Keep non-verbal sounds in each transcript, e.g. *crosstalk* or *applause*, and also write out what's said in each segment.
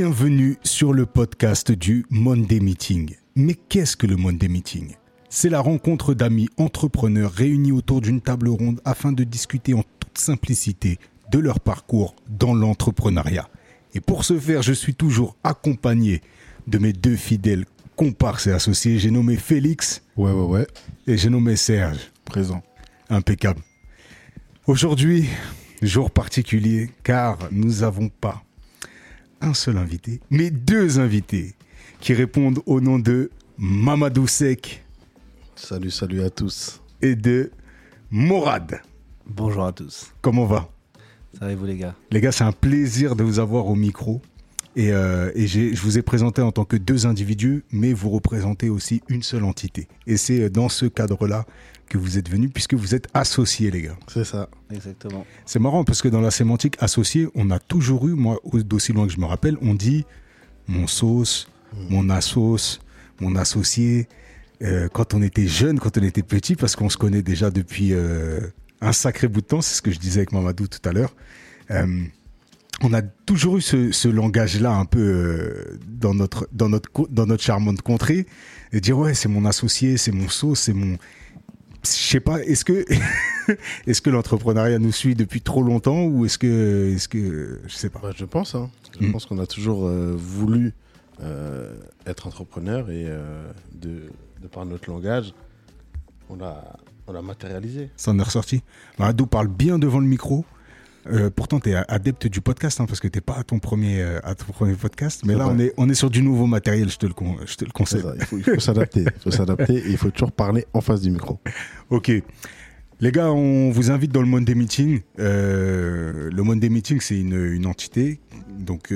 Bienvenue sur le podcast du Monday Meeting. Mais qu'est-ce que le Monday Meeting? C'est la rencontre d'amis entrepreneurs réunis autour d'une table ronde afin de discuter en toute simplicité de leur parcours dans l'entrepreneuriat. Et pour ce faire, je suis toujours accompagné de mes deux fidèles comparses et associés. J'ai nommé Félix. Ouais, ouais, ouais. Et j'ai nommé Serge. Présent. Impeccable. Aujourd'hui, jour particulier car nous n'avons pas un seul invité, mais deux invités qui répondent au nom de Mamadou Sek. Salut, salut à tous. Et de Morad. Bonjour à tous. Comment va? Ça va vous les gars? Les gars, c'est un plaisir de vous avoir au micro. Et, euh, et je vous ai présenté en tant que deux individus, mais vous représentez aussi une seule entité. Et c'est dans ce cadre-là que vous êtes venus, puisque vous êtes associés, les gars. C'est ça. Exactement. C'est marrant, parce que dans la sémantique associée, on a toujours eu, moi, d'aussi loin que je me rappelle, on dit mon sauce, hmm. mon assos, mon associé. Euh, quand on était jeune, quand on était petit, parce qu'on se connaît déjà depuis euh, un sacré bout de temps, c'est ce que je disais avec Mamadou tout à l'heure on a toujours eu ce, langage-là un peu euh, dans notre dans notre dans notre charmante contrée et dire ouais c'est mon associé, c'est mon sauce, c'est mon je sais pas est-ce que *laughs* est-ce que l'entrepreneuriat nous suit depuis trop longtemps ou est-ce que est-ce que je sais pas. Bah, je pense hein. je hmm. pense qu'on a toujours euh, voulu euh, être entrepreneur et de, de par notre langage on a on matérialisé. Ça en est ressorti. Ado parle bien devant le micro. Euh, pourtant, tu es adepte du podcast, hein, parce que tu n'es pas à ton, premier, euh, à ton premier podcast. Mais là, on est, on est sur du nouveau matériel, je te le, je te le conseille. il faut s'adapter. Il faut s'adapter et il faut toujours parler en face du micro. *laughs* Ok. Les gars, on vous invite dans le Monday Meeting. Euh, le Monday Meeting, c'est une, une, entité. Donc,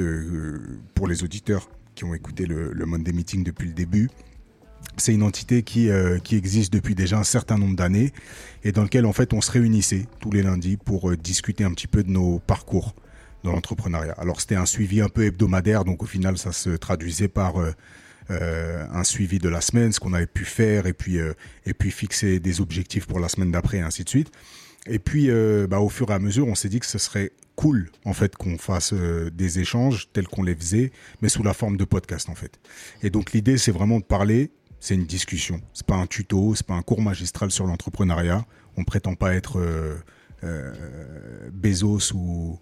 pour les auditeurs qui ont écouté le, le Monday Meeting depuis le début, c'est une entité qui, euh, qui existe depuis déjà un certain nombre d'années et dans lequel en fait on se réunissait tous les lundis pour euh, discuter un petit peu de nos parcours dans l'entrepreneuriat. Alors c'était un suivi un peu hebdomadaire, donc au final ça se traduisait par euh, un suivi de la semaine, ce qu'on avait pu faire et puis et puis fixer des objectifs pour la semaine d'après et ainsi de suite. Et puis bah, au fur et à mesure on s'est dit que ce serait cool en fait qu'on fasse des échanges tels qu'on les faisait, mais sous la forme de podcast en fait. Et donc l'idée c'est vraiment de parler c'est une discussion. C'est pas un tuto, c'est pas un cours magistral sur l'entrepreneuriat. On prétend pas être euh, euh, Bezos ou,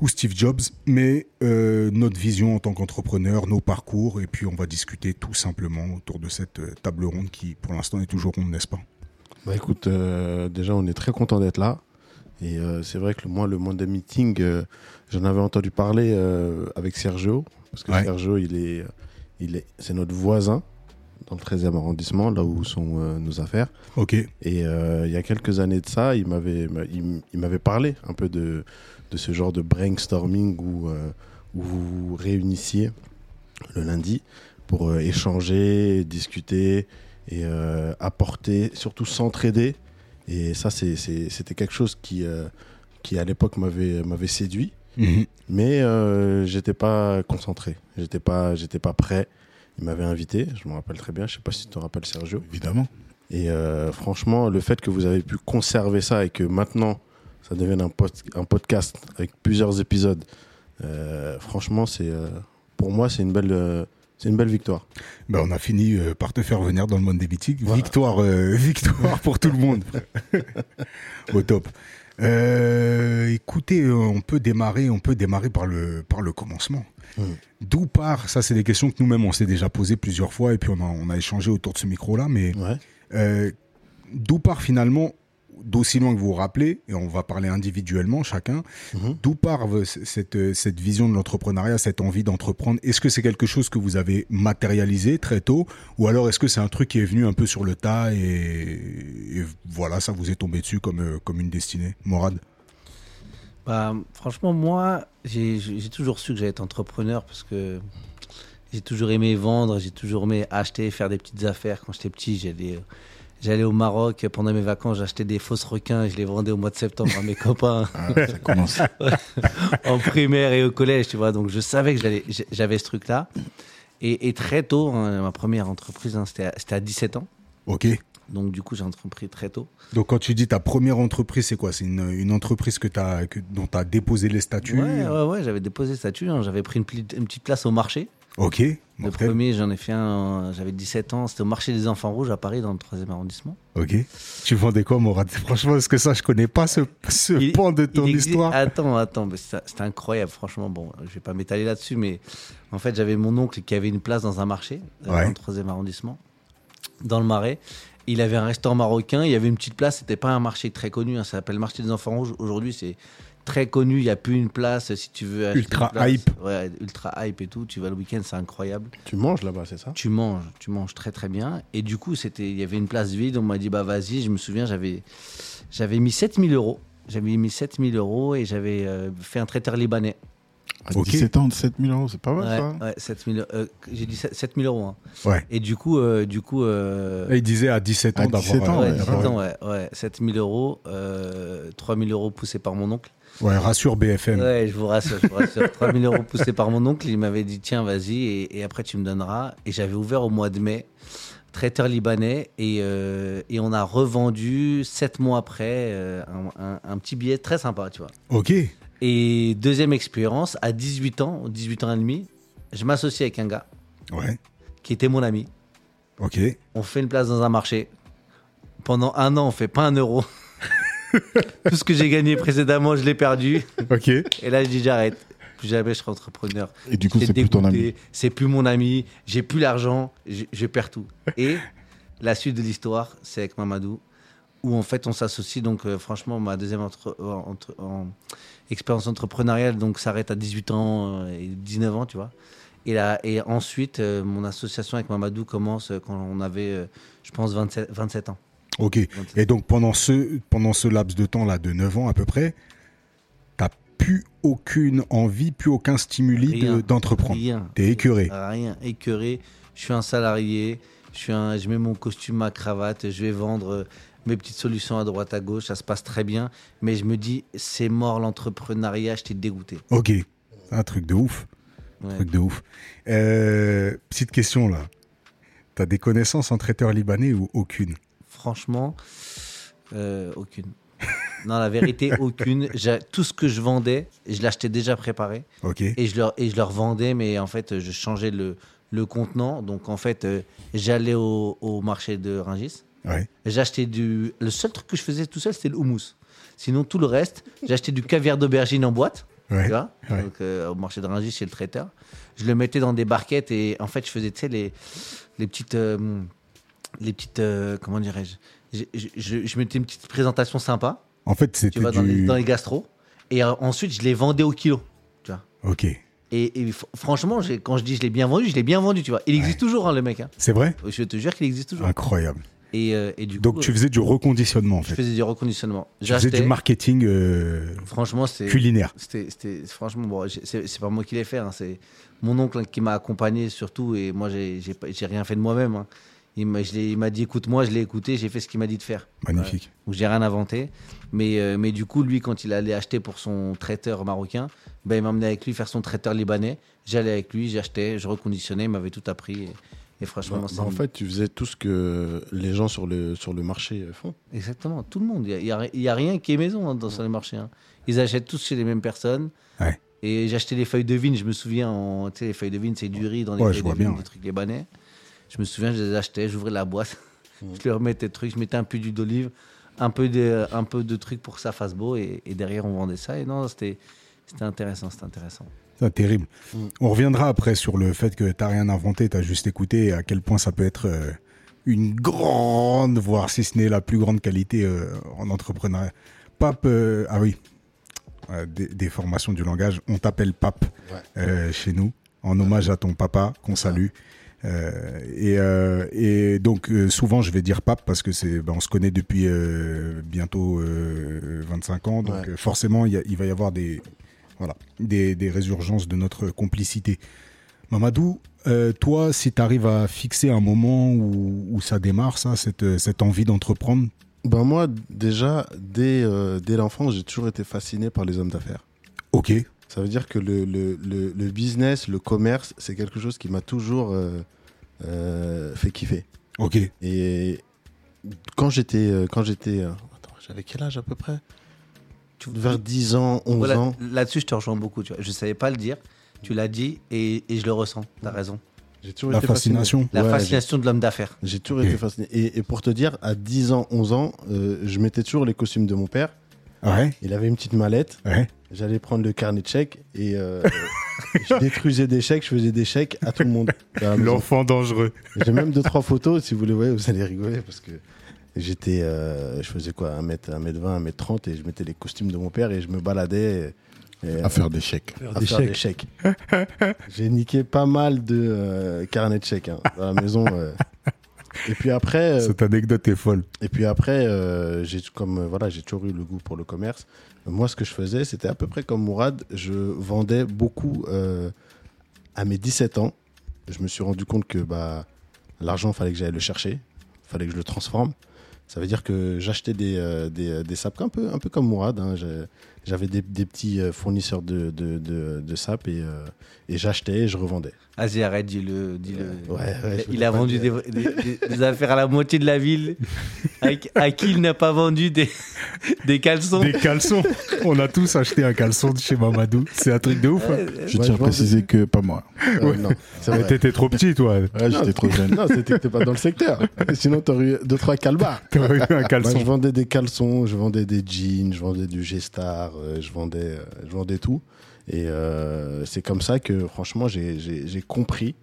ou, Steve Jobs, mais euh, notre vision en tant qu'entrepreneur, nos parcours, et puis on va discuter tout simplement autour de cette table ronde qui, pour l'instant, est toujours ronde, n'est-ce pas? Bah écoute, déjà on est très content d'être là. Et c'est vrai que moi, le Monday Meeting, j'en avais entendu parler avec Sergio, parce que Sergio, il est, il est, c'est notre voisin dans le 13e arrondissement, là où sont euh, nos affaires. Ok. Et euh, il y a quelques années de ça, il m'avait, il, m'avait parlé un peu de, de ce genre de brainstorming où, euh, où vous vous réunissiez le lundi pour échanger, discuter et apporter, surtout s'entraider. Et ça, c'est, c'était quelque chose qui, qui à l'époque m'avait, m'avait séduit. Mhm. Mais j'étais pas concentré, j'étais pas, j'étais pas prêt. Il m'avait invité, je me rappelle très bien, je sais pas si tu te rappelles Sergio. Évidemment. Et euh, franchement, le fait que vous avez pu conserver ça et que maintenant ça devienne un, un podcast avec plusieurs épisodes, euh, franchement, c'est euh, pour moi c'est une belle c'est une belle victoire. Ben, on a fini par te faire venir dans le monde des boutiques. Victoire, *laughs* victoire pour tout le monde. *laughs* Au top. Écoutez, on peut démarrer, on peut démarrer par le par le commencement. Hmm. D'où part, ça c'est des questions que nous-mêmes on s'est déjà posées plusieurs fois et puis on a, échangé autour de ce micro-là, mais euh, d'où part finalement, d'aussi loin que vous vous rappelez, et on va parler individuellement chacun, hmm. d'où part cette, cette vision de l'entrepreneuriat, cette envie d'entreprendre? Est-ce que c'est quelque chose que vous avez matérialisé très tôt? Ou alors est-ce que c'est un truc qui est venu un peu sur le tas et, voilà, ça vous est tombé dessus comme, euh, comme une destinée? Morad? Bah, franchement, moi, j'ai toujours su que j'allais être entrepreneur parce que j'ai toujours aimé vendre, j'ai toujours aimé acheter, faire des petites affaires. Quand j'étais petit, j'allais, j'allais au Maroc pendant mes vacances, j'achetais des fausses requins et je les vendais au mois de septembre à mes *laughs* copains. Ah, ça commence. *laughs* en primaire et au collège, tu vois. Donc je savais que j'avais ce truc-là. Et, très tôt, hein, ma première entreprise, hein, c'était à, à 17 ans. Ok. Donc du coup, j'ai entrepris très tôt. Donc quand tu dis ta première entreprise, c'est quoi? C'est une, une entreprise que as, que, dont tu as déposé les statuts? Ouais, ouais, ouais, j'avais déposé les statuts. hein. J'avais pris une petite place au marché. Ok. Le premier, j'en ai fait un, j'avais 17 ans. C'était au marché des enfants rouges à Paris, dans le 3e arrondissement. Ok. Tu vendais quoi, Mourad Franchement, est-ce que ça, je connais pas ce, ce Il- pan de ton existe- histoire Attends, attends, c'est incroyable, franchement. Bon, je vais pas m'étaler là-dessus, mais en fait, j'avais mon oncle qui avait une place dans un marché, euh, Ouais. dans le 3e arrondissement, dans le Marais. Il avait un restaurant marocain, il y avait une petite place, c'était pas un marché très connu, hein, ça s'appelle le marché des enfants rouges. Aujourd'hui, c'est très connu, il n'y a plus une place si tu veux Ultra place. hype. Ouais, ultra hype et tout. Tu vas le week-end, c'est incroyable. Tu manges là-bas, c'est ça? Tu manges, tu manges très très bien. Et du coup, c'était, il y avait une place vide. On m'a dit bah vas-y. Je me souviens, j'avais, j'avais mis 7000 euros. J'avais mis 7000 euros et j'avais euh, fait un traiteur libanais. À Ok. 17 ans, 7000 euros, c'est pas mal Ouais, ça. ouais, 7000, euh, j'ai dit 7000 euros. hein. Ouais. Et du coup, euh, du coup, euh, Et il disait à 17 ans À d'avoir. 17 ans, ouais, ouais, 17 ouais. ans, ouais, ouais, 7000 euros, euh, 3000 euros poussés par mon oncle. Ouais, rassure BFM. Ouais, je vous rassure, je vous rassure. *laughs* 3000 euros poussés par mon oncle. Il m'avait dit tiens, vas-y, et, et après tu me donneras. Et j'avais ouvert au mois de mai, traiteur libanais, et, euh, et on a revendu sept mois après euh, un, un- un petit billet très sympa, tu vois. Ok. Et deuxième expérience, à 18 ans, 18 ans et demi, je m'associe avec un gars Ouais. qui était mon ami. Ok. On fait une place dans un marché. Pendant un an, on fait pas un euro. *laughs* Tout ce que j'ai gagné précédemment, je l'ai perdu. Ok. Et là, je dis j'arrête. Plus jamais je serai entrepreneur. Et du coup, c'est plus ton ami. C'est plus mon ami. J'ai plus l'argent. Je, je perds tout. Et la suite de l'histoire, c'est avec Mamadou, où en fait on s'associe. Donc euh, franchement, ma deuxième entre- entre- en- expérience entrepreneuriale donc s'arrête à 18 ans euh, et 19 ans, tu vois. Et, là, et ensuite, euh, mon association avec Mamadou commence euh, quand on avait, je pense, 27, 27 ans. Ok. 27. Et donc pendant ce, pendant ce laps de temps là, de 9 ans à peu près, t'as plus aucune envie, plus aucun stimuli d'entreprendre. Rien. T'es écœuré. Rien, écœuré. Je suis un salarié. Je, suis un, je mets mon costume, ma cravate. Je vais vendre euh, mes petites solutions à droite, à gauche. Ça se passe très bien. Mais je me dis, c'est mort l'entrepreneuriat. J'étais dégoûté. Ok. Un truc de ouf. Ouais. Truc de ouf. Euh, petite question là. T'as des connaissances en traiteur libanais ou aucune? Franchement, euh, aucune. Non, la vérité, *laughs* aucune. Tout ce que je vendais, je l'achetais déjà préparé. Ok. et je leur et je leur vendais mais en fait je changeais le le contenant donc en fait euh, j'allais au, au marché de Rungis Ouais. j'achetais du le seul truc que je faisais tout seul c'était le houmous sinon tout le reste j'achetais du caviar d'aubergine en boîte Ouais. tu vois ouais. donc, euh, au marché de Rungis chez le traiteur je le mettais dans des barquettes et en fait je faisais tu sais les les petites euh, les petites euh, comment dirais-je je, je, je- je mettais une petite présentation sympa En fait, tu c'était vois dans, les, du. dans les gastros et euh, ensuite je les vendais au kilo tu vois Ok. et, franchement, j'ai- quand je dis je l'ai bien vendu, je l'ai bien vendu, tu vois. Il existe toujours, hein, le mec. hein. C'est vrai? Je te jure qu'il existe toujours. Incroyable. Et, euh, et du Donc coup, tu faisais du reconditionnement en je fait. faisais du reconditionnement. Tu faisais J'achetais. du marketing euh, Franchement, c'était. culinaire. C'était, c'était- franchement, bon, j'ai- c'est, c'est pas moi qui l'ai fait, hein, c'est mon oncle hein, qui m'a accompagné surtout, et moi j'ai, j'ai, pas- j'ai rien fait de moi-même. hein. Il, m'a, je l'ai- il m'a dit écoute-moi, je l'ai écouté, j'ai fait ce qu'il m'a dit de faire. Magnifique. Donc j'ai rien inventé. Mais, euh, mais du coup, lui, quand il allait acheter pour son traiteur marocain, ben, il m'emmenait avec lui faire son traiteur libanais. J'allais avec lui, j'achetais, je reconditionnais, il m'avait tout appris. Et, et franchement, Bah, c'est bah, en fait, tu faisais tout ce que les gens sur le, sur le marché font. Exactement, tout le monde. Il n'y a, y a rien qui est maison hein, dans sur les marchés. hein. Ils achètent tous chez les mêmes personnes. Ouais. Et j'achetais les feuilles de vigne, je me souviens, en, tu sais, les feuilles de vigne, c'est du riz dans les Ouais, feuilles je de vois vigne, bien, des trucs libanais. Je me souviens, je les achetais, j'ouvrais la boîte, *laughs* Mmh. je leur mettais des trucs, je mettais un peu d'huile d'olive, un peu de, un peu de trucs pour que ça fasse beau, et, et derrière on vendait ça. Et non, c'était, intéressant, c'était intéressant. C'est terrible. Mm. On reviendra après sur le fait que t'as rien inventé, t'as juste écouté et à quel point ça peut être euh, une grande, voire si ce n'est la plus grande qualité euh, en entrepreneuriat. Pape, euh, ah oui, des, des formations du langage. On t'appelle Pape Ouais. chez nous, en hommage à ton papa qu'on salue. Euh, et, euh, et donc euh, souvent je vais dire pape parce que c'est ben, on se connaît depuis euh, bientôt euh, 25 ans donc Ouais. forcément il, va y avoir des voilà des, des résurgences de notre complicité Mamadou toi si tu arrives à fixer un moment où, où ça démarre ça cette, cette envie d'entreprendre? Ben moi, déjà, dès, dès l'enfance, j'ai toujours été fasciné par les hommes d'affaires. ok Ça veut dire que le, le, le, le business, le commerce, c'est quelque chose qui m'a toujours euh, euh, fait kiffer. ok Et quand j'étais. euh, Quand j'étais. euh, Attends, j'avais quel âge à peu près? Tu- Vers 10 ans, 11 Voilà, ans. Là-dessus, je te rejoins beaucoup. Tu vois. Je savais pas le dire. Tu l'as dit et, et je le ressens. T'as raison. J'ai toujours La été fasciné. fascination. La Ouais, fascination de l'homme d'affaires. J'ai toujours été fasciné. Et, et pour te dire, à 10 ans, 11 ans, euh, je mettais toujours les costumes de mon père. Ouais, Il avait une petite mallette. ouais. J'allais prendre le carnet de chèques et euh, *laughs* je détruisais des chèques, je faisais des chèques à tout le monde. L'enfant dangereux. J'ai même deux, trois photos, si vous les voyez, vous allez rigoler parce que j'étais, euh, je faisais quoi, 1m, 1m20, 1m30 et je mettais les costumes de mon père et je me baladais et, et, À faire des chèques. à faire des chèques. J'ai niqué pas mal de euh, carnets de chèques hein, dans la maison. Et puis après, euh, Cette anecdote est folle. et puis après, euh, j'ai comme euh, voilà, j'ai toujours eu le goût pour le commerce. Moi, ce que je faisais, c'était à peu près comme Mourad. Je vendais beaucoup euh, à mes 17 ans. Je me suis rendu compte que bah l'argent, fallait que j'aille le chercher, fallait que je le transforme. Ça veut dire que j'achetais des, des, des sapes un peu, un peu comme Mourad. hein. J'avais des, des petits fournisseurs de, de, de, de sapes et, et j'achetais et je revendais. Vas-y, arrête, dis-le. dis-le. Ouais, ouais, je il a vendu des, affaires à la moitié de la ville. *laughs* À, à qui il n'a pas vendu des, des caleçons Des caleçons. On a tous acheté un caleçon de chez Mamadou. C'est un truc de ouf. hein. Je Ouais, tiens je à vendais- préciser que pas moi. Euh, Ouais. T'étais trop petit, toi. Ouais, j'étais trop jeune. Non, c'était que t'es pas dans le secteur. Sinon, t'aurais eu deux, trois calbars. *laughs* T'aurais eu un Moi, je caleçon. vendais des caleçons, je vendais des jeans, je vendais du G-Star, euh, je vendais, euh, je vendais tout. Et euh, c'est comme ça que, franchement, j'ai- compris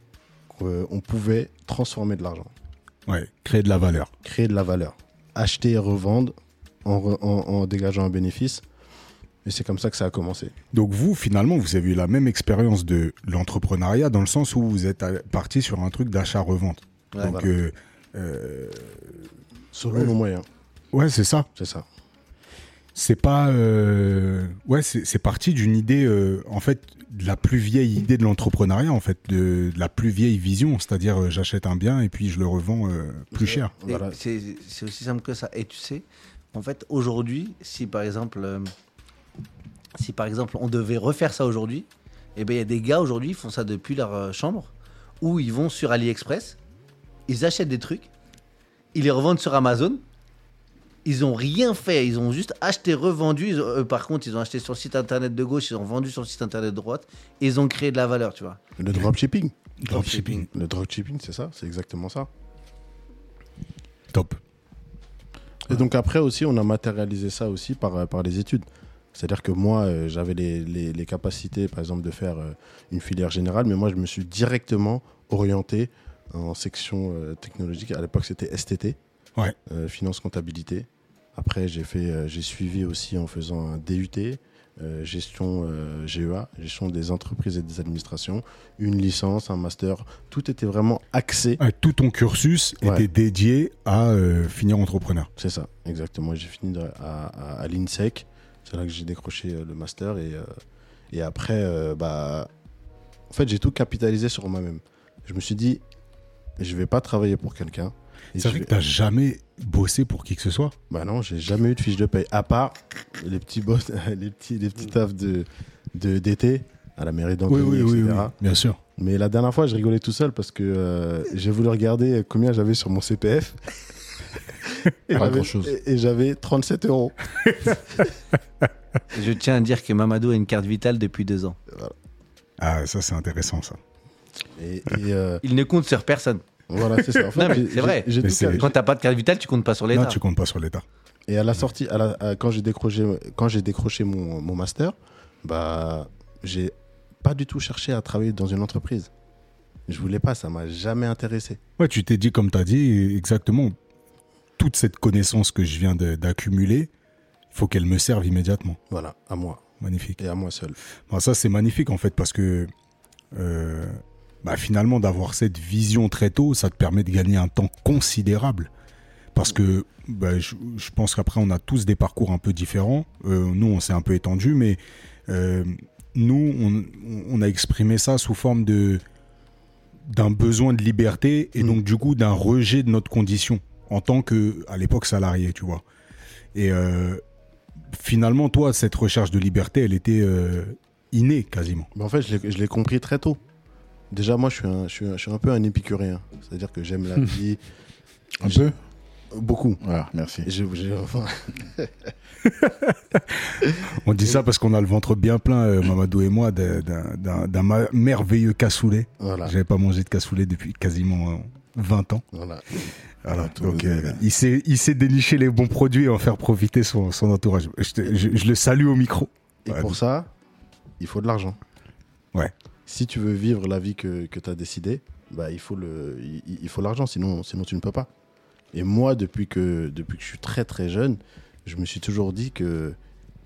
qu'on pouvait transformer de l'argent, Ouais, créer de la valeur. créer de la valeur, acheter et revendre en, re- en- en dégageant un bénéfice. Et c'est comme ça que ça a commencé. Donc vous, finalement, vous avez eu la même expérience de l'entrepreneuriat dans le sens où vous êtes parti sur un truc d'achat-revente. Ouais, Donc, voilà. euh, euh, Selon Ouais. nos moyens, ouais, c'est ça. c'est ça. C'est pas. euh, Ouais, c'est c'est parti d'une idée, euh, en fait, de la plus vieille idée de l'entrepreneuriat, en fait, de, de la plus vieille vision. C'est-à-dire, euh, j'achète un bien et puis je le revends euh, plus cher. Et Voilà. C'est c'est aussi simple que ça. Et tu sais, en fait, aujourd'hui, si par exemple, euh, si par exemple on devait refaire ça aujourd'hui, eh ben il y a des gars aujourd'hui, font ça depuis leur chambre, où ils vont sur AliExpress, ils achètent des trucs, ils les revendent sur Amazon. Ils ont rien fait, ils ont juste acheté, revendu. Ils ont- euh, par contre, ils ont acheté sur le site internet de gauche, ils ont vendu sur le site internet de droite, et ils ont créé de la valeur, tu vois. Le dropshipping. Dropshipping. Le dropshipping, c'est ça, c'est exactement ça. Top. Et donc après aussi, on a matérialisé ça aussi par, euh, par les études. C'est-à-dire que moi, euh, j'avais les, les- les capacités, par exemple, de faire euh, une filière générale, mais moi, je me suis directement orienté en section euh, technologique. À l'époque, c'était STT, Ouais. euh, finance comptabilité. Après, j'ai fait, euh, j'ai suivi aussi en faisant un DUT, euh, gestion euh, GEA, gestion des entreprises et des administrations, une licence, un master. Tout était vraiment axé. Tout ton cursus Ouais. était dédié à euh, finir entrepreneur. C'est ça, exactement. J'ai fini à, à- à l'INSEC. C'est là que j'ai décroché le master. Et, et après, bah, en fait, j'ai tout capitalisé sur moi-même. Je me suis dit, je vais pas travailler pour quelqu'un. Et C'est je vrai que t'as jamais bossé pour qui que ce soit. Bah non, j'ai jamais eu de fiche de paye. À part les petits boss, *laughs* les petits, les petits tafs de, d'été à la mairie d'Antony, etc. bien sûr. Mais la dernière fois, je rigolais tout seul parce que euh, j'ai voulu regarder combien j'avais sur mon CPF. *laughs* et Pas j'avais- grand-chose. Et, et j'avais 37 euros. Je tiens à dire que Mamadou a une carte vitale depuis deux ans. Ah, ça c'est intéressant ça. Et, et, euh, Il ne compte sur personne. Voilà, c'est ça. En fait, Non, mais j'ai- c'est vrai. j'ai- j'ai Mais tout c'est- calé. Quand t'as pas de carte vitale, tu comptes pas sur l'État. tu comptes pas sur l'État. Et à la sortie, à la- à- quand j'ai décroché, quand j'ai décroché mon, mon master, bah, j'ai pas du tout cherché à travailler dans une entreprise. Je voulais pas, ça m'a jamais intéressé. Ouais, tu t'es dit, comme tu as dit, exactement, toute cette connaissance que je viens de- d'accumuler, il faut qu'elle me serve immédiatement. Voilà, à moi Magnifique. et à moi seul. Bon, ça, c'est magnifique en fait, parce que euh, bah, finalement, d'avoir cette vision très tôt, ça te permet de gagner un temps considérable. Parce que bah, je, je pense qu'après, on a tous des parcours un peu différents. Euh, nous, on s'est un peu étendu, mais euh, nous, on, on a exprimé ça sous forme de d'un besoin de liberté et Mm. donc du coup d'un rejet de notre condition en tant que à l'époque salarié, tu vois. Et euh, finalement, toi, cette recherche de liberté, elle était innée quasiment. Mais en fait, je l'ai compris très tôt. Déjà, moi, je suis un, je suis un, je suis un peu un épicurien. C'est-à-dire que j'aime la vie. Un peu? Beaucoup. Voilà, merci. *laughs* On dit ça parce qu'on a le ventre bien plein, euh, Mamadou et moi, d'un- merveilleux cassoulet. voilà. J'avais pas mangé de cassoulet depuis quasiment euh, 20 ans. voilà. Voilà, donc euh, il, sait, dénicher les bons produits et en faire profiter son, son entourage. Je, te- je- je le salue au micro. Et pour ça, il faut de l'argent. Ouais. Si tu veux vivre la vie que, que tu as décidé, bah, il faut le, il, il faut l'argent, sinon, sinon tu ne peux pas. Et moi, depuis que, depuis que je suis très très jeune, je me suis toujours dit que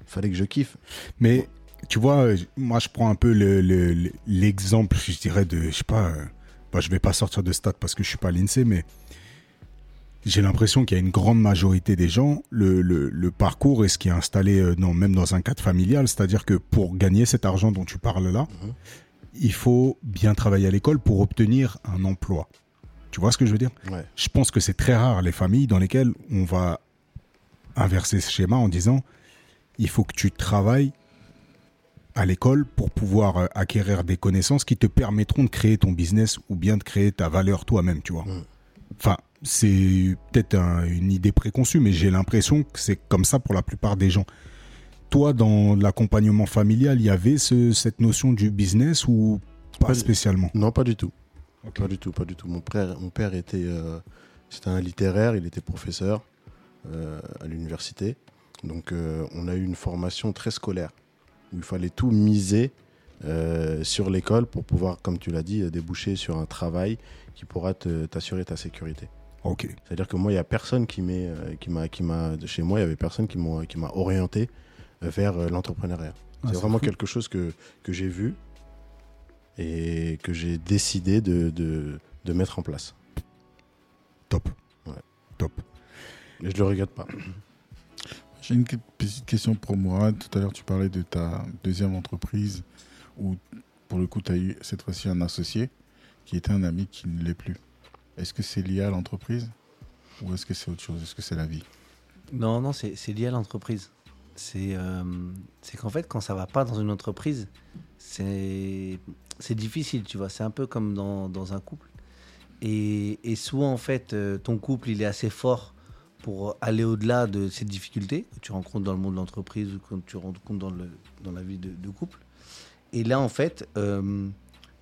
fallait que je kiffe. Mais tu vois, moi je prends un peu le- le- le- l'exemple, je dirais, de, je sais pas, euh, bah, je vais pas sortir de stats parce que je suis pas à l'INSEE, mais j'ai l'impression qu'il y a une grande majorité des gens, le, le- le parcours est ce qui est installé, euh, non, même dans un cadre familial, c'est-à-dire que pour gagner cet argent dont tu parles là, Mhm. Il faut bien travailler à l'école pour obtenir un emploi. Tu vois ce que je veux dire? Ouais. je pense que c'est très rare les familles dans lesquelles on va inverser ce schéma en disant il faut que tu travailles à l'école pour pouvoir euh, acquérir des connaissances qui te permettront de créer ton business ou bien de créer ta valeur toi-même, tu vois. Enfin, c'est peut-être un- une idée préconçue, mais j'ai l'impression que c'est comme ça pour la plupart des gens. Toi, dans l'accompagnement familial, il y avait ce- cette notion du business ou pas Pas- spécialement? Non, pas du tout. Pas du tout, pas du tout. Mon père, mon père était, euh, c'était un littéraire, il était professeur euh, à l'université. Donc, euh, on a eu une formation très scolaire où il fallait tout miser sur l'école pour pouvoir, comme tu l'as dit, déboucher sur un travail qui pourra t'assurer ta sécurité. Ok. C'est-à-dire que moi, il y a personne qui m'a, qui m'a, de chez moi, il y avait personne qui m'a, qui m'a orienté vers euh, l'entrepreneuriat. Ah, c'est vraiment fou. quelque chose que, que j'ai vu et que j'ai décidé de, de, de mettre en place. Top. Ouais. Top. Et je le regrette pas. J'ai une petite question pour moi. Tout à l'heure, tu parlais de ta deuxième entreprise où, pour le coup, tu as eu cette fois-ci un associé qui était un ami qui ne l'est plus. Est-ce que c'est lié à l'entreprise ou est-ce que c'est autre chose? Est-ce que c'est la vie? Non, non, c'est c'est lié à l'entreprise. C'est euh, qu'en fait, quand ça va pas dans une entreprise, c'est difficile, tu vois. C'est un peu comme dans, dans un couple. Et, et souvent, en fait, euh, ton couple, il est assez fort pour aller au-delà de ces difficultés que tu rencontres dans le monde de l'entreprise ou que tu rencontres dans, le, dans la vie de, couple. Et là, en fait, euh,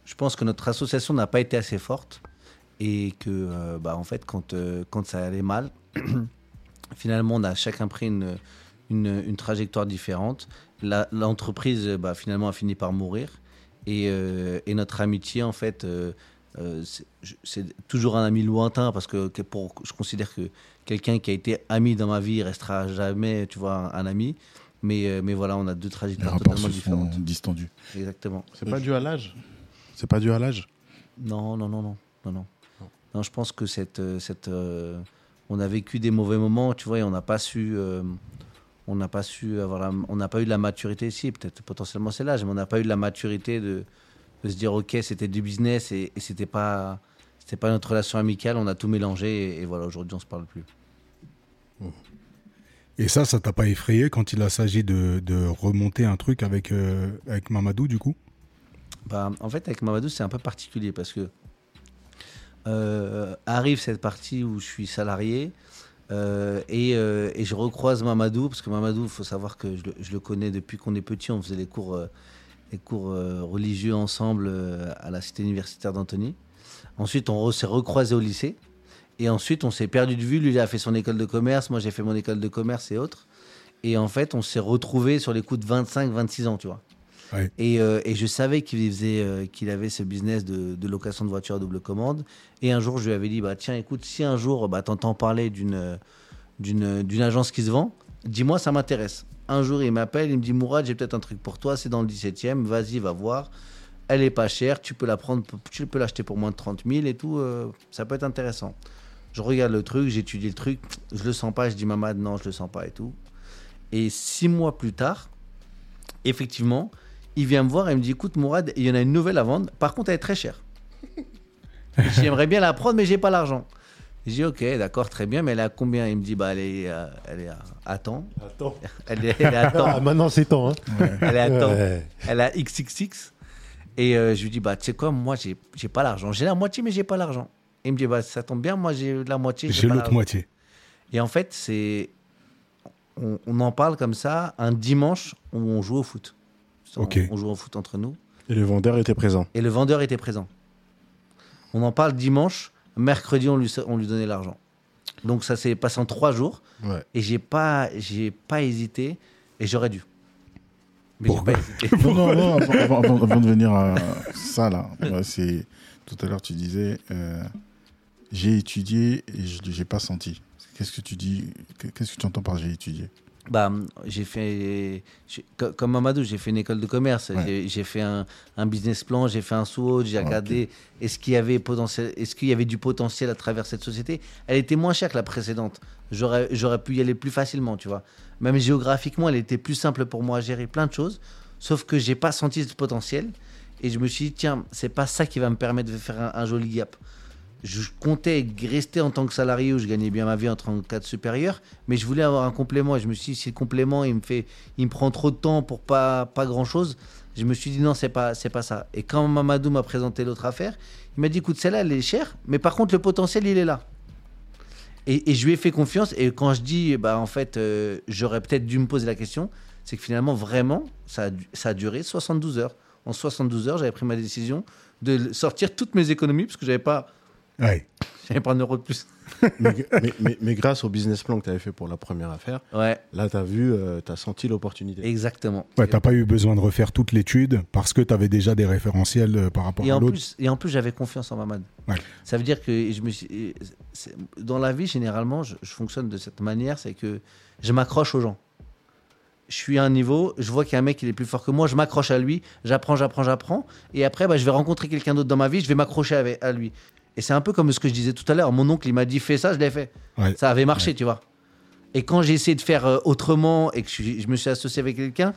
je pense que notre association n'a pas été assez forte et que, euh, bah, en fait, quand, quand ça allait mal, *clears throat* finalement, on a chacun pris une, une, une trajectoire différente. L'entreprise, bah, finalement, a fini par mourir. Et, euh, et notre amitié, en fait, euh, euh, c'est- toujours un ami lointain parce que, que pour, je considère que quelqu'un qui a été ami dans ma vie restera jamais, tu vois, un, un ami. Mais, euh, mais voilà, on a deux trajectoires totalement se sont différentes. distendus. Exactement. C'est pas dû à l'âge? C'est pas dû à l'âge? Non, non, non, non, non, non. Non, je pense que cette, euh, cette, euh, on a vécu des mauvais moments, tu vois, et on n'a pas su, euh, on n'a pas su avoir, la- on n'a pas eu la maturité ici. Peut-être potentiellement c'est l'âge, mais on n'a pas eu la maturité de, de se dire ok, c'était du business et, et c'était pas, c'était pas notre relation amicale. On a tout mélangé et, et voilà, aujourd'hui on se parle plus. Et ça, ça t'a pas effrayé quand il a s'agit de, de remonter un truc avec, euh, avec Mamadou, du coup? Bah, en fait, avec Mamadou, c'est un peu particulier parce que euh, arrive cette partie où je suis salarié euh, et, euh, et je recroise Mamadou parce que Mamadou, il faut savoir que je le, connais depuis qu'on est petit. On faisait les cours, euh, les cours religieux ensemble à la cité universitaire d'Antony. Ensuite, on s'est recroisé au lycée. Et ensuite, on s'est perdu de vue. Lui, il a fait son école de commerce. Moi, j'ai fait mon école de commerce et autres. Et en fait, on s'est retrouvés sur les coups de 25-26 ans, tu vois. Euh, et je savais euh, qu'il avait ce business de, location de voiture à double commande. Et un jour, je lui avais dit, bah tiens, écoute, si un jour, bah, t'entends parler d'une, agence qui se vend, dis-moi, ça m'intéresse. Un jour, il m'appelle, il me dit, Mourad, j'ai peut-être un truc pour toi, c'est dans le 17e, vas-y, va voir. Elle est pas chère, tu peux la prendre, tu peux l'acheter pour moins de 30 000 et tout, euh, ça peut être intéressant. Je regarde le truc, j'étudie le truc, je le sens pas, je dis Mamad, non, je le sens pas et tout. Et six mois plus tard, effectivement, il vient me voir et me dit écoute, Mourad, il y en a une nouvelle à vendre, par contre, elle est très chère. *laughs* J'aimerais bien la prendre, mais j'ai pas l'argent. Je dis ok, d'accord, très bien, mais elle est à combien? Il me dit bah elle est, euh, elle est à, à temps. Attends. *laughs* Elle est, elle est à Ah, temps. maintenant c'est temps. Hein. Elle est à temps. Ouais. Elle a XXX. Et euh, je lui dis, bah, tu sais quoi, moi, j'ai j'ai pas l'argent. J'ai la moitié, mais j'ai pas l'argent. Il me dit, bah, ça tombe bien, moi, j'ai la moitié, J'ai j'ai l'autre moitié. Et en fait, c'est. On, on en parle comme ça un dimanche où on joue au foot. On, joue au foot entre nous. Et le vendeur était présent. Et le vendeur était présent. On en parle dimanche. Mercredi, on lui, on lui donnait l'argent. Donc ça s'est passé en trois jours. Ouais. Et j'ai pas, j'ai pas hésité. Et j'aurais dû. Mais j'ai Pourquoi pas hésité. *laughs* Non, non, non, avant, avant- avant- avant de venir à ça, là, c'est. Tout à l'heure, tu disais, euh, j'ai étudié et je n'ai pas senti. Qu'est-ce que tu dis que- Qu'est-ce que tu entends par j'ai étudié? Bah, j'ai fait, comme Mamadou, j'ai fait une école de commerce. Ouais. J'ai- fait un, un business plan, j'ai fait un SWOT, j'ai regardé est-ce qu'il y avait potentiel, est-ce qu'il y avait du potentiel à travers cette société? Elle était moins chère que la précédente. J'aurais, j'aurais pu y aller plus facilement, tu vois. Même géographiquement, elle était plus simple pour moi à gérer plein de choses. Sauf que j'ai pas senti ce potentiel. Et je me suis dit, tiens, c'est pas ça qui va me permettre de faire un, un joli gap. Je comptais rester en tant que salarié où je gagnais bien ma vie en tant que cadre supérieur, mais je voulais avoir un complément. Et je me suis dit, si le complément, il me, fait, il me prend trop de temps pour pas, pas grand chose, je me suis dit, non, c'est pas, c'est pas ça. Et quand Mamadou m'a présenté l'autre affaire, il m'a dit, écoute, celle-là, elle est chère, mais par contre, le potentiel, il est là. Et, je lui ai fait confiance. Et quand je dis, bah, en fait, euh, j'aurais peut-être dû me poser la question, c'est que finalement, vraiment, ça a, ça a duré 72 heures. En 72 heures, j'avais pris ma décision de sortir toutes mes économies, parce que j'avais pas, Ouais. j'avais pas un euro de plus. mais, mais- mais- mais grâce au business plan que tu avais fait pour la première affaire, Ouais, là, tu as vu, tu as senti l'opportunité. exactement. Ouais, t'as pas eu besoin de refaire toute l'étude parce que tu avais déjà des référentiels euh, par rapport Et à en, l'autre. plus, et en plus, j'avais confiance en Mamad. Ouais. Ça veut dire que je me suis, c'est- dans la vie, généralement, je, je fonctionne de cette manière, c'est que je m'accroche aux gens. Je suis à un niveau, je vois qu'il y a un mec qui est plus fort que moi, je m'accroche à lui, j'apprends, j'apprends, j'apprends, et après, bah, je vais rencontrer quelqu'un d'autre dans ma vie, je vais m'accrocher à lui. Et c'est un peu comme ce que je disais tout à l'heure. Mon oncle, il m'a dit fais ça, je l'ai fait. Ouais. Ça avait marché, tu vois. Et quand j'ai essayé de faire euh, autrement et que je, me suis associé avec quelqu'un,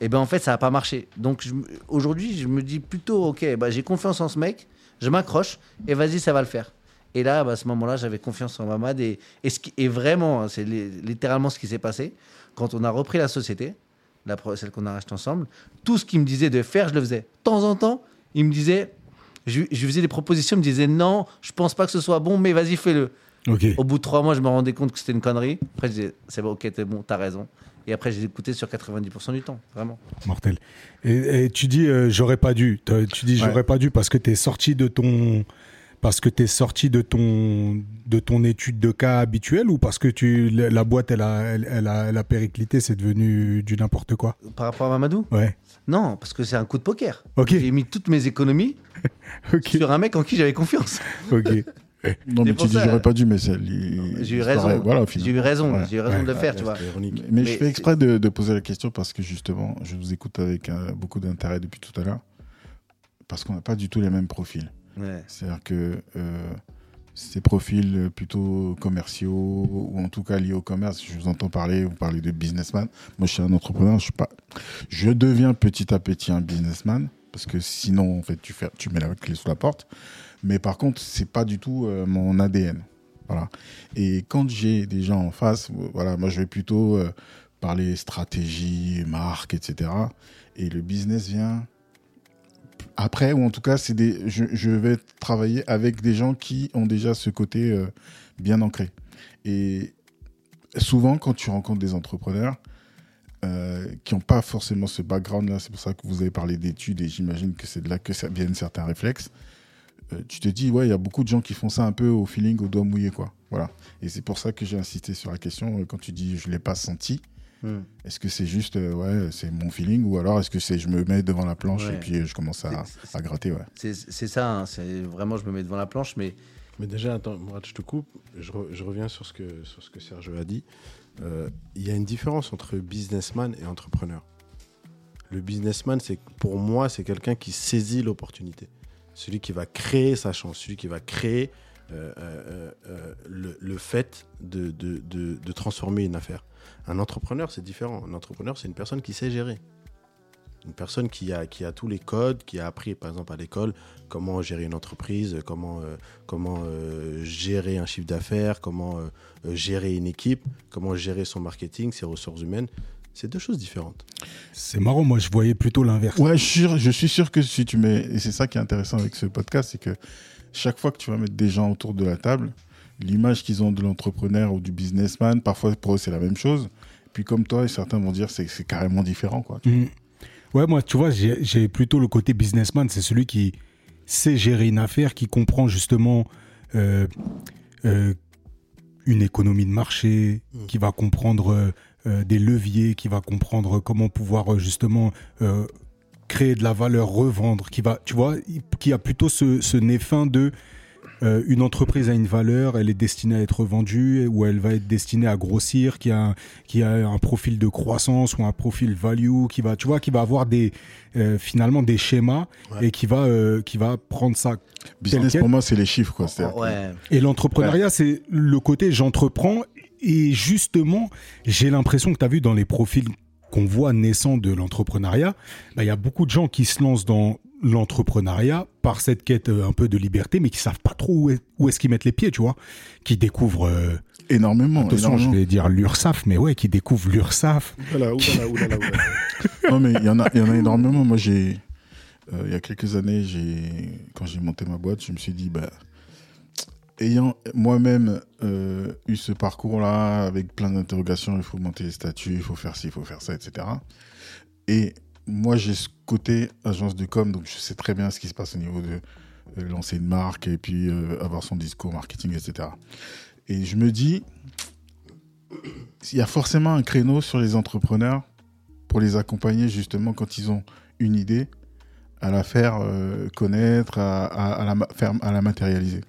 et ben en fait, ça n'a pas marché. Donc aujourd'hui, je me dis plutôt, ok, bah, j'ai confiance en ce mec, je m'accroche et vas-y, ça va le faire. Et là, bah, à ce moment-là, j'avais confiance en Mamad et, et, ce qui, et vraiment, hein, c'est li- littéralement ce qui s'est passé. Quand on a repris la société, la, celle qu'on a rachetée ensemble, tout ce qu'il me disait de faire, je le faisais. De temps en temps, il me disait, je, je faisais des propositions, il me disait non, je pense pas que ce soit bon, mais vas-y, fais-le. Au bout de trois mois, je me rendais compte que c'était une connerie. Après, je disais, c'est bon, ok, t'es bon, t'as raison. Et après, j'ai écouté sur 90% du temps, vraiment. Mortel. Et, et tu dis, euh, j'aurais pas dû. Tu dis, Ouais. j'aurais pas dû parce que tu es sorti de ton. Parce que tu es sorti de ton, de ton étude de cas habituelle ou parce que tu, la la boîte, elle a, elle, elle a, elle a périclité, c'est devenu du n'importe quoi? Par rapport à Mamadou? Ouais. Non, parce que c'est un coup de poker. Ok. J'ai mis toutes mes économies *laughs* Sur un mec en qui j'avais confiance. Ok. *laughs* Non, mais tu dis j'aurais pas dû, mais J'ai eu raison. Voilà, J'ai eu raison. Ouais. J'ai eu raison Ouais. de le faire, tu vois. Mais, Mais je fais exprès de, de poser la question parce que justement, je vous écoute avec euh, beaucoup d'intérêt depuis tout à l'heure. Parce qu'on n'a pas du tout les mêmes profils. Ouais. C'est-à-dire que euh, ces profils plutôt commerciaux ou en tout cas liés au commerce, je vous entends parler, vous parlez de businessman. Moi, je suis un entrepreneur, je suis pas. Je deviens petit à petit un businessman parce que sinon, en fait, tu, mets la clé sous la porte. Mais par contre, c'est pas du tout euh, mon ADN. Voilà. Et quand j'ai des gens en face, voilà, moi, je vais plutôt euh, parler stratégie, marque, etc. Et le business vient après, ou en tout cas, des, je, vais travailler avec des gens qui ont déjà ce côté euh, bien ancré. Et souvent, quand tu rencontres des entrepreneurs euh, qui n'ont pas forcément ce background-là, c'est pour ça que vous avez parlé d'études et j'imagine que c'est de là que ça viennent certains réflexes. euh, tu te dis, ouais, il y a beaucoup de gens qui font ça un peu au feeling, au doigt mouillé, quoi. Voilà. Et c'est pour ça que j'ai insisté sur la question. euh, Quand tu dis, je l'ai pas senti, Hmm. est-ce que c'est juste, euh, ouais, c'est mon feeling, ou alors est-ce que c'est, je me mets devant la planche Ouais. et puis euh, je commence à, gratter, ouais. C'est c'est ça, hein, c'est vraiment, je me mets devant la planche, mais Mais déjà, attends, Mourad, je te coupe. Je, re- je reviens sur ce que, sur ce que Serge a dit. Euh, Il y a une différence entre businessman et entrepreneur. Le businessman, c'est pour moi, c'est quelqu'un qui saisit l'opportunité. Celui qui va créer sa chance, celui qui va créer euh, euh, euh, le, fait de transformer une affaire. Un entrepreneur, c'est différent. Un entrepreneur, c'est une personne qui sait gérer. Une personne qui a, qui a tous les codes, qui a appris, par exemple, à l'école, comment gérer une entreprise, comment, euh, comment euh, gérer un chiffre d'affaires, comment euh, gérer une équipe, comment gérer son marketing, ses ressources humaines. C'est deux choses différentes. C'est marrant, moi je voyais plutôt l'inverse. Ouais, je suis, sûr, je suis sûr que si tu mets, et c'est ça qui est intéressant avec ce podcast, c'est que chaque fois que tu vas mettre des gens autour de la table, l'image qu'ils ont de l'entrepreneur ou du businessman, parfois pour eux c'est la même chose. Puis comme toi, certains vont dire c'est c'est carrément différent. Quoi. Mm. Ouais, moi, tu vois, j'ai plutôt le côté businessman. C'est celui qui sait gérer une affaire, qui comprend justement euh, euh, une économie de marché, Mm. qui va comprendre euh, des leviers, qui va comprendre comment pouvoir justement créer de la valeur, revendre, qui va, tu vois, qui a plutôt ce, ce nez fin de euh, une entreprise a une valeur, elle est destinée à être vendue ou elle va être destinée à grossir, qui a, un- qui a un profil de croissance ou un profil value, qui va, tu vois, qui va avoir des euh, finalement des schémas Ouais. et qui va euh, qui va prendre ça. Business pour moi, c'est les chiffres. Quoi. Ouais. Et l'entrepreneuriat, c'est le côté j'entreprends et justement, j'ai l'impression que tu as vu dans les profils qu'on voit naissants de l'entrepreneuriat, bah, il y a beaucoup de gens qui se lancent dans l'entrepreneuriat par cette quête euh, un peu de liberté, mais qui savent pas trop où est- où est-ce qu'ils mettent les pieds, tu vois, qui découvrent, euh, Énormément. attention, énormément. je vais dire l'URSAF, mais ouais, qui découvrent l'URSAF. Oulala, oulala, oulala, oulala. Non, mais il y en a, il y en a énormément. Moi, j'ai, euh, il y a quelques années, j'ai, quand j'ai monté ma boîte, je me suis dit, bah, ayant moi-même euh, eu ce parcours-là avec plein d'interrogations, il faut monter les statuts, il faut faire ci, il faut faire ça, etc. Et moi, j'ai ce côté agence de com, donc je sais très bien ce qui se passe au niveau de euh, lancer une marque et puis euh, avoir son discours marketing, etc. Et je me dis, il y a forcément un créneau sur les entrepreneurs pour les accompagner justement quand ils ont une idée, à la faire euh, connaître, à, la, faire, à la matérialiser.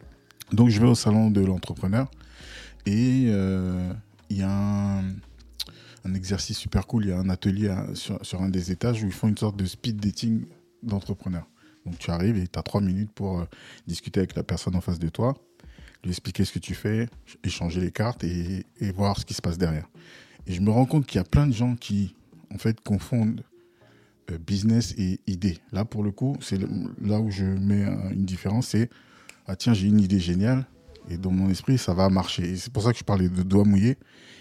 Donc je vais au salon de l'entrepreneur et il y a un, un exercice super cool, il y a un atelier à- sur, un des étages où ils font une sorte de speed dating d'entrepreneur. Donc tu arrives et tu as trois minutes pour euh, discuter avec la personne en face de toi, lui expliquer ce que tu fais, échanger les cartes et, voir ce qui se passe derrière. Et je me rends compte qu'il y a plein de gens qui, en fait, confondent euh, business et idée. Là, pour le coup, c'est là où je mets euh, une différence, c'est ah tiens, j'ai une idée géniale et dans mon esprit, ça va marcher. Et c'est pour ça que je parlais de doigts mouillés.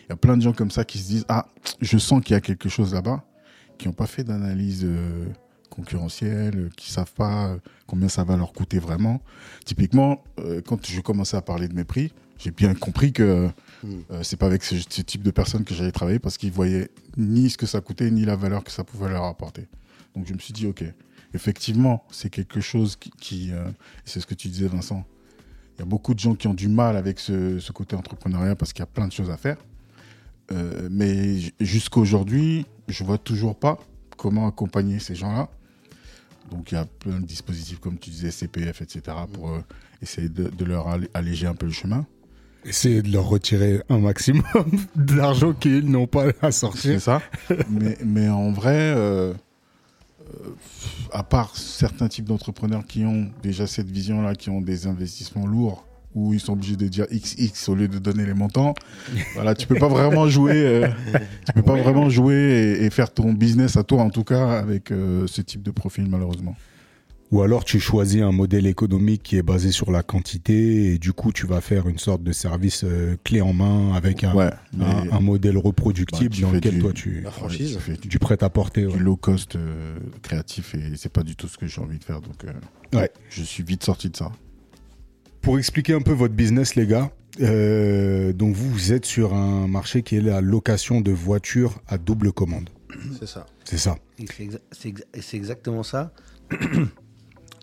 Il y a plein de gens comme ça qui se disent ah, je sens qu'il y a quelque chose là-bas, qui n'ont pas fait d'analyse euh, concurrentielle, euh, qui savent pas euh, combien ça va leur coûter vraiment. Typiquement, euh, quand je commençais à parler de mes prix, j'ai bien compris que Hmm. euh, c'est pas avec ce, ce type de personnes que j'allais travailler parce qu'ils voyaient ni ce que ça coûtait ni la valeur que ça pouvait leur apporter. Donc je me suis dit ok, effectivement c'est quelque chose qui, qui, c'est ce que tu disais Vincent. Il y a beaucoup de gens qui ont du mal avec ce, ce côté entrepreneuriat parce qu'il y a plein de choses à faire. Euh, mais jusqu'à aujourd'hui, je vois toujours pas comment accompagner ces gens-là. Donc il y a plein de dispositifs comme tu disais CPF etc pour euh, essayer de, de leur allé- alléger un peu le chemin. Essayer de leur retirer un maximum *laughs* d'argent qu'ils n'ont pas à C'est sortir. ça. *laughs* mais, mais en vrai, euh, à part certains types d'entrepreneurs qui ont déjà cette vision-là, qui ont des investissements lourds, où ils sont obligés de dire XX au lieu de donner les montants, *laughs* voilà, tu peux pas vraiment jouer, euh, tu peux pas vraiment jouer et, et faire ton business à toi, en tout cas, avec euh, ce type de profil, malheureusement. Ou alors tu choisis un modèle économique qui est basé sur la quantité et du coup tu vas faire une sorte de service euh, clé en main avec un, Ouais, un, un modèle reproductible Bah, dans lequel du- toi tu, La franchise. tu fais du, tu prêtes à porter. du low cost euh, créatif et c'est pas du tout ce que j'ai envie de faire, donc euh, Ouais. je suis vite sorti de ça. Pour expliquer un peu votre business, les gars, euh, donc vous, vous êtes sur un marché qui est la location de voitures à double commande. C'est ça. C'est ça. Exa- exa- c'est exactement ça. *clears throat*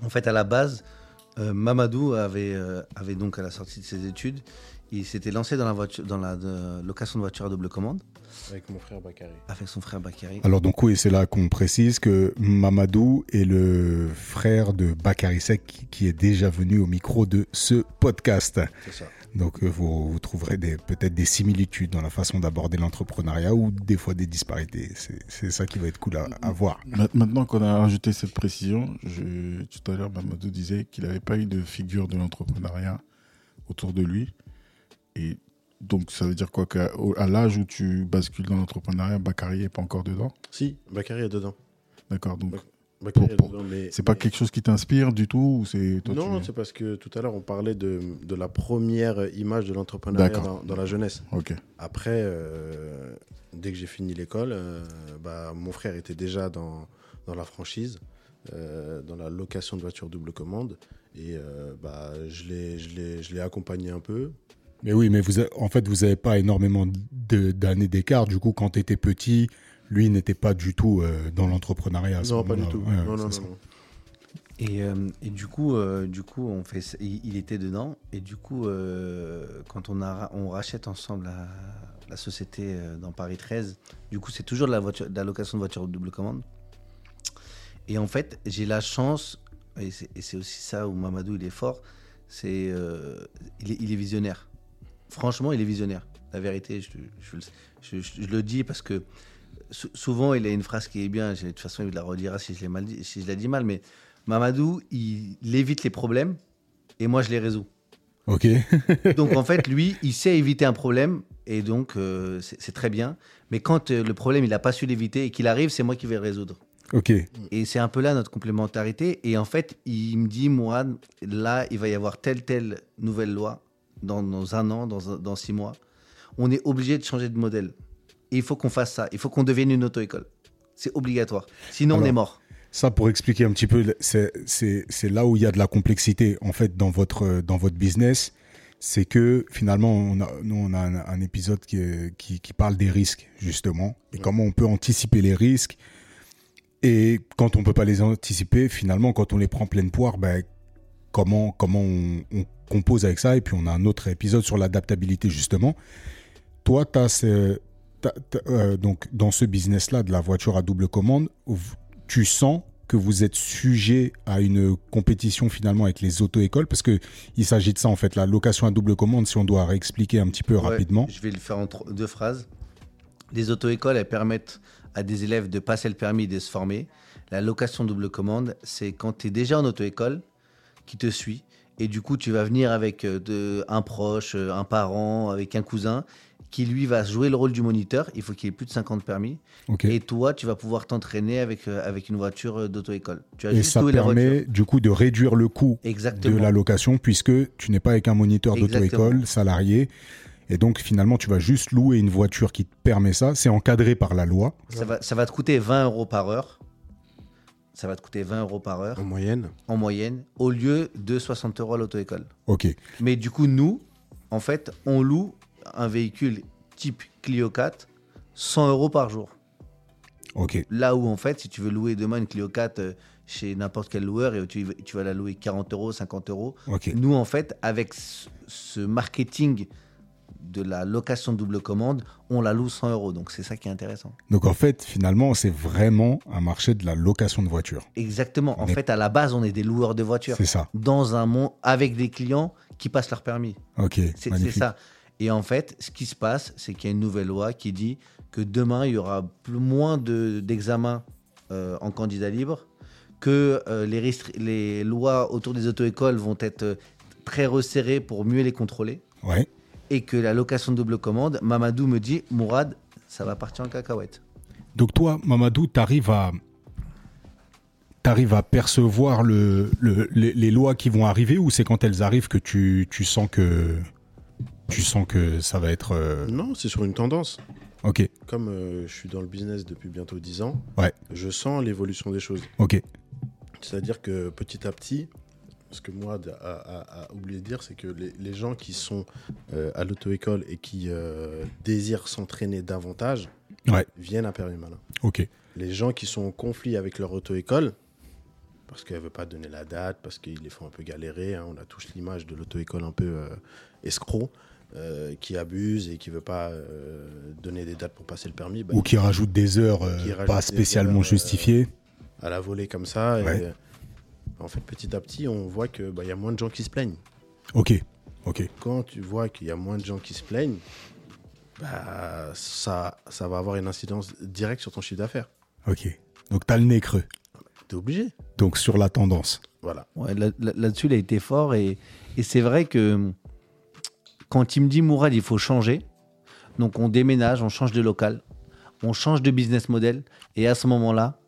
en fait, à la base, euh, Mamadou avait, euh, avait donc à la sortie de ses études, il s'était lancé dans la, voiture, dans la de- location de voiture à double commande Avec mon frère Bakary. avec son frère Bakary. Alors donc oui, c'est là qu'on précise que Mamadou est le frère de Bakary Sek qui est déjà venu au micro de ce podcast. C'est ça. Donc euh, vous, vous trouverez peut-être des similitudes dans la façon d'aborder l'entrepreneuriat ou des fois des disparités. C'est ça qui va être cool à, à voir. Ma- Maintenant qu'on a rajouté cette précision, je, tout à l'heure, Mamadou disait qu'il n'avait pas eu de figure de l'entrepreneuriat autour de lui. Et donc, ça veut dire quoi qu'à à l'âge où tu bascules dans l'entrepreneuriat, Bakary n'est pas encore dedans? Si, Bakary est dedans. D'accord. Donc, Pour- pour- est dedans, mais c'est pas mais- quelque chose qui t'inspire du tout ou c'est toi, Non, tu- c'est parce que tout à l'heure, on parlait de, de la première image de l'entrepreneuriat dans, dans la jeunesse. Après, euh, dès que j'ai fini l'école, euh, bah, mon frère était déjà dans, dans la franchise, euh, dans la location de voitures double commande. Et euh, bah, je l'ai- je l'ai je l'ai accompagné un peu. Mais oui, mais vous, a- en fait, vous n'avez pas énormément de- d'années d'écart. Du coup, quand tu étais petit, lui n'était pas du tout euh, dans l'entrepreneuriat. Non, pas du tout. Ouais, non, non, c'est non, ça. non. Et, euh, et du coup, euh, du coup, on fait, il, était dedans. Et du coup, euh, quand on, a, on rachète ensemble la, la société dans Paris 13, du coup, c'est toujours de la, voiture, de la location de voiture double commande. Et en fait, j'ai la chance, et c'est aussi ça où Mamadou il est fort, c'est euh, il, est, il est visionnaire. Franchement, il est visionnaire. La vérité, je, je le- je- je- je le dis parce que sou- souvent il a une phrase qui est bien. De toute façon, il la redira si je l'ai mal dit, si je l'ai dit mal, mais Mamadou, il, il évite les problèmes et moi je les résous. Ok. *laughs* Donc en fait, lui, il sait éviter un problème et donc euh, c'est très bien. Mais quand euh, le problème, il n'a pas su l'éviter et qu'il arrive, c'est moi qui vais le résoudre. ok. Et c'est un peu là notre complémentarité. Et en fait, il me dit, Mourad, là, il va y avoir telle, telle nouvelle loi dans, dans un an, dans six mois. On est obligé de changer de modèle. Et il faut qu'on fasse ça. Il faut qu'on devienne une auto-école. C'est obligatoire. Sinon, on est mort. Ça, pour expliquer un petit peu, c'est- c'est c'est là où il y a de la complexité, en fait, dans votre, dans votre business. C'est que finalement, on a, nous, on a un, un épisode qui, qui, qui parle des risques, justement, et comment on peut anticiper les risques. Et quand on peut pas les anticiper, finalement, quand on les prend pleine poire, ben, comment, comment on, on compose avec ça. Et puis, on a un autre épisode sur l'adaptabilité, justement. Toi, tu as donc, dans ce business-là de la voiture à double commande, tu sens que vous êtes sujet à une compétition finalement avec les auto-écoles? Parce que il s'agit de ça en fait la location à double commande si on doit réexpliquer un petit peu Ouais, rapidement Je vais le faire en deux phrases. Les auto-écoles, elles permettent à des élèves de passer le permis et de se former. La location double commande, c'est quand tu es déjà en auto-école, qui te suit. Et du coup, tu vas venir avec euh, de, un proche, euh, un parent, avec un cousin, qui lui va jouer le rôle du moniteur. Il faut qu'il ait plus de 50 permis. ok Et toi, tu vas pouvoir t'entraîner avec, euh, avec une voiture euh, d'auto-école. Tu as et juste ça permet du coup de réduire le coût de la location puisque tu n'es pas avec un moniteur d'auto-école salarié et donc finalement tu vas juste louer une voiture qui te permet ça c'est encadré par la loi Ça, va, ça va te coûter 20 euros par heure. Ça va te coûter 20 euros par heure En moyenne. en moyenne, au lieu de 60 euros à l'auto-école. ok Mais du coup, nous, en fait, on loue un véhicule type Clio 4 100 euros par jour. ok Là où, en fait, si tu veux louer demain une Clio 4 euh, chez n'importe quel loueur et tu, tu vas la louer 40 euros, 50 euros, ok nous, en fait, avec ce, marketing de la location double commande, on la loue 100 euros. Donc, c'est ça qui est intéressant. donc en fait finalement c'est vraiment un marché de la location de voiture Exactement. En est- fait, à la base, on est des loueurs de voitures. c'est ça Dans un monde avec des clients qui passent leur permis. ok C'est ça. Et en fait, ce qui se passe, c'est qu'il y a une nouvelle loi qui dit que demain, il y aura plus, moins de- d'examens euh, en candidat libre, que euh, les, lois autour des auto-écoles vont être euh, très resserrées pour mieux les contrôler, ouais et que la location de double commande, Mamadou me dit, Mourad, ça va partir en cacahuète. Donc toi, Mamadou, tu arrives à, t'arrives à percevoir le, le- les, les lois qui vont arriver ou c'est quand elles arrivent que tu, tu sens que tu sens que ça va être euh, Non, c'est sur une tendance. ok Comme euh, je suis dans le business depuis bientôt 10 ans, Ouais. je sens l'évolution des choses. ok C'est-à-dire que petit à petit, ce que moi a, a- a oublié de dire, c'est que les, les gens qui sont euh, à l'auto-école et qui euh, désirent s'entraîner davantage Ouais. viennent à Permis Malin. ok Les gens qui sont en conflit avec leur auto-école, parce qu'elle ne veut pas donner la date, parce qu'ils les font un peu galérer, hein, on a tous l'image de l'auto-école un peu euh, escroc, euh, qui abuse et qui ne veut pas euh, donner des dates pour passer le permis. bah, ou qui rajoute des heures euh, rajoute pas spécialement heures, euh, justifiées à la volée comme ça. Et, en fait, petit à petit, on voit qu'il bah, y a moins de gens qui se plaignent. ok ok Quand tu vois qu'il y a moins de gens qui se plaignent, bah, ça, ça va avoir une incidence directe sur ton chiffre d'affaires. ok donc t'as le nez creux Tu es obligé. donc sur la tendance Voilà. Ouais, là- là- Là-dessus, il a été fort. Et, et c'est vrai que quand il me dit Mourad, il faut changer, donc on déménage, on change de local, on change de business model. Et à ce moment-là,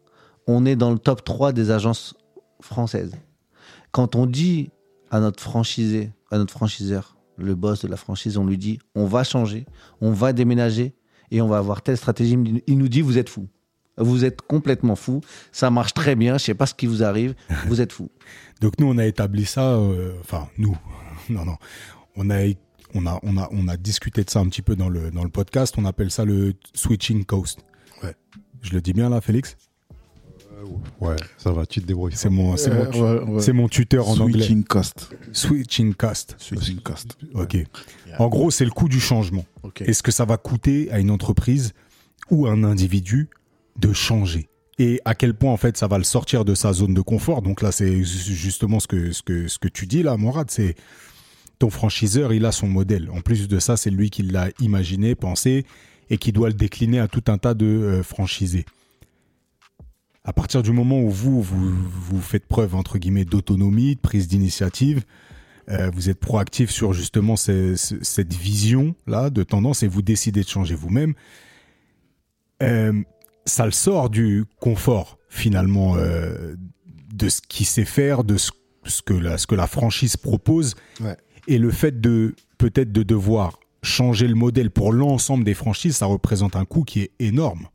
on est dans le top 3 des agences françaises. Quand on dit à notre franchisé, à notre franchiseur, le boss de la franchise, on lui dit on va changer, on va déménager et on va avoir telle stratégie, il nous dit vous êtes fou. Vous êtes complètement fou. Ça marche très bien. Je sais pas ce qui vous arrive. Vous êtes fou. *laughs* Donc nous, on a établi ça, euh, enfin nous, *laughs* non, non, on a, on, a, on, a, on a discuté de ça un petit peu dans le, dans le podcast. On appelle ça le switching coast. Ouais. Je le dis bien là, Félix? Ouais, ça va, tu te débrouilles. C'est mon, c'est Euh, mon, ouais, ouais. c'est mon tuteur en anglais. Switching cost. Switching cost. Switching cost. Ok. En gros, c'est le coût du changement. Ok. Est-ce que ça va coûter à une entreprise ou à un individu de changer? Et à quel point en fait ça va le sortir de sa zone de confort? Donc là, c'est justement ce que, ce que, ce que tu dis là, Morad, c'est franchiseur, il a son modèle. En plus de ça, c'est lui qui l'a imaginé, pensé et qui doit le décliner à tout un tas de euh, franchisés. À partir du moment où vous, vous, faites preuve, entre guillemets, d'autonomie, de prise d'initiative, euh, vous êtes proactif sur justement ce- ce- cette vision-là de tendance et vous décidez de changer vous-même, euh, ça le sort du confort, finalement, de ce qu'il sait faire, de ce, que la, franchise propose. Et le fait de peut-être de devoir changer le modèle pour l'ensemble des franchises, ça représente un coût qui est énorme.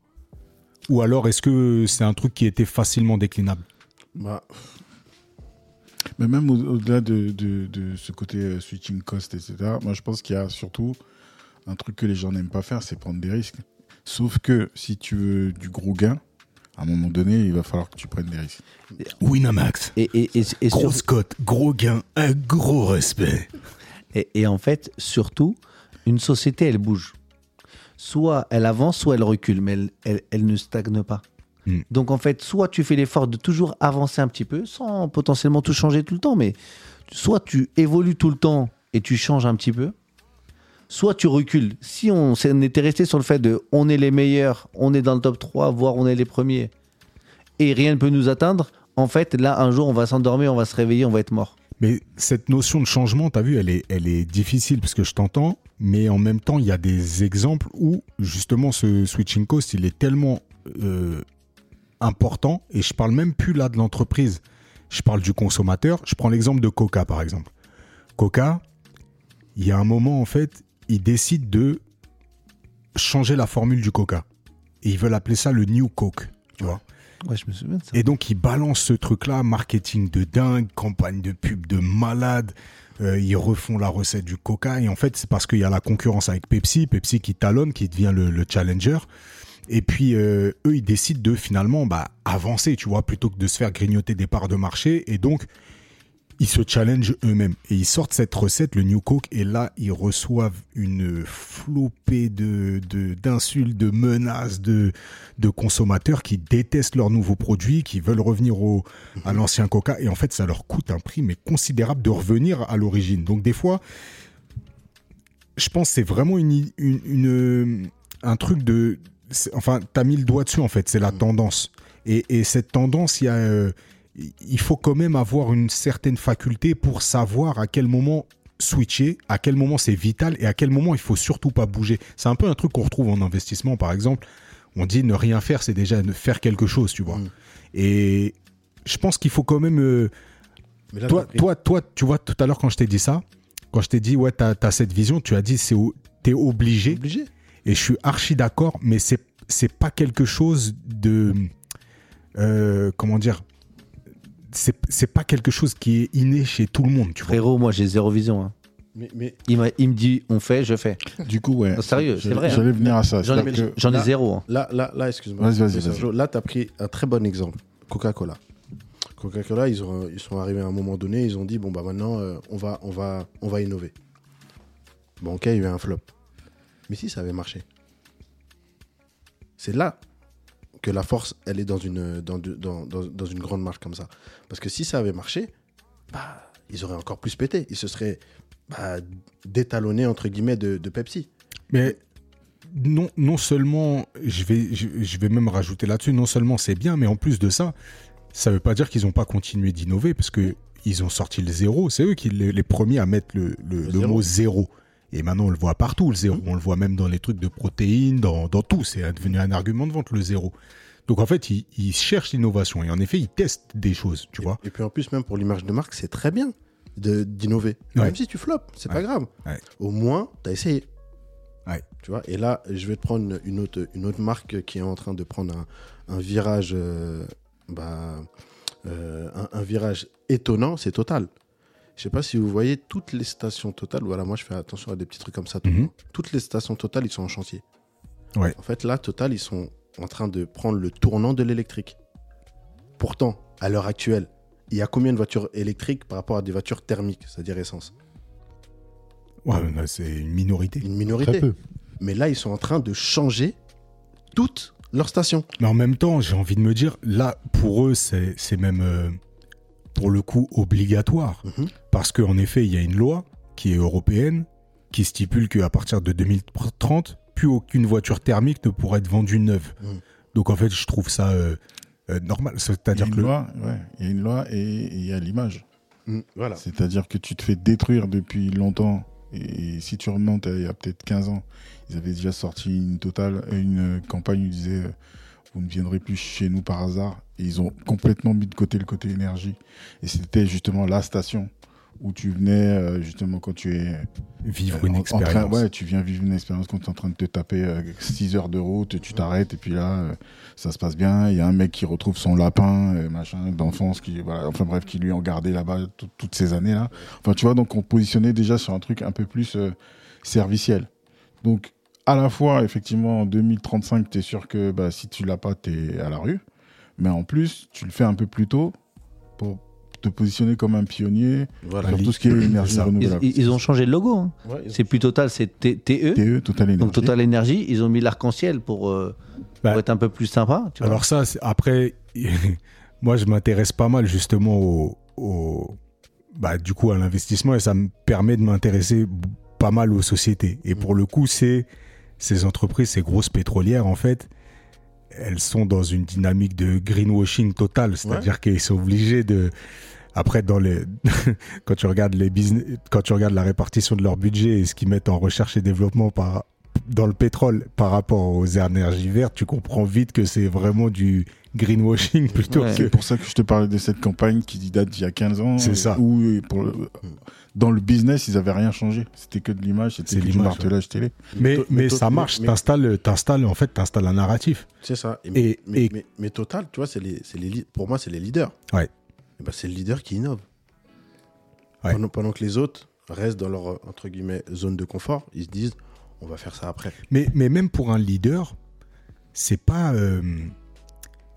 Ou alors est-ce que c'est un truc qui était facilement déclinable? Bah, Mais même au- au-delà de, de, de ce côté euh, switching cost, etc., moi je pense qu'il y a surtout un truc que les gens n'aiment pas faire, c'est prendre des risques. Sauf que si tu veux du gros gain, à un moment donné, il va falloir que tu prennes des risques. Winamax, Et, et, et, et sur- grosse cote, gros gain, un gros respect. Et, et en fait, surtout, une société, elle bouge. Soit elle avance, soit elle recule, mais elle, elle, elle ne stagne pas. Hmm. Donc en fait, soit tu fais l'effort de toujours avancer un petit peu, sans potentiellement tout changer tout le temps, mais soit tu évolues tout le temps et tu changes un petit peu, soit tu recules. Si on, était resté sur le fait de on est les meilleurs, on est dans le top 3, voire on est les premiers, et rien ne peut nous atteindre, en fait, là, un jour, on va s'endormir, on va se réveiller, on va être mort. Mais cette notion de changement, tu as vu, elle est, elle est difficile parce que je t'entends, mais en même temps, il y a des exemples où justement ce switching cost, il est tellement euh, important, et je parle même plus là de l'entreprise, je parle du consommateur. Je prends l'exemple de Coca par exemple. Coca, il y a un moment en fait, ils décident de changer la formule du Coca. Et ils veulent appeler ça le New Coke, tu vois. Ouais, je me souviens de ça. Et donc, ils balancent ce truc-là, marketing de dingue, campagne de pub de malade. Euh, ils refont la recette du coca. Et en fait, c'est parce qu'il y a la concurrence avec Pepsi. Pepsi qui talonne, qui devient le, le challenger. Et puis, euh, eux, ils décident de finalement bah, avancer, tu vois, plutôt que de se faire grignoter des parts de marché. Et donc, ils se challengent eux-mêmes. Et ils sortent cette recette, le New Coke. Et là, ils reçoivent une flopée de, de, d'insultes, de menaces, de, de consommateurs qui détestent leurs nouveaux produits, qui veulent revenir au, à l'ancien Coca. Et en fait, ça leur coûte un prix mais considérable de revenir à l'origine. Donc des fois, je pense que c'est vraiment une, une, une- un truc de... Enfin, t'as mis le doigt dessus en fait, c'est la tendance. Et, et cette tendance, il y a... euh, il faut quand même avoir une certaine faculté pour savoir à quel moment switcher, à quel moment c'est vital et à quel moment il faut surtout pas bouger. C'est un peu un truc qu'on retrouve en investissement, par exemple. On dit ne rien faire, c'est déjà ne faire quelque chose, tu vois. Mm. Et je pense qu'il faut quand même. euh, là, toi, toi, toi, tu vois, tout à l'heure quand je t'ai dit ça, quand je t'ai dit ouais, t'as as cette vision, tu as dit c'est t'es obligé. obligé. Et je suis archi d'accord, mais c'est c'est pas quelque chose de euh, comment dire. C'est c'est pas quelque chose qui est inné chez tout le monde, tu vois. Frérot, moi j'ai zéro vision. hein. Mais, mais Il, m'a- il me dit on fait, je fais. Du coup, ouais. Non, sérieux, c'est J'allais- vrai, hein. J'allais venir à ça. J'en ai, C'est-à-dire que- j'en ai là- zéro. hein. là, là, là excuse-moi. Vas-y, vas-y, Mais vas-y. Sergio, Là, tu as pris un très bon exemple. Coca-Cola. Coca-Cola, ils, ont- ils sont arrivés à un moment donné, ils ont dit bon, bah maintenant, euh, on, va, on, va, on va innover. Bon, ok, il y a eu un flop. Mais si ça avait marché C'est là que la force, elle est dans une, dans, de- dans, dans, dans une grande marque comme ça. Parce que si ça avait marché, bah, ils auraient encore plus pété. Ils se seraient bah, détalonnés, entre guillemets, de, de Pepsi. Mais non, non seulement, je vais, je, je vais même rajouter là-dessus, non seulement c'est bien, mais en plus de ça, ça veut pas dire qu'ils n'ont pas continué d'innover, parce que ils ont sorti le zéro. C'est eux qui les, les premiers à mettre le, le- Le le zéro. mot zéro. Et maintenant, on le voit partout, le zéro. On le voit même dans les trucs de protéines, dans, dans tout. C'est devenu un argument de vente, le zéro. Donc en fait, ils, ils cherchent l'innovation. Et en effet, ils testent des choses, tu vois. Et puis en plus, même pour l'image de marque, c'est très bien d'innover. Ouais. Même si tu floppes, c'est pas Ouais. grave. Ouais. Au moins, tu as essayé. Tu vois, et là, je vais te prendre une, une autre, une autre marque qui est en train de prendre un, un virage, euh, bah, euh, un, un virage étonnant, c'est Total. Je sais pas si vous voyez toutes les stations Total. Voilà, moi je fais attention à des petits trucs comme ça. tout le Mhm. Toutes les stations Total, ils sont en chantier. Ouais. En fait, là, Total, ils sont en train de prendre le tournant de l'électrique. Pourtant, à l'heure actuelle, il y a combien de voitures électriques par rapport à des voitures thermiques, c'est-à-dire essence? Ouais, c'est une minorité. Une Très minorité. peu. Mais là, ils sont en train de changer toutes leurs stations. Mais en même temps, j'ai envie de me dire, là, pour eux, c'est c'est même, euh, pour le coup, obligatoire. Mhm. Parce qu'en effet, il y a une loi qui est européenne qui stipule qu'à partir de 2030, plus aucune voiture thermique ne pourra être vendue neuve. Mhm. Donc en fait, je trouve ça euh, euh, normal. Il y a C'est-à-dire une le- loi, ouais, il y a une loi et il y a l'image. Mm, Voilà. C'est-à-dire que tu te fais détruire depuis longtemps. Et, si tu remontes à il y a peut-être 15 ans, ils avaient déjà sorti une totale, une campagne où ils disaient euh, vous ne viendrez plus chez nous par hasard. Et ils ont complètement mis de côté le côté énergie. Et c'était justement la station où tu venais euh, justement quand tu es vivre euh, une en- en train- expérience. ouais, tu viens vivre une expérience quand tu es en train de te taper 6 heures de route, tu t'arrêtes et puis là, euh, ça se passe bien. Il y a un mec qui retrouve son lapin, euh, machin, d'enfance, qui, voilà, enfin bref, qui lui ont gardé là-bas tout- toutes ces années-là. Enfin, tu vois, donc on positionnait déjà sur un truc un peu plus euh, serviciel. Donc, à la fois, effectivement, en 2035, tu es sûr que bah, si tu l'as pas, tu es à la rue. Mais en plus, tu le fais un peu plus tôt pour te positionner comme un pionnier Voilà. sur tout ce qui est énergie renouvelable. ils- ils ont changé le logo. hein. Ouais, C'est plus Total, c'est TE. TE, Total Energy. Donc Total Énergie, ils ont mis l'arc-en-ciel pour, euh, Bah, pour être un peu plus sympa. Tu vois. Alors ça, après, *laughs* moi, je m'intéresse pas mal justement au, au- bah, du coup, à l'investissement et ça me permet de m'intéresser pas mal aux sociétés. Et pour le coup, c'est ces entreprises, ces grosses pétrolières, en fait, elles sont dans une dynamique de greenwashing total, c'est-à-dire qu'elles sont obligées de après dans les *laughs* quand tu regardes les business quand tu regardes la répartition de leur budget et ce qu'ils mettent en recherche et développement par dans le pétrole par rapport aux énergies vertes, tu comprends vite que c'est vraiment du greenwashing *laughs* plutôt Ouais. que C'est pour ça que je te parlais de cette campagne qui date d'il y a 15 ans. C'est ça. Où, pour le- dans le business, ils avaient rien changé. C'était que de l'image, C'est c'était que du l'image, martelage télé. mais To- mais ça marche, mais- t'installes t'installes en fait t'installes un narratif. C'est ça. Et, Et- mais, et- mais- mais Total, tu vois, c'est les, c'est les, pour moi, c'est les leaders. Ouais. Ben, c'est le leader qui innove. Ouais. Pendant, pendant que les autres restent dans leur, entre guillemets, zone de confort, ils se disent, on va faire ça après. Mais, mais même pour un leader, c'est pas. euh,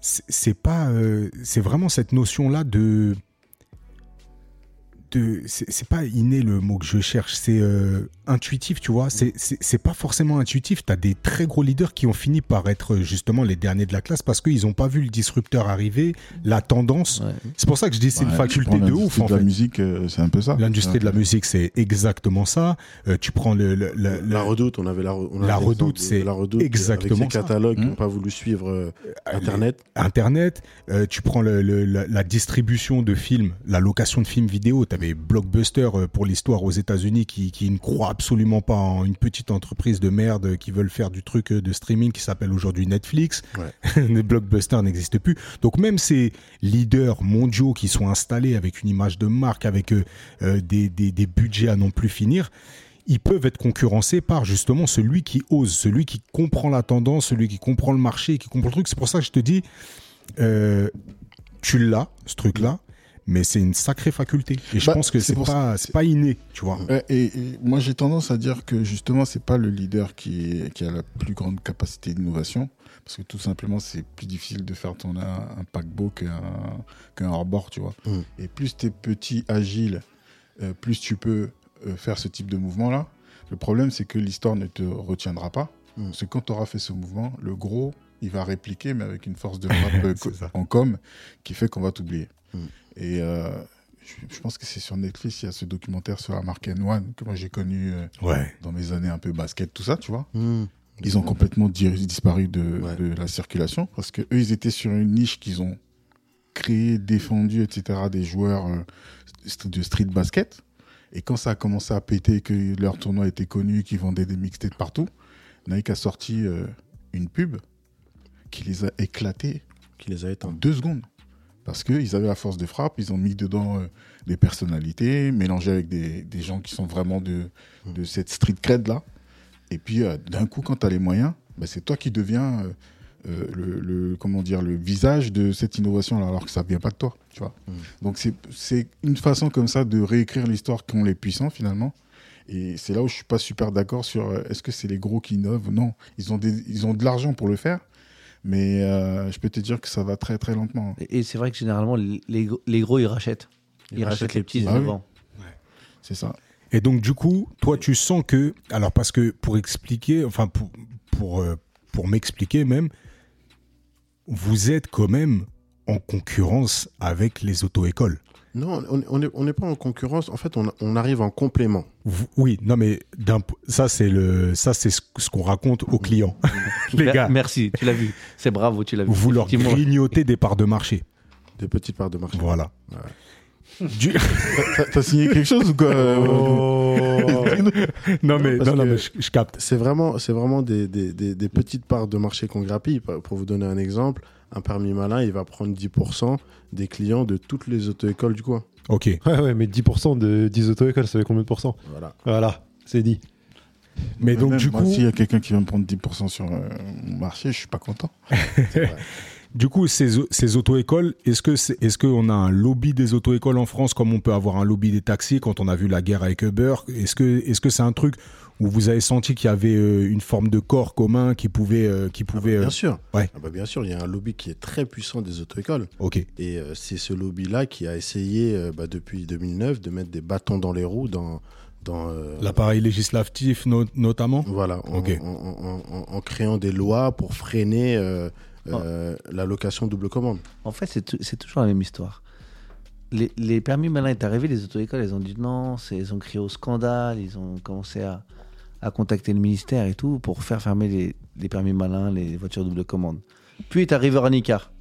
c'est c'est pas. euh, c'est vraiment cette notion-là de. C'est pas inné le mot que je cherche, c'est euh, intuitif, tu vois. C'est- C'est c'est pas forcément intuitif. Tu as des très gros leaders qui ont fini par être justement les derniers de la classe parce qu'ils n'ont pas vu le disrupteur arriver, la tendance. Ouais. C'est pour ça que je dis c'est une Ouais, faculté de ouf en de la fait. musique, euh, c'est un peu ça. L'industrie de la musique, c'est exactement ça. Euh, tu prends le, le- le- La le- redoute, on avait la, on avait La l'exemple Redoute, c'est la redoute exactement avec ça. catalogues qui Mmh. n'ont pas voulu suivre euh, les- Internet. Internet, euh, tu prends le- le- la, la distribution de films, la location de films vidéo. Tu avais Blockbuster euh, pour l'histoire aux États-Unis qui, qui ne croit absolument pas en une petite entreprise de merde qui veulent faire du truc euh, de streaming qui s'appelle aujourd'hui Netflix. *laughs* Les Blockbuster n'existent plus. Donc même ces leaders mondiaux qui sont installés avec une image de marque, avec euh, euh, des, des- des budgets à non plus finir, ils peuvent être concurrencés par justement celui qui ose, celui qui comprend la tendance, celui qui comprend le marché, qui comprend le truc. C'est pour ça que je te dis, euh, tu l'as, ce truc-là, mais c'est une sacrée faculté. Et je Bah, pense que c'est pas, c'est pas inné, tu vois. Et, et moi, j'ai tendance à dire que justement, c'est pas le leader qui, est- qui a la plus grande capacité d'innovation, parce que tout simplement, c'est plus difficile de faire tourner un, un paquebot qu'un qu'un hors-bord, tu vois. Mm. Et plus tu es petit, agile, euh, plus tu peux euh, faire ce type de mouvement-là. Le problème, c'est que l'histoire ne te retiendra pas. Mm. Parce que quand tu auras fait ce mouvement, le gros, il va répliquer, mais avec une force de *laughs* frappe euh, ça. en com qui fait qu'on va t'oublier. Mm. Et euh, je, je pense que c'est sur Netflix, il y a ce documentaire sur la marque N1 que moi j'ai connu euh, Ouais. dans mes années un peu basket, tout ça, tu vois. Mmh. Ils ont complètement di- disparu de, Ouais. de la circulation parce que eux, ils étaient sur une niche qu'ils ont créée, défendue, etc., des joueurs euh, de street basket. Et quand ça a commencé à péter, que leur tournoi était connu, qu'ils vendaient des mixtapes partout, Nike a sorti euh, une pub qui les a éclatés Qui les a en éteints. deux secondes. Parce qu'ils avaient la force de frappe, ils ont mis dedans euh, des personnalités, mélangées avec des, des gens qui sont vraiment de, de cette street cred là. Et puis euh, d'un coup, quand tu as les moyens, bah, c'est toi qui deviens euh, le, le- comment dire, le visage de cette innovation alors que ça vient pas de toi, tu vois. Mm. Donc c'est- une façon comme ça de réécrire l'histoire qu'ont les puissants finalement. Et c'est là où je suis pas super d'accord sur est-ce que c'est les gros qui innovent Non, ils ont, des, ils ont de l'argent pour le faire, mais euh, je peux te dire que ça va très très lentement. Et, et c'est vrai que généralement, les, les gros- ils rachètent. Ils, rachètent les petits, ils Ah oui. vendent. C'est ça. Et donc, du coup, toi, tu sens que. Alors, parce que pour expliquer, enfin, pour, pour, euh, pour m'expliquer même, vous êtes quand même en concurrence avec les auto-écoles. Non, on n'est on pas en concurrence. En fait, on, on arrive en complément. Oui, non, mais ça, c'est le, ça, c'est ce, ce qu'on raconte aux clients. *laughs* *laughs* les gars, Merci, tu l'as vu. C'est bravo, tu l'as vu. vous leur grignotez des parts de marché. Des petites parts de marché. Voilà. Ouais. Du- T'as- T'as signé quelque chose ou quoi euh, *laughs* *laughs* non, mais, non, non, mais je, je capte. C'est vraiment, c'est vraiment des, des, des, des petites parts de marché qu'on grappille. Pour vous donner un exemple, un permis malin, il va prendre 10% des clients de toutes les auto-écoles du coin. Ok. *laughs* Ouais, ouais, mais 10% de 10 auto-écoles, ça fait combien de pourcents? Voilà. Voilà, c'est dit. Mais donc, Même du moi, coup, s'il y a quelqu'un qui va me prendre 10% sur euh, mon marché, je suis pas content. *laughs* Du coup, ces, ces auto-écoles, est-ce que est-ce qu'on a un lobby des auto-écoles en France comme on peut avoir un lobby des taxis quand on a vu la guerre avec Uber? Est-ce que, est-ce que c'est un truc où vous avez senti qu'il y avait euh, une forme de corps commun qui pouvait, euh, qui Ah bah, pouvait, euh, bien sûr. ouais. Ah bah, bien sûr, il y a un lobby qui est très puissant des auto-écoles. ok, Et c'est ce lobby-là qui a essayé, bah, depuis 2009, de mettre des bâtons dans les roues dans. dans euh, l'appareil législatif no- notamment? Voilà, en, Ok. en- en- en- en créant des lois pour freiner euh, euh, la location double commande. En fait, c'est tou- c'est toujours la même histoire. Les, les permis malins est arrivé, les auto-écoles, elles ont dit non, ils ont crié au scandale, ils ont commencé à, à contacter le ministère et tout pour faire fermer les, les permis malins, les voitures double commande. Puis est arrivé Ornicar.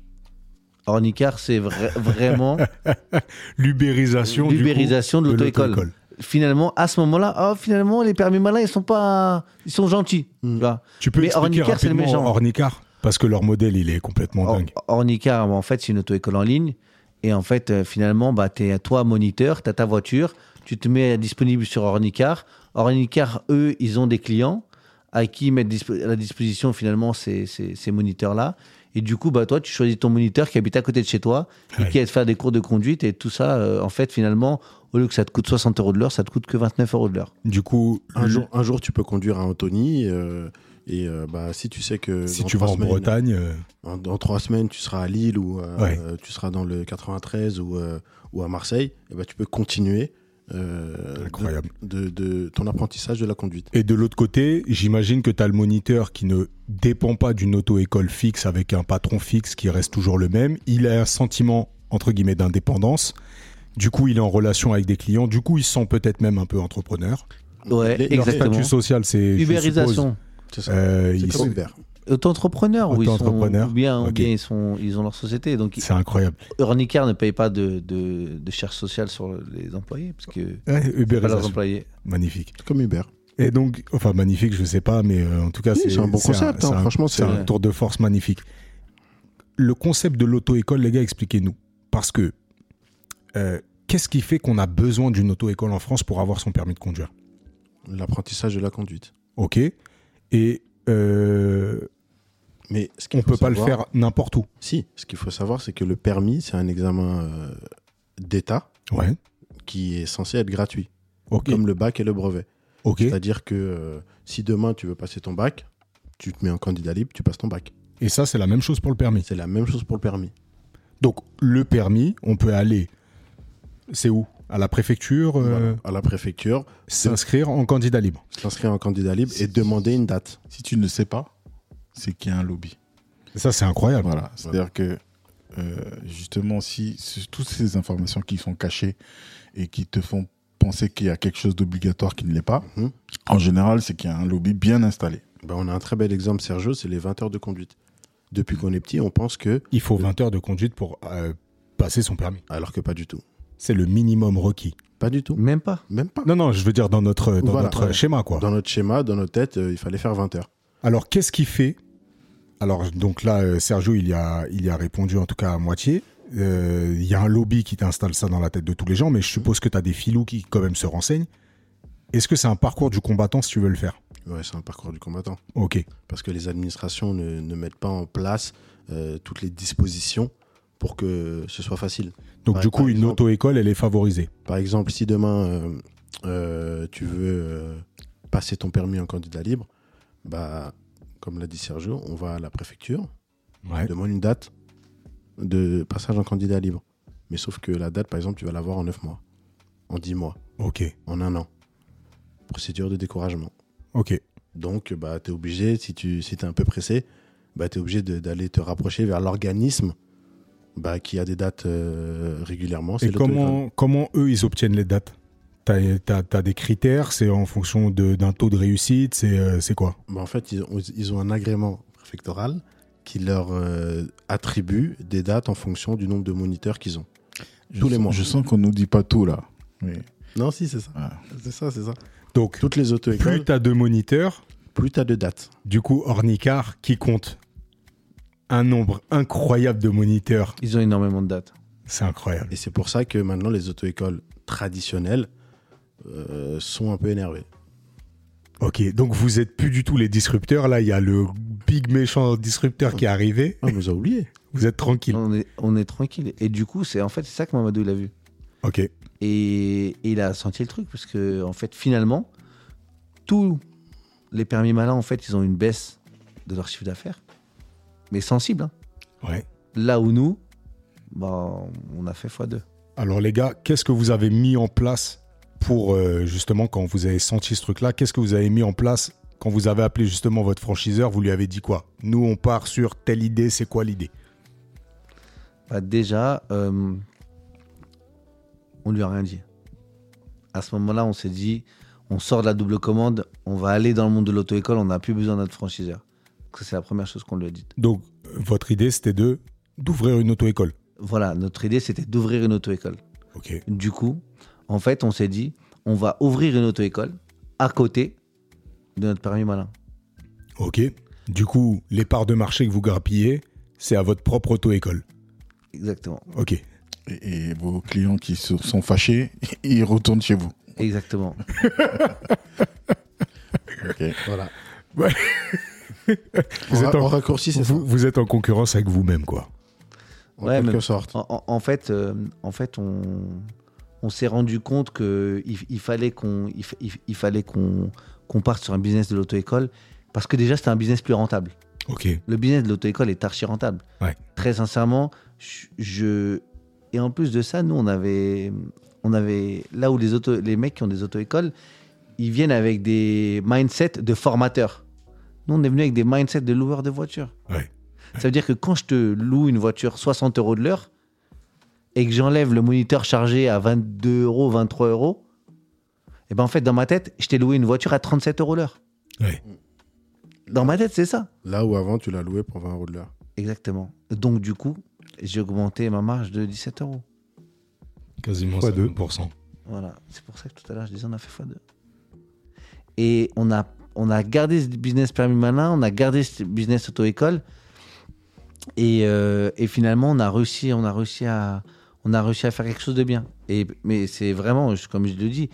Ornicar, c'est vra- vraiment *laughs* L'ubérisation, de l'auto-école. Finalement, à ce moment-là, oh, finalement, les permis malins, ils sont pas, ils sont gentils. Mm. tu peux Mais expliquer Ornicar, c'est le rapidement méchant. Ornicar? Parce que leur modèle, il est complètement Or- dingue. Ornicar, en fait, c'est une auto-école en ligne. Et en fait, euh, finalement, bah, tu es toi moniteur, tu as ta voiture, tu te mets disponible sur Ornicar. Ornicar, eux, ils ont des clients à qui ils mettent à la disposition finalement ces, ces, ces moniteurs-là. Et du coup, bah, toi, tu choisis ton moniteur qui habite à côté de chez toi et Ouais. qui aide à faire des cours de conduite. Et tout ça, euh, en fait, finalement, au lieu que ça te coûte 60 euros de l'heure, ça te coûte que 29 euros de l'heure. Du coup, Un le- jour, un jour, tu peux conduire un Anthony. euh, et euh, bah, si tu sais que si tu vas en semaines- Bretagne, euh, en- dans trois semaines, tu seras à Lille ou euh, Ouais. euh, tu seras dans le 93 ou, euh, ou à Marseille, et bah, tu peux continuer euh, incroyable. de, de- de ton apprentissage de la conduite. Et de l'autre côté, j'imagine que tu as le moniteur qui ne dépend pas d'une auto-école fixe avec un patron fixe qui reste toujours le même. Il a un sentiment, entre guillemets, d'indépendance. Du coup, il est en relation avec des clients. Du coup, il se sent peut-être même un peu entrepreneur. Ouais, Les- Leur exactement. statut social, c'est. je suppose, Ubérisation. C'est ça. euh, C'est ils sont- Uber. Auto-entrepreneurs, ou ils sont, Auto-entrepreneurs, ou bien, ou ok. bien ils, sont, ils ont leur société. Donc, C'est incroyable. Ornicar ne paye pas de, de, de charges sociales sur les employés, parce que Ouais, pas leurs employés. Magnifique. Comme Uber. Et donc, enfin, magnifique, je sais pas, mais euh, en tout cas, Oui, c'est un bon concept, hein, c'est un- franchement, c'est un tour de force magnifique. Le concept de l'auto-école, les gars, expliquez-nous. Parce que, euh, qu'est-ce qui fait qu'on a besoin d'une auto-école en France pour avoir son permis de conduire? L'apprentissage de la conduite. Ok. Et euh, Mais ce on peut pas le faire n'importe où. Si, ce qu'il faut savoir, c'est que le permis, c'est un examen euh, d'État Ouais. qui est censé être gratuit, comme le bac et le brevet. C'est-à-dire que euh, si demain tu veux passer ton bac, tu te mets en candidat libre, tu passes ton bac. Et ça, c'est la même chose pour le permis. C'est la même chose pour le permis. Donc, le permis, on peut aller. C'est où? À la préfecture, euh, Voilà. À la préfecture, s'inscrire en candidat libre. s'inscrire en candidat libre et demander une date. Si tu ne sais pas, c'est qu'il y a un lobby. Ça, c'est incroyable. Voilà. C'est-à-dire que, euh, justement, si si toutes ces informations qui sont cachées et qui te font penser qu'il y a quelque chose d'obligatoire qui ne l'est pas, Mhm. en général, c'est qu'il y a un lobby bien installé. Ben, on a un très bel exemple, Sergio, c'est les 20 heures de conduite. Depuis qu'on est petit, on pense que, Il faut 20 heures de conduite pour euh, passer son permis. alors que pas du tout. C'est le minimum requis. Pas du tout. Même pas. Même pas. Non, non, je veux dire dans notre, dans Voilà, notre schéma, quoi. Dans notre schéma, dans notre tête, euh, il fallait faire 20 heures. Alors, qu'est-ce qui fait? Alors, donc là, euh, Sergio, il y a, il y a répondu en tout cas à moitié. Euh, Il y a un lobby qui t'installe ça dans la tête de tous les gens, mais je suppose que tu as des filous qui, quand même, se renseignent. Est-ce que c'est un parcours du combattant si tu veux le faire? Ouais, c'est un parcours du combattant. Ok. Parce que les administrations ne, ne mettent pas en place euh, toutes les dispositions pour que ce soit facile. Donc du coup, une auto-école, elle est favorisée. Par exemple, si demain euh, euh, tu veux euh, passer ton permis en candidat libre, bah, comme l'a dit Sergio, on va à la préfecture, Ouais. on demande une date de passage en candidat libre. Mais sauf que la date, par exemple, tu vas l'avoir en 9 mois, en 10 mois, Ok. en un an. Procédure de découragement. Ok. Donc, bah, tu es obligé, si tu si es un peu pressé, bah, tu es obligé d'aller te rapprocher vers l'organisme bah, qui a des dates euh, régulièrement. Et comment, comment eux, ils obtiennent les dates? T'as as, des critères, c'est en fonction de- d'un taux de réussite, c'est euh, c'est quoi? Bah, En fait, ils ont, ils ont un agrément préfectoral qui leur euh, attribue des dates en fonction du nombre de moniteurs qu'ils ont. Je Tous les sens- mois. Je sens qu'on nous dit pas tout là. Mais Non, si, c'est ça. Ah. C'est ça, c'est ça. Donc, Toutes les plus auto-écoles, t'as de moniteurs, plus tu as de dates. du coup, Ornicar, qui compte? Un nombre incroyable de moniteurs, Ils ont énormément de dates. c'est incroyable. Et c'est pour ça que maintenant, les auto-écoles traditionnelles euh, sont un peu énervées. Ok, donc vous êtes plus du tout les disrupteurs. Là, il y a le big méchant disrupteur qui est arrivé. Ah, on nous a oubliés. *laughs* Vous êtes tranquille. On est, on est tranquille. Et du coup, c'est en fait c'est ça que Mamadou il a vu. Ok. Et, et il a senti le truc parce que en fait finalement tous les permis malins en fait ils ont une baisse de leur chiffre d'affaires, mais sensible. hein. Ouais. Là où nous, bah, on a fait x2. Alors les gars, qu'est-ce que vous avez mis en place pour euh, justement quand vous avez senti ce truc-là Qu'est-ce que vous avez mis en place quand vous avez appelé justement votre franchiseur Vous lui avez dit quoi? Nous, on part sur telle idée. C'est quoi l'idée? Bah, déjà, euh, on lui a rien dit. À ce moment-là, on s'est dit, on sort de la double commande, on va aller dans le monde de l'auto-école, on n'a plus besoin de notre franchiseur. C'est la première chose qu'on lui a dit. Donc, votre idée, c'était de d'ouvrir une auto-école. Voilà, notre idée, c'était d'ouvrir une auto-école. Ok. Du coup, en fait, on s'est dit, on va ouvrir une auto-école à côté de notre permis malin. Ok. Du coup, les parts de marché que vous grappillez, c'est à votre propre auto-école. Exactement. Ok. Et, et vos clients qui se- sont fâchés, *laughs* ils retournent chez vous. Exactement. *laughs* Ok. Voilà. *laughs* Ouais. *laughs* Vous êtes en- en raccourci, c'est ça. Vous, vous êtes en concurrence avec vous-même, quoi. En Ouais, quelque mais- sorte. En, en- en fait, euh, en fait, on, on s'est rendu compte que il, il fallait qu'on, il, fa- il- il fallait qu'on, qu'on parte sur un business de l'auto-école parce que déjà c'était un business plus rentable. Ok. Le business de l'auto-école est archi rentable. Ouais. Très sincèrement, je, je- et en plus de ça, nous on avait, on avait là où les auto, les mecs qui ont des auto-écoles, ils viennent avec des mindsets de formateurs. Nous on est venu avec des mindsets de loueurs de voitures. Ouais. Ça veut dire que quand je te loue une voiture 60 euros de l'heure et que j'enlève le moniteur chargé à 22 euros, 23 euros, et ben en fait, dans ma tête, je t'ai loué une voiture à 37 euros l'heure. Ouais. Dans ma tête, c'est ça. Là où avant, tu l'as loué pour 20 euros de l'heure. Exactement. Donc, du coup, j'ai augmenté ma marge de 17 euros. Quasiment Fois deux. 50%. Voilà. C'est pour ça que tout à l'heure, je disais, on a fait x2. Et on a, on a gardé ce business permis malin, on a gardé ce business auto-école. Et, euh, et finalement, on a réussi, on a réussi à, on a réussi à faire quelque chose de bien. Et, mais c'est vraiment, comme je le dis,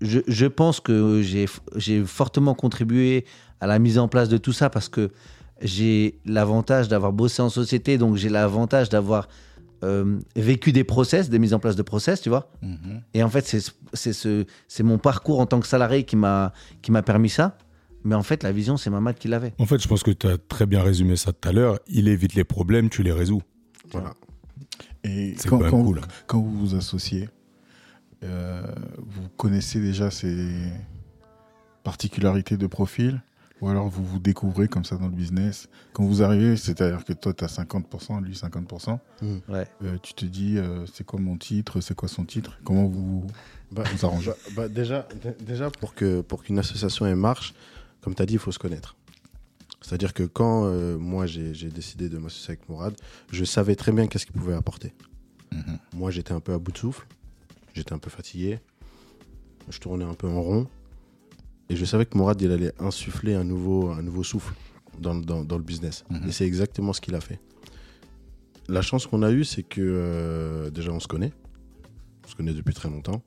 je, je pense que j'ai fortement contribué à la mise en place de tout ça parce que j'ai l'avantage d'avoir bossé en société, donc j'ai l'avantage d'avoir euh, vécu des process, des mises en place de process, tu vois. Mhm. Et en fait, c'est c'est ce, c'est mon parcours en tant que salarié qui m'a qui m'a permis ça. Mais en fait, la vision, c'est Mamad qui l'avait. En fait, je pense que tu as très bien résumé ça tout à l'heure. Il évite les problèmes, tu les résous. Voilà. Et C'est quand, quand cool. quand vous vous associez, euh, vous connaissez déjà ces particularités de profil? Ou alors vous vous découvrez comme ça dans le business. Quand vous arrivez, c'est-à-dire que toi, tu as 50%, lui 50%, Ouais. euh, tu te dis, euh, c'est quoi mon titre, c'est quoi son titre, comment vous Bah, vous arrangez bah, bah, déjà, déjà, pour que pour qu'une association elle marche, comme tu as dit, il faut se connaître. C'est-à-dire que quand euh, moi j'ai j'ai décidé de m'associer avec Mourad, je savais très bien qu'est-ce qu'il pouvait apporter. Mhm. Moi j'étais un peu à bout de souffle, j'étais un peu fatigué, je tournais un peu en rond, et je savais que Mourad il allait insuffler un nouveau, un nouveau souffle dans, le- dans, dans le business. Mhm. Et c'est exactement ce qu'il a fait. La chance qu'on a eue, c'est que euh, déjà on se connaît, on se connaît depuis très longtemps.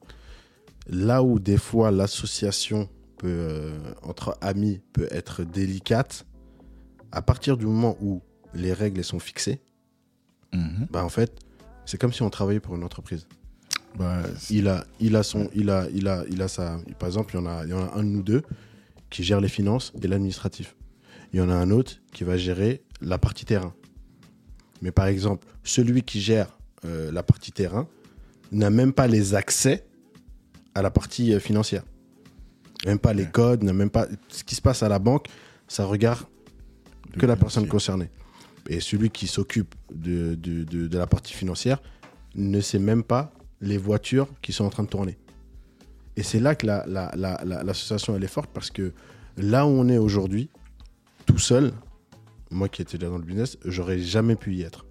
Là où des fois l'association peut, euh, entre amis peut être délicate, à partir du moment où les règles sont fixées, bah en fait, c'est comme si on travaillait pour une entreprise. Bah, Il a, il a son, il a, il a, il a sa. Par exemple, il y en a, il y en a un de nous deux qui gère les finances et l'administratif. Il y en a un autre qui va gérer la partie terrain. Mais par exemple, celui qui gère euh, la partie terrain n'a même pas les accès à la partie euh, financière. Même pas les codes, n'a même pas ce qui se passe à la banque. Ça regarde que la personne concernée. Et celui qui s'occupe de, de, de- de la partie financière ne sait même pas les voitures qui sont en train de tourner. Et c'est là que la- la- la- la- l'association elle est forte parce que là où on est aujourd'hui, tout seul, moi qui étais déjà dans le business, j'aurais jamais pu y être.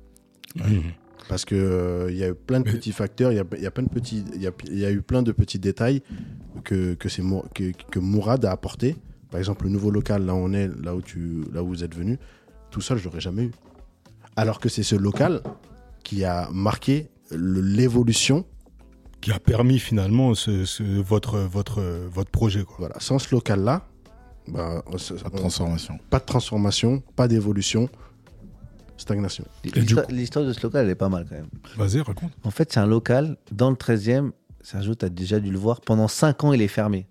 Parce que euh, il y a eu plein de Mais- petits facteurs, il y a, il y a plein de petits, il y a, il y a eu plein de petits détails que que que, que Mourad a apporté. Par exemple, le nouveau local là où on est, là où tu, là où vous êtes venu, tout seul, je l'aurais jamais eu. Alors que c'est ce local qui a marqué l'évolution. Qui a permis finalement ce, ce- votre, votre, votre projet. Quoi. Voilà, sans ce local là, bah, Pas de on- transformation. pas de transformation, pas d'évolution, stagnation. L'histoire de ce local, elle est pas mal quand même. Vas-y, raconte. En fait, c'est un local dans le 13e. Sergio, tu as déjà dû le voir. Pendant 5 ans, il est fermé.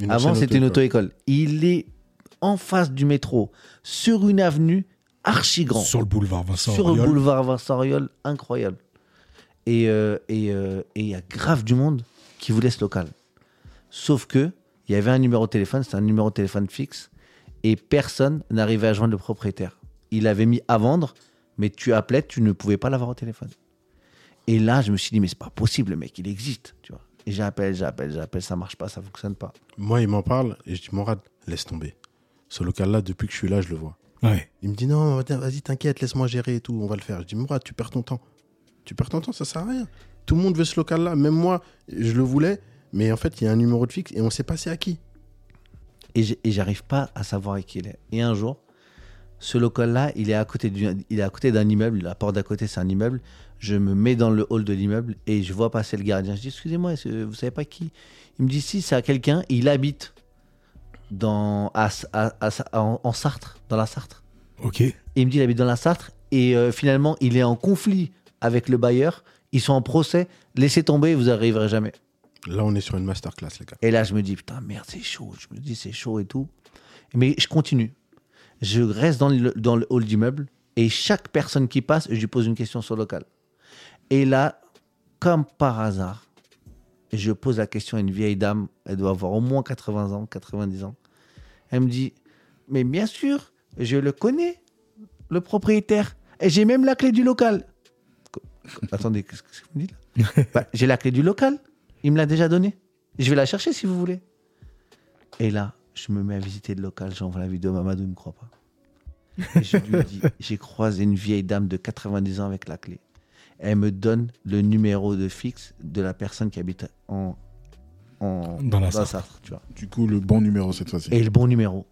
Une Avant, c'était une auto-école. Il est en face du métro, sur une avenue archi grand. Sur le boulevard Vincent sur le boulevard Vincent Auriol, incroyable. Et euh, et euh, et il y a grave du monde qui voulait ce local. Sauf que il y avait un numéro de téléphone, c'était un numéro de téléphone fixe, et personne n'arrivait à joindre le propriétaire. Il avait mis à vendre, mais tu appelais, tu ne pouvais pas l'avoir au téléphone. Et là, je me suis dit, mais c'est pas possible, le mec, il existe, tu vois. Et j'appelle, j'appelle, j'appelle, ça marche pas, ça fonctionne pas. Moi, il m'en parle et je dis Morad, laisse tomber. Ce local-là, depuis que je suis là, je le vois. Ouais. Il me dit non, vas-y, t'inquiète, laisse-moi gérer et tout, on va le faire. Je dis Morad, tu perds ton temps. Tu perds ton temps, ça sert à rien. Tout le monde veut ce local-là, même moi, je le voulais, mais en fait, il y a un numéro de fixe et on sait pas c'est à qui. et j'arrive pas à savoir à qui il est. Et un jour, ce local-là, il est à côté du- il est à côté d'un immeuble. La porte d'à côté, c'est un immeuble. Je me mets dans le hall de l'immeuble et je vois passer le gardien. Je dis excusez-moi, vous savez pas qui? Il me dit si, c'est à quelqu'un. Il habite dans à, à- à- en, en Sarthe, dans la Sarthe. Ok. Et il me dit il habite dans la Sarthe et euh, finalement il est en conflit avec le bailleur. Ils sont en procès. Laissez tomber, vous arriverez jamais. Là, on est sur une masterclass, les gars. Et là, je me dis, putain, merde, c'est chaud. Je me dis, c'est chaud et tout. Mais je continue. Je reste dans le, dans le hall d'immeuble et chaque personne qui passe, je lui pose une question sur le local. Et là, comme par hasard, je pose la question à une vieille dame. Elle doit avoir au moins 80 ans, 90 ans. Elle me dit, mais bien sûr, je le connais, le propriétaire. Et j'ai même la clé du local. *laughs* Attendez, qu'est-ce que vous me dites là Bah, J'ai la clé du local. Il me l'a déjà donnée. Je vais la chercher si vous voulez. Et là, je me mets à visiter le local. J'envoie la vidéo à Mamadou, il ne me croit pas. Et je lui dis, *laughs* j'ai croisé une vieille dame de 90 ans avec la clé. Elle me donne le numéro de fixe de la personne qui habite en, en Dans la. Sarthe, tu vois. Du coup, le bon numéro cette fois-ci. Et le bon numéro.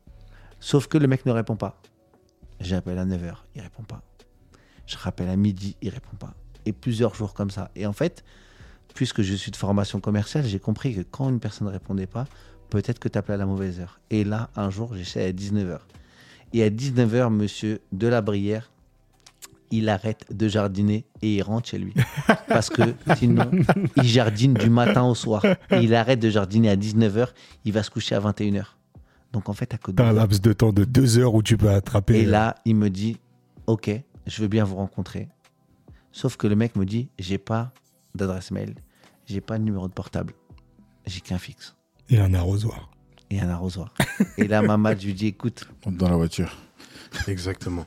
Sauf que le mec ne répond pas. J'appelle à 9h, il répond pas. Je rappelle à midi, il répond pas. Et plusieurs jours comme ça. Et en fait, puisque je suis de formation commerciale, j'ai compris que quand une personne ne répondait pas, peut-être que tu appelais à la mauvaise heure. Et là, un jour, j'essaie à 19h. Et à 19h, monsieur Delabrière, il arrête de jardiner et il rentre chez lui. *laughs* Parce que sinon, il jardine du matin au soir. Et il arrête de jardiner à 19h, il va se coucher à 21h. Donc en fait, à côté T'as un laps de temps de deux heures où tu peux attraper. et euh, là, il me dit Ok, je veux bien vous rencontrer. Sauf que le mec me dit J'ai pas d'adresse mail, j'ai pas de numéro de portable, j'ai qu'un fixe Et un arrosoir. et un arrosoir. *laughs* et là, maman, je lui dis Écoute, Monte dans la voiture. Exactement.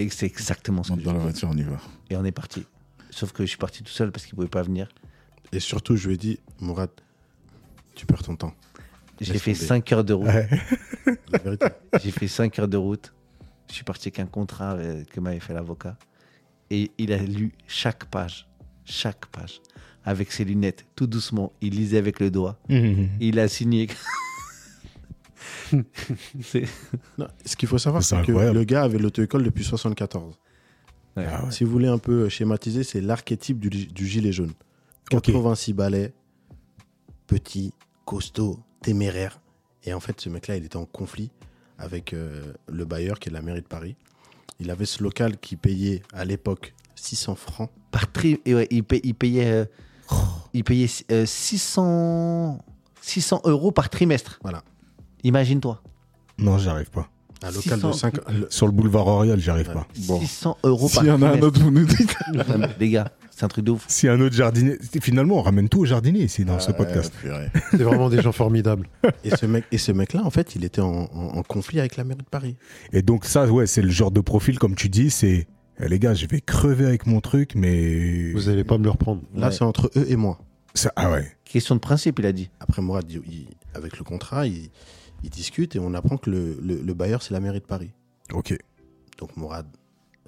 et c'est exactement ce que Monte je dans la voiture, on y va. Et on est parti. Sauf que je suis parti tout seul parce qu'il pouvait pas venir. Et surtout, je lui ai dit, Mourad, tu perds ton temps. J'ai fait tomber. 5 heures de route. Ouais. La vérité. J'ai fait 5 heures de route. Je suis parti avec un contrat euh, que m'avait fait l'avocat. Et il a lu chaque page. Chaque page. Avec ses lunettes, tout doucement. Il lisait avec le doigt. Mhm. Il a signé. *laughs* C'est- Non, ce qu'il faut savoir, C'est c'est que le gars avait l'auto-école depuis 74. Ouais. Ah ouais. Si vous voulez un peu schématiser, c'est l'archétype du, du gilet jaune. Ok. 86 balais, petit, costaud, téméraire. Et en fait, ce mec-là, il était en conflit avec euh, le bailleur qui est la mairie de Paris. Il avait ce local qui payait à l'époque 600 francs. Par tri... et ouais, il, paye- il payait, euh, il payait euh, 600... 600 euros par trimestre. Voilà. Imagine-toi. Non, j'y arrive pas. Un local 600. de 5 Sur le boulevard Royal, j'y arrive Ouais. pas. 600 euros par S'il y en a un autre, vous nous dites. *laughs* Les gars, c'est un truc de ouf. Si un autre jardinier. Finalement, on ramène tout au jardinier ici dans ce podcast. *laughs* C'est vraiment des gens formidables. Et ce mec, et ce mec-là, en fait, il était en, en- en conflit avec la mairie de Paris. Et donc, ça, ouais, c'est le genre de profil, comme tu dis, c'est. eh, les gars, je vais crever avec mon truc, mais. Vous allez pas me le reprendre. Là, Ouais. c'est entre eux et moi. Ça- ah ouais. Question de principe, il a dit. Après, il- avec le contrat, il, il discute et on apprend que le, le- le bailleur, c'est la mairie de Paris. Ok. Donc, Mourad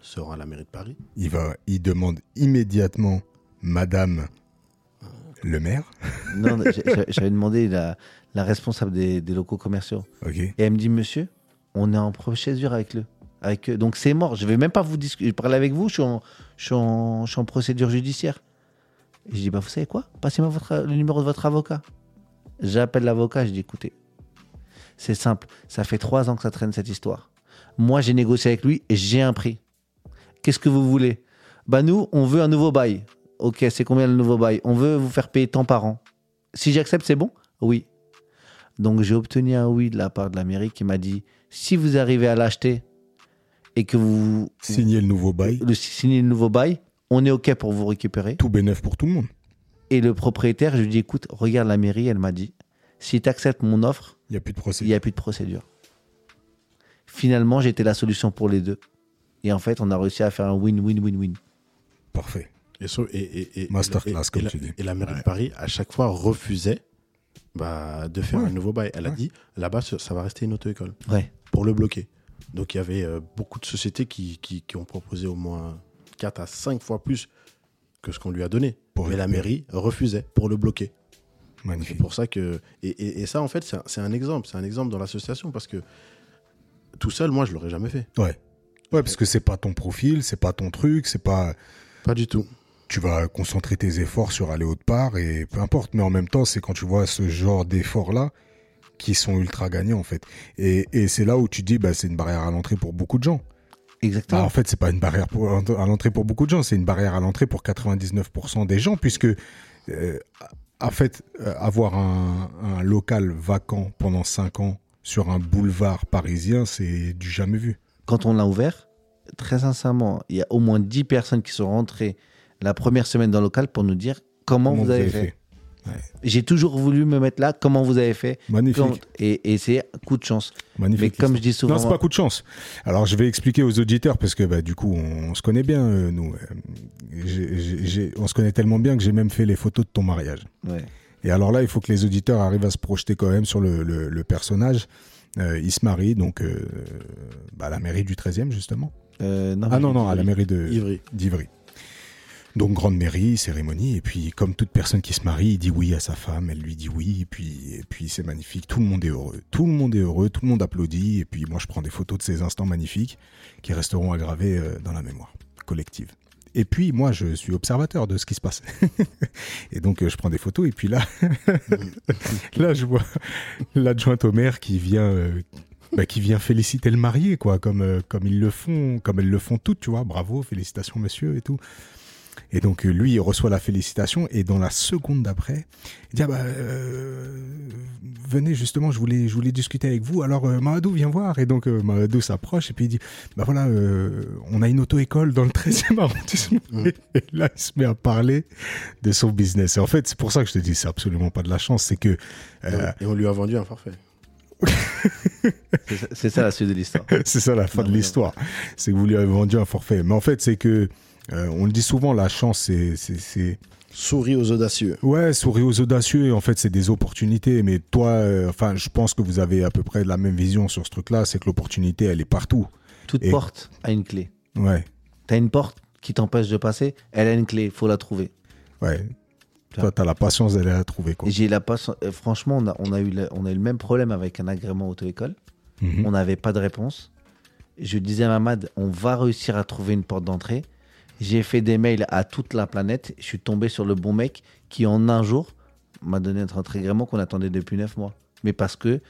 se rend à la mairie de Paris. Il va, il demande immédiatement Madame le maire. Non, j'avais demandé la, la responsable des, des locaux commerciaux. Ok. Et elle me dit, monsieur, on est en procédure avec le. Avec eux. Donc c'est mort. Je vais même pas vous discuter. Je parle avec vous. Je suis en, je suis en, je suis en procédure judiciaire. Et je dis, bah, vous savez quoi? Passez-moi le numéro de votre avocat. J'appelle l'avocat. Je dis, écoutez, c'est simple. Ça fait trois ans que ça traîne cette histoire. Moi, j'ai négocié avec lui et j'ai un prix. Qu'est-ce que vous voulez? Bah, nous, on veut un nouveau bail. Ok, c'est combien le nouveau bail? On veut vous faire payer tant par an. Si j'accepte, c'est bon? Oui. Donc j'ai obtenu un oui de la part de la mairie qui m'a dit si vous arrivez à l'acheter et que vous Signer le nouveau bail. le, signez le nouveau bail, on est OK pour vous récupérer. Tout bénef pour tout le monde. Et le propriétaire, je lui dis écoute, regarde la mairie, elle m'a dit si tu acceptes mon offre, Il n'y a plus de il procès. n'y a plus de procédure. Finalement, j'étais la solution pour les deux. Et en fait, on a réussi à faire un win-win-win-win. Parfait. Et, so- et, et- et- Masterclass, et- comme et la- tu dis. Et la mairie de Paris, à chaque fois, refusait bah, de faire Ouais. un nouveau bail. Elle a dit là-bas, ça va rester une auto-école Ouais. pour le bloquer. Donc il y avait euh, beaucoup de sociétés qui, qui, qui ont proposé au moins 4 à 5 fois plus que ce qu'on lui a donné. Pour Mais la mairie refusait pour le bloquer. C'est Magnifique. pour ça que. Et, et- et ça, en fait, c'est un, c'est un exemple. C'est un exemple dans l'association parce que tout seul, moi, je l'aurais jamais fait. Ouais. Ouais, parce que c'est pas ton profil, c'est pas ton truc, c'est pas. Pas du tout. Tu vas concentrer tes efforts sur aller autre part et peu importe. Mais en même temps, c'est quand tu vois ce genre d'efforts-là qui sont ultra gagnants, en fait. Et, et c'est là où tu dis, bah, c'est une barrière à l'entrée pour beaucoup de gens. Exactement. Bah, en fait, c'est pas une barrière pour, à l'entrée pour beaucoup de gens, c'est une barrière à l'entrée pour 99% des gens, puisque, euh, en fait, euh, avoir un, un local vacant pendant 5 ans sur un boulevard parisien, c'est du jamais vu. Quand on l'a ouvert, très sincèrement, il y a au moins 10 personnes qui sont rentrées la première semaine dans le local pour nous dire comment, vous, avez fait. J'ai toujours voulu me mettre là, comment vous avez fait. Magnifique. Quand- et, et c'est coup de chance. Magnifique. Mais comme je dis souvent, Non, c'est pas coup de chance. Alors, je vais expliquer aux auditeurs parce que bah, du coup, on, on se connaît bien, euh, nous. Euh, on se connaît tellement bien que j'ai même fait les photos de ton mariage. Ouais. Et alors là, il faut que les auditeurs arrivent à se projeter quand même sur le, le- le personnage. Euh, il se marie donc euh, bah, à la mairie du 13e, justement. Euh, non, Ah non, non, à la mairie de Ivry. d'Ivry. Donc grande mairie, cérémonie, et puis comme toute personne qui se marie, il dit oui à sa femme, elle lui dit oui, et puis, et puis c'est magnifique, tout le monde est heureux, tout le monde est heureux, tout le monde applaudit, et puis moi je prends des photos de ces instants magnifiques qui resteront aggravés dans la mémoire collective. Et puis moi je suis observateur de ce qui se passe, *laughs* et donc euh, je prends des photos, et puis là, *laughs* là je vois l'adjointe au maire qui vient, euh, bah, qui vient féliciter le marié, quoi, comme, euh, comme ils le font, comme elles le font toutes, tu vois, bravo, félicitations monsieur, et tout. Et donc euh, lui, il reçoit la félicitation et dans la seconde d'après, il dit ah bah euh, venez justement, je voulais je voulais discuter avec vous. Alors euh, Mahadou viens voir et donc euh, Mahadou s'approche et puis il dit bah voilà, euh, on a une auto-école dans le 13e *laughs* arrondissement. Mm. Et là, il se met à parler de son business. Et en fait, c'est pour ça que je te dis c'est absolument pas de la chance, c'est que euh, Et on lui a vendu un forfait. *laughs* C'est ça- la suite de l'histoire. c'est ça la fin Non, de l'histoire. C'est que vous lui avez vendu un forfait. Mais en fait, c'est que euh, on le dit souvent, la chance c'est c'est c'est Souris aux audacieux. Ouais, souris aux audacieux, et en fait, c'est des opportunités. Mais toi, euh, enfin, je pense que vous avez à peu près la même vision sur ce truc-là, c'est que l'opportunité, elle est partout. Toute Et- porte a une clé. Ouais, T'as une porte qui t'empêche de passer, elle a une clé, faut la trouver. ouais. Toi, t'as la patience d'aller la trouver, J'ai la patience- euh, Franchement, on a, on, a eu le, on a eu le même problème avec un agrément auto-école. Mhm. On n'avait pas de réponse. Je disais à Mamad, on va réussir à trouver une porte d'entrée. J'ai fait des mails à toute la planète. Je suis tombé sur le bon mec qui, en un jour, m'a donné notre agrément qu'on attendait depuis neuf mois. Mais parce que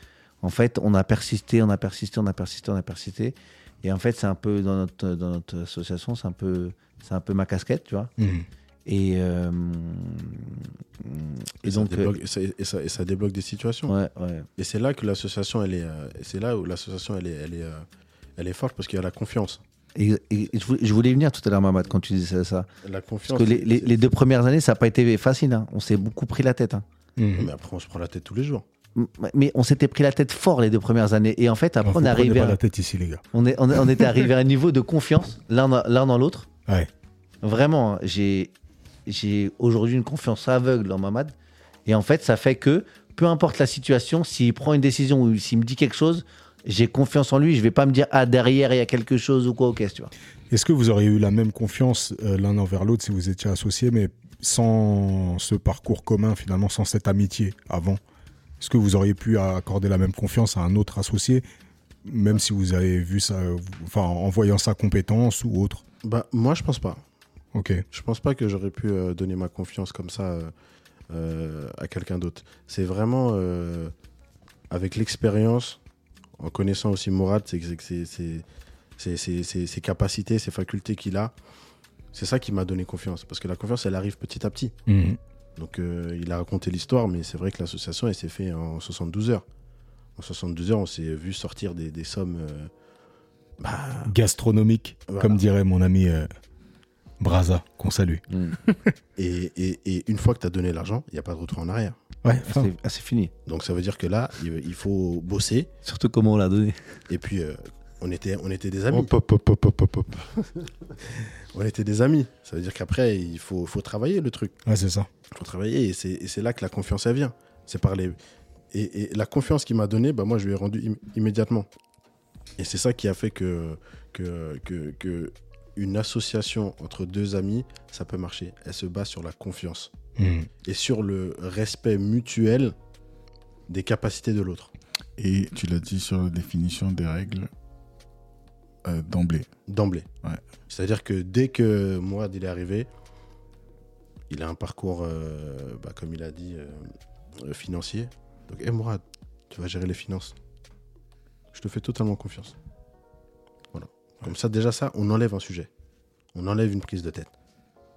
En fait, on a persisté, on a persisté, on a persisté, on a persisté. Et en fait, c'est un peu dans notre, dans notre association, c'est un peu, c'est un peu ma casquette, tu vois. Et, euh, et ça donc, débloque, et ça, et ça- et ça débloque des situations. ouais, ouais. Et c'est là que l'association, elle est, euh, c'est là où l'association, elle est, elle est, euh, elle est forte parce qu'il y a la confiance. Et, et je, voulais, venir tout à l'heure, Mamad, quand tu disais ça. La Parce confiance. que les, deux premières années, ça n'a pas été facile. hein. On s'est beaucoup pris la tête. hein. Mhm. Mais après, on se prend la tête tous les jours. Mais on s'était pris la tête fort les deux premières années. Et en fait, après, on à- la tête ici, les gars. on, est, on, est- on était arrivé à un niveau de confiance l'un dans, l'autre. Ouais. Vraiment, hein, j'ai aujourd'hui une confiance aveugle en Mamad. Et en fait, ça fait que peu importe la situation, s'il prend une décision ou s'il me dit quelque chose, j'ai confiance en lui. Je vais pas me dire ah derrière il y a quelque chose ou quoi tu vois. Est-ce que vous auriez eu la même confiance euh, l'un envers l'autre si vous étiez associés, mais sans ce parcours commun, finalement, sans cette amitié avant? Est-ce que vous auriez pu accorder la même confiance à un autre associé, même si vous avez vu ça, enfin, en voyant sa compétence ou autre? Bah, moi, je pense pas. Ok. Je pense pas que j'aurais pu euh, donner ma confiance comme ça euh, euh, à quelqu'un d'autre. C'est vraiment euh, avec l'expérience, en connaissant aussi Mourad, c'est ses capacités, ses facultés qu'il a. C'est ça qui m'a donné confiance. Parce que la confiance, elle arrive petit à petit. Mhm. Donc euh, il a raconté l'histoire, mais c'est vrai que l'association, elle s'est faite en 72 heures. En 72 heures, on s'est vu sortir des, des sommes. euh, bah, Gastronomique, Voilà. comme dirait mon ami euh, Braza, qu'on salue. *laughs* et, et- et une fois que tu as donné l'argent, il n'y a pas de retour en arrière. Ouais, c'est ah, fini. Donc ça veut dire que là, il, faut bosser. Surtout comment on l'a donné. Et puis, euh, on, était, on était des amis. Hop, hop, hop, hop, hop, hop, hop. *laughs* On était des amis. Ça veut dire qu'après, il faut, faut travailler le truc. ouais c'est ça. Il faut travailler. Et c'est et c'est là que la confiance, elle vient. C'est par les... Et, et la confiance qu'il m'a donnée, bah, moi, je lui ai rendu im- immédiatement. Et c'est ça qui a fait que, que, que, que une association entre deux amis, ça peut marcher. Elle se base sur la confiance Mhm. et sur le respect mutuel des capacités de l'autre. Et tu l'as dit sur la définition des règles euh, d'emblée. d'emblée. Ouais. C'est-à-dire que dès que Mourad il est arrivé, il a un parcours, euh, bah, comme il a dit, euh, euh, financier. Donc, hé Mourad, tu vas gérer les finances. Je te fais totalement confiance. Comme ça, déjà ça, on enlève un sujet. On enlève une prise de tête.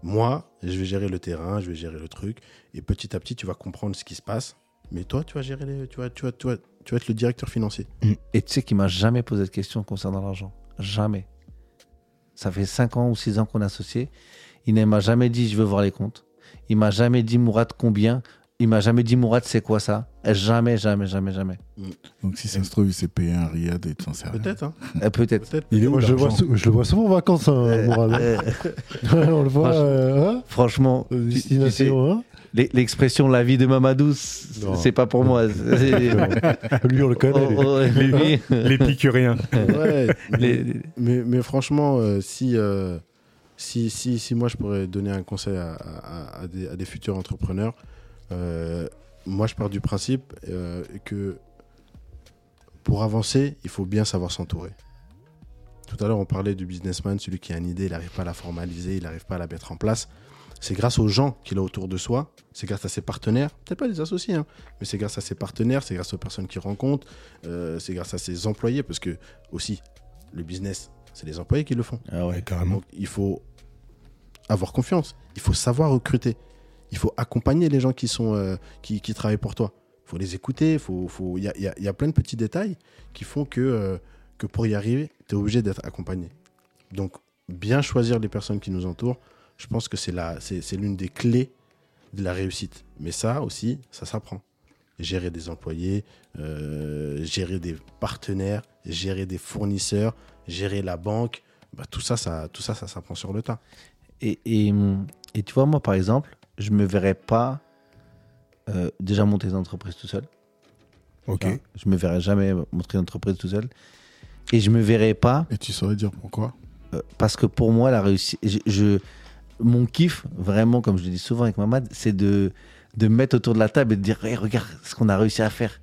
Moi, je vais gérer le terrain, je vais gérer le truc, et petit à petit, tu vas comprendre ce qui se passe. Mais toi, tu vas gérer les, tu vas, tu tu vas, être le directeur financier. Et tu sais qu'il m'a jamais posé de question concernant l'argent? Jamais. Ça fait 5 ans ou 6 ans qu'on est associés. Il ne m'a jamais dit je veux voir les comptes. Il m'a jamais dit Mourad combien. Il m'a jamais dit Mourad c'est quoi ça? Jamais, jamais, jamais, jamais. Donc si ça se trouve, il s'est payé un riad et tu n'en sais rien. Peut-être, hein Euh, Peut-être. Peut-être. Il est où Moi, je, vois je le vois souvent en vacances, hein, Mourad. Euh, *laughs* on le voit. Franchement- euh, hein franchement, Euh, tu- tu sais, Destination, hein l'e- l'expression la vie de Mamadou, c'est pas pour moi. *laughs* Lui, on le connaît. Oh, oh, lui. L'épicurien. Ouais, *laughs* Mais, mais franchement, euh, si, euh, si, si, si moi je pourrais donner un conseil à, à- à des, à des futurs entrepreneurs, euh, moi je pars du principe euh, que pour avancer, il faut bien savoir s'entourer. Tout à l'heure, on parlait du businessman, celui qui a une idée, il n'arrive pas à la formaliser, il n'arrive pas à la mettre en place. C'est grâce aux gens qu'il a autour de soi, c'est grâce à ses partenaires, peut-être pas les associés, hein, mais c'est grâce à ses partenaires, c'est grâce aux personnes qu'il rencontre, euh, c'est grâce à ses employés, parce que aussi, le business, c'est les employés qui le font. Ah. Ouais, carrément. Donc il faut avoir confiance, il faut savoir recruter, il faut accompagner les gens qui, sont, euh, qui, travaillent pour toi. Il faut les écouter, il faut, y, a, plein de petits détails qui font que, euh, que pour y arriver, tu es obligé d'être accompagné. Donc bien choisir les personnes qui nous entourent, je pense que c'est l'une des clés de la réussite. Mais ça aussi, ça s'apprend. Gérer des employés, euh, gérer des partenaires, gérer des fournisseurs, gérer la banque, bah, tout ça, ça, tout ça, ça s'apprend sur le tas. Et, et, et tu vois, moi, par exemple, je me verrais pas euh, déjà monter une entreprise tout seul. Ok. Hein, Je me verrais jamais monter une entreprise tout seul. Et je me verrais pas Et tu saurais dire pourquoi? Euh, parce que pour moi, la réussite, je, je- mon kiff, vraiment, comme je le dis souvent avec Mamad, c'est de, de me mettre autour de la table et de dire Hey, regarde ce qu'on a réussi à faire.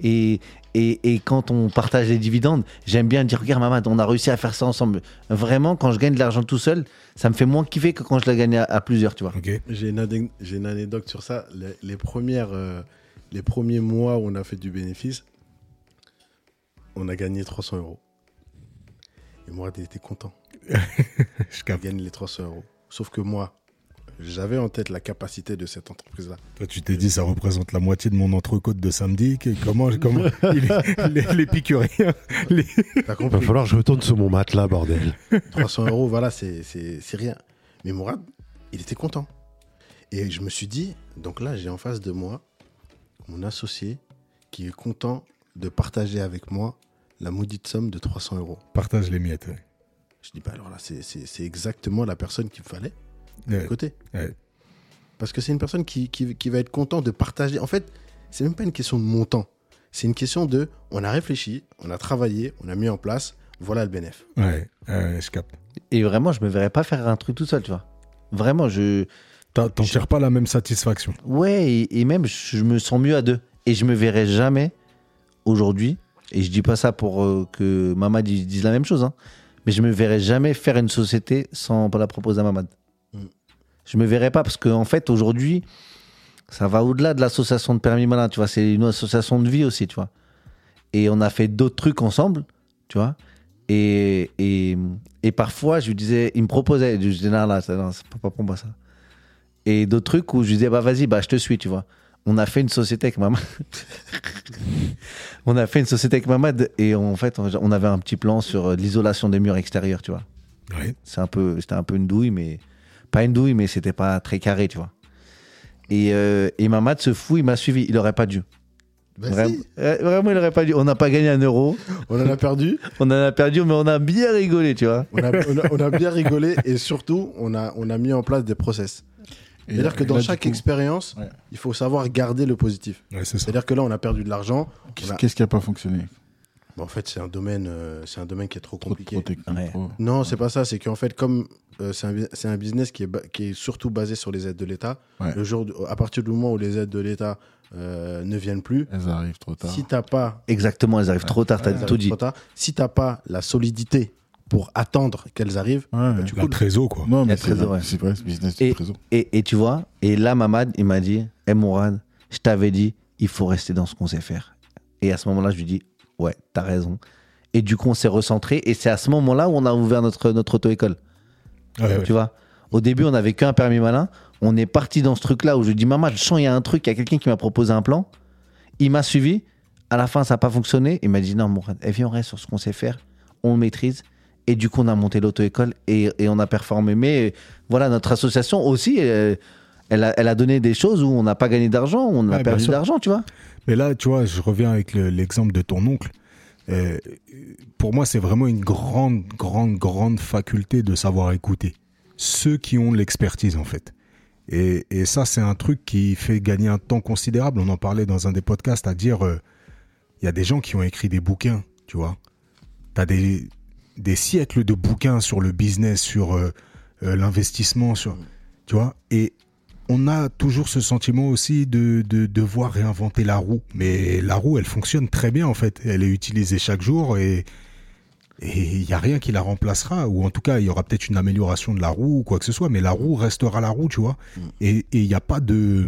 Et, et, et quand on partage les dividendes, j'aime bien dire regarde Mamad, on a réussi à faire ça ensemble. Vraiment, quand je gagne de l'argent tout seul, ça me fait moins kiffer que quand je la gagne à, à plusieurs, tu vois. J'ai une, une anecdote sur ça. Les, les premières, euh, les premiers mois où on a fait du bénéfice, on a gagné 300 euros. Et Mourad, il était content. *laughs* Je gagne les 300 euros. Sauf que moi, j'avais en tête la capacité de cette entreprise-là. Toi, tu t'es dit, ça représente la moitié de mon entrecôte de samedi. Comment, comment *laughs* il est- les, les piqûriens, les- T'as Il va falloir que je retourne sur mon matelas, bordel. 300 euros, voilà, c'est c'est- c'est rien. Mais Mourad, il était content. Et je me suis dit, donc là, j'ai en face de moi mon associé qui est content de partager avec moi la maudite somme de 300 euros. Partage les miettes. ouais. Je dis, bah alors là, c'est- c'est c'est exactement la personne qu'il me fallait Ouais. côté. Ouais. Parce que c'est une personne qui, qui- qui va être content de partager. En fait, c'est même pas une question de montant. C'est une question de, on a réfléchi, on a travaillé, on a mis en place, voilà le bénéfice. Ouais, je capte. Et vraiment, je me verrais pas faire un truc tout seul, tu vois. Vraiment, je. T'en tires pas la même satisfaction. Ouais, et, et même, je me sens mieux à deux. Et je me verrais jamais aujourd'hui, et je dis pas ça pour euh, que Mamad dise dise la même chose, hein, mais je me verrais jamais faire une société sans pas la proposer à Mamad. Je me verrais pas parce qu'en en fait, aujourd'hui, ça va au-delà de l'association de permis malin, tu vois. C'est une association de vie aussi, tu vois. Et on a fait d'autres trucs ensemble, tu vois. Et, et, et parfois, je lui disais, il me proposait, je lui disais, non, là, c'est pas pour moi ça. Et d'autres trucs où je lui disais, bah vas-y, bah je te suis, tu vois. On a fait une société avec Mamad. *laughs* on a fait une société avec Mamad et en fait, on on avait un petit plan sur l'isolation des murs extérieurs, tu vois. C'est un peu, c'était un peu une douille, mais pas une douille, mais c'était pas très carré, tu vois. Et, euh, et Mamad se fout, il m'a suivi. Il aurait pas dû. Vas-y, Vraiment, euh, vraiment, il aurait pas dû. On n'a pas gagné un euro. *laughs* on en a perdu, *laughs* On en a perdu, mais on a bien rigolé, tu vois. on a, *laughs* on a- on a bien rigolé et surtout, on a, on a mis en place des process. Et C'est-à-dire que dans chaque coup, expérience, Ouais. il faut savoir garder le positif. Ouais. C'est-à-dire que là, on a perdu de l'argent. Qu'est-ce on a- qu'est-ce qui n'a pas fonctionné? Bah, en fait, c'est un domaine, euh, c'est un domaine qui est trop Trop, compliqué. trop technique. Ouais. trop- Non, c'est pas ça. C'est qu'en fait, comme euh, c'est un, un business qui est, qui est surtout basé sur les aides de l'État, Ouais. le jour, de- à partir du moment où les aides de l'État euh, ne viennent plus, Elles arrivent trop tard. si t'as pas, Exactement, elles arrivent trop tard, t'as tout dit. trop tard, si t'as pas la solidité pour attendre qu'elles arrivent, ouais. du La coup, trésor, quoi. Non, mais c'est vrai, ouais. c'est vrai, ce business Et- de trésor. Et, et tu vois, et là, Mamad, il m'a dit Hé Mourad, je t'avais dit, il faut rester dans ce qu'on sait faire. Et à ce moment-là, je lui dis Ouais, t'as raison. Et du coup, on s'est recentré. Et c'est à ce moment-là où on a ouvert notre, notre auto-école. Ouais, ouais. Tu vois? Au début, on n'avait qu'un permis malin. On est parti dans ce truc-là où je dis Maman, je sens, il y a un truc, il y a quelqu'un qui m'a proposé un plan. Il m'a suivi. À la fin, ça n'a pas fonctionné. Il m'a dit Non, Mourad, eh, viens, on reste sur ce qu'on sait faire. On le maîtrise. Et du coup, on a monté l'auto-école et, et on a performé. Mais voilà, notre association aussi, euh, elle, a, elle a donné des choses où on n'a pas gagné d'argent, on a Ouais, perdu d'argent, tu vois. Mais là, tu vois, je reviens avec le- l'exemple de ton oncle. Euh, pour moi, c'est vraiment une grande, grande, grande faculté de savoir écouter. Ceux qui ont l'expertise, en fait. Et, et ça, c'est un truc qui fait gagner un temps considérable. On en parlait dans un des podcasts, à dire, euh, il y a des gens qui ont écrit des bouquins, tu vois. Tu as des, des siècles de bouquins sur le business, sur euh, l'investissement, sur, tu vois. Et on a toujours ce sentiment aussi de, de devoir réinventer la roue. Mais la roue, elle fonctionne très bien en fait. Elle est utilisée chaque jour et il n'y a rien qui la remplacera. Ou en tout cas, il y aura peut-être une amélioration de la roue ou quoi que ce soit. Mais la roue restera la roue, tu vois. Mm. Et et il n'y a pas de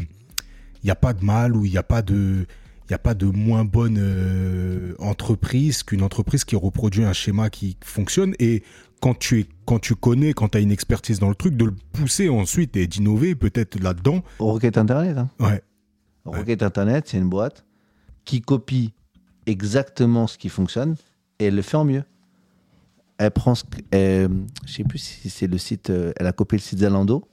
il n'y a pas de mal ou il n'y a pas de il y a pas de moins bonne euh, entreprise qu'une entreprise qui reproduit un schéma qui fonctionne et quand tu es quand tu connais quand tu as une expertise dans le truc de le pousser ensuite et d'innover peut-être là-dedans Rocket Internet. Hein. ouais Rocket Internet, c'est une boîte qui copie exactement ce qui fonctionne et elle le fait en mieux. Elle prend ce euh, je sais plus si c'est le site, euh, elle a copié le site Zalando.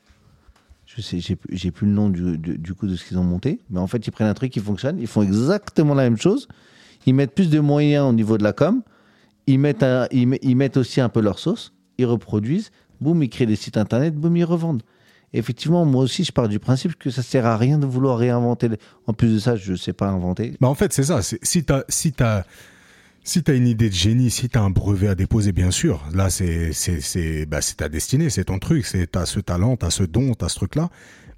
Je sais, j'ai plus- j'ai plus le nom du, du, du coup de ce qu'ils ont monté, mais en fait ils prennent un truc qui fonctionne, ils font exactement la même chose, ils mettent plus de moyens au niveau de la com, ils mettent, aussi un peu leur sauce, ils reproduisent, boum, ils créent des sites internet, boum, ils revendent. Effectivement, moi aussi, je pars du principe que ça sert à rien de vouloir réinventer. En plus de ça, je sais pas inventer. Bah en fait, c'est ça. Si tu as, une idée de génie, si tu as un brevet à déposer, bien sûr, là, c'est bah, ta destinée, c'est ton truc. Tu as ce talent, tu as ce don, tu as ce truc-là.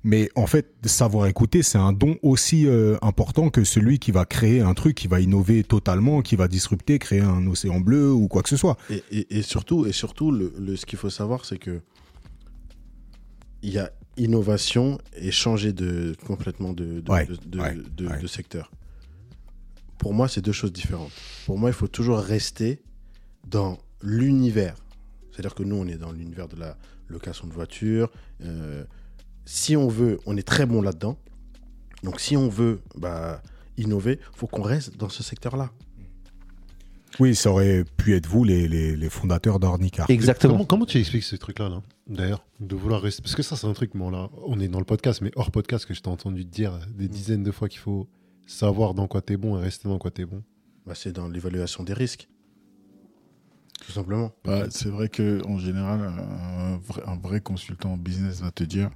Mais en fait, savoir écouter, c'est un don aussi euh, important que celui qui va créer un truc, qui va innover totalement, qui va disrupter, créer un océan bleu ou quoi que ce soit. Et, et- et surtout, et surtout le, le- ce qu'il faut savoir, c'est que il y a innovation et changer de, complètement de, de, Ouais, de, de- ouais, de- ouais. de secteur. pour moi, c'est deux choses différentes. Pour moi, il faut toujours rester dans l'univers. C'est-à-dire que nous, on est dans l'univers de la location de voitures. Euh, si on veut, on est très bon là-dedans. Donc, si on veut bah, innover, faut qu'on reste dans ce secteur-là. Oui, ça aurait pu être vous, les, les, les fondateurs d'Ornicar. Exactement. Comment, comment tu expliques ce truc-là, là, d'ailleurs, de vouloir rester? Parce que ça, c'est un truc, bon, là, on est dans le podcast, mais hors podcast, que je t'ai entendu te dire des dizaines de fois qu'il faut savoir dans quoi t'es bon et rester dans quoi t'es bon. Bah, c'est dans l'évaluation des risques. Tout simplement. Bah, c'est vrai qu'en général, un vrai, un vrai consultant en business va te dire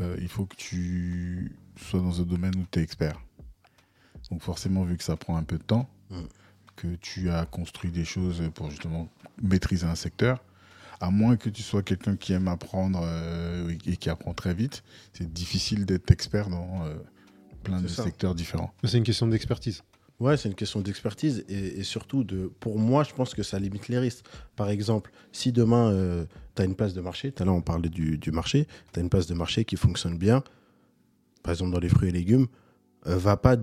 euh, il faut que tu sois dans un domaine où tu es expert. Donc, forcément, vu que ça prend un peu de temps, Mm. que tu as construit des choses pour justement maîtriser un secteur, à moins que tu sois quelqu'un qui aime apprendre euh, et qui apprend très vite, c'est difficile d'être expert dans euh, plein de ça. secteurs différents. Mais C'est une question d'expertise. Ouais, c'est une question d'expertise et, et surtout de. Pour moi, je pense que ça limite les risques. Par exemple, si demain tu as une place de marché, tout à l'heure on parlait du, du marché, tu as une place de marché qui fonctionne bien, par exemple dans les fruits et légumes, euh, va pas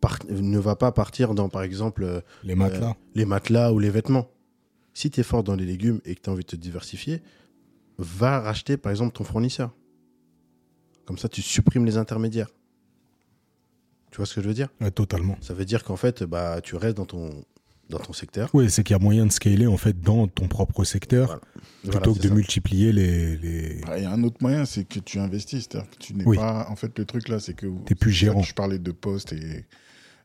par- ne va pas partir dans, par exemple, euh, Les matelas. les matelas ou les vêtements. Si tu es fort dans les légumes et que tu as envie de te diversifier, va racheter par exemple ton fournisseur. Comme ça, tu supprimes les intermédiaires. Tu vois ce que je veux dire? Ouais, totalement. Ça veut dire qu'en fait, bah, tu restes dans ton, dans ton secteur. Oui, c'est qu'il y a moyen de scaler en fait dans ton propre secteur Voilà. plutôt Voilà, que de ça. multiplier les. les... Ah, Il y a un autre moyen, c'est que tu investis. C'est-à-dire que tu n'es Oui. pas. En fait, le truc là, c'est que. T'es plus gérant. que Je parlais de poste et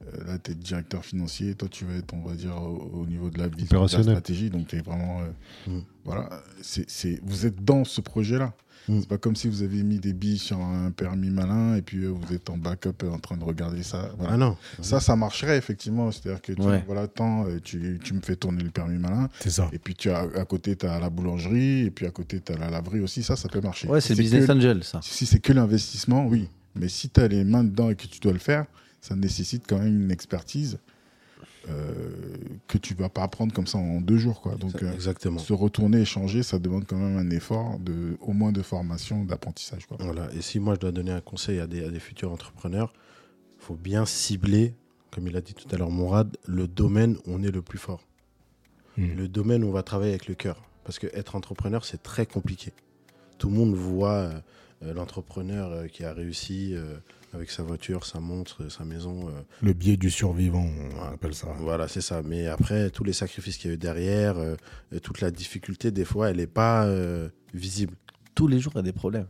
euh, là, tu es directeur financier. Toi, tu vas être, on va dire, au, au niveau de la vision, de la stratégie. Donc, tu es vraiment. euh, Mm. Voilà. C'est, c'est- vous êtes dans ce projet-là. Mm. C'est pas comme si vous avez mis des billes sur un permis malin et puis euh, vous êtes en backup euh, en train de regarder ça. Voilà. Ah non. Ça, ça marcherait effectivement. C'est-à-dire que tu, Ouais. voilà, tant, euh, tu, tu me fais tourner le permis malin. C'est ça. Et puis tu as, à côté, tu as la boulangerie. Et puis à côté, tu as la laverie aussi. Ça, ça peut marcher. Ouais, c'est que- business angel, ça. si c'est que l'investissement, oui. Mais si tu as les mains dedans et que tu dois le faire, ça nécessite quand même une expertise que tu vas pas apprendre comme ça en deux jours. Quoi. Donc, euh, Exactement. se retourner, échanger, ça demande quand même un effort, de, au moins de formation, d'apprentissage. Voilà. Et si moi je dois donner un conseil à des, à des futurs entrepreneurs, il faut bien cibler, comme il a dit tout à l'heure Mourad, le domaine où on est le plus fort. Mm. Le domaine où on va travailler avec le cœur. Parce que être entrepreneur, c'est très compliqué. Tout le monde voit euh, euh, l'entrepreneur euh, qui a réussi euh, avec sa voiture, sa montre, sa maison. euh, Le biais du survivant, on appelle ça. Voilà, c'est ça. Mais après, tous les sacrifices qu'il y a eu derrière, euh, euh, toute la difficulté, des fois, elle n'est pas euh, visible. Tous les jours, il y a des problèmes.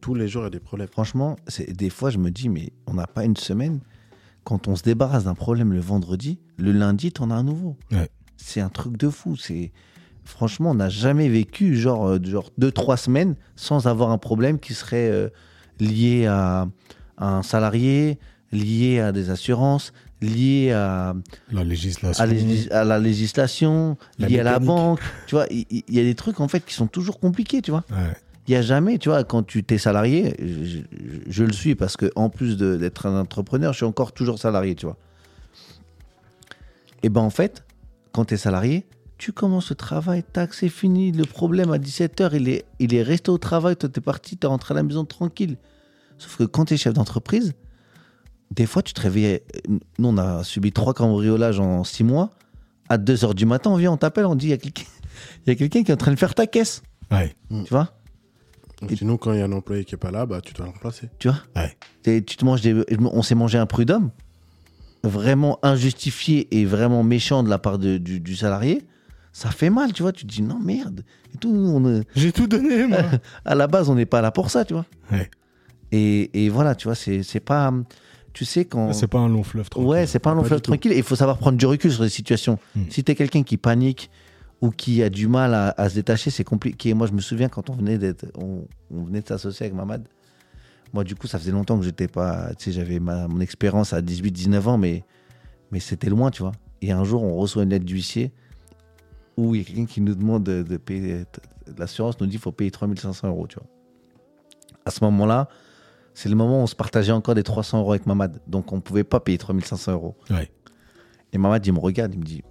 Tous les jours, il y a des problèmes. Franchement, c'est des fois, je me dis, mais on n'a pas une semaine. Quand on se débarrasse d'un problème le vendredi, le lundi, t'en as un nouveau. Ouais. C'est un truc de fou. C'est franchement, on n'a jamais vécu genre euh, genre deux trois semaines sans avoir un problème qui serait euh, lié à, à un salarié, lié à des assurances, lié à, La législation. à, légis- à la législation, La lié à la banque. Tu vois, il y, a des trucs en fait qui sont toujours compliqués. Tu vois. Ouais. Il n'y a jamais, tu vois, quand tu t'es salarié, je, je- je le suis parce que en plus d'être un entrepreneur, je suis encore toujours salarié, tu vois. Et ben en fait, quand tu es salarié, tu commences le travail, tac, c'est fini. Le problème à 17h, il est, il est resté au travail, toi t'es parti, t'es rentré à la maison tranquille. Sauf que quand tu es chef d'entreprise, des fois tu te réveillais. Nous, on a subi trois cambriolages en six mois. À 2h du matin, on vient, on t'appelle, on dit il y a quelqu'un il y a quelqu'un qui est en train de faire ta caisse, Ouais. tu vois? Et- Sinon, quand il y a un employé qui n'est pas là, bah, tu dois le remplacer. Tu vois? Ouais. Et tu te manges des... On s'est mangé un prud'homme vraiment injustifié et vraiment méchant de la part de- du, du salarié. Ça fait mal, tu vois. Tu te dis non, merde. Et tout, on est- J'ai tout donné, moi. *laughs* à la base, on n'est pas là pour ça, tu vois. Ouais. Et, et voilà, tu vois, c'est c'est pas. Tu sais, quand. C'est pas un long fleuve tranquille. Ouais, c'est pas un long Pas fleuve tranquille. Et il faut savoir prendre du recul sur les situations. Hmm. Si t'es quelqu'un qui panique ou qui a du mal à, à se détacher, c'est compliqué. Moi, je me souviens quand on venait d'être, on, on venait de s'associer avec Mamad. Moi, du coup, ça faisait longtemps que j'étais pas. Tu sais, j'avais ma- mon expérience à 18-19 ans, mais, mais c'était loin, tu vois. Et un jour, on reçoit une lettre d'huissier où il y a quelqu'un qui nous demande de, de payer. L'assurance nous dit qu'il faut payer 3500 euros, tu vois. À ce moment-là, c'est le moment où on se partageait encore des 300 euros avec Mamad. Donc, on ne pouvait pas payer 3500 euros. Ouais. Et Mamad, il me regarde, il me dit.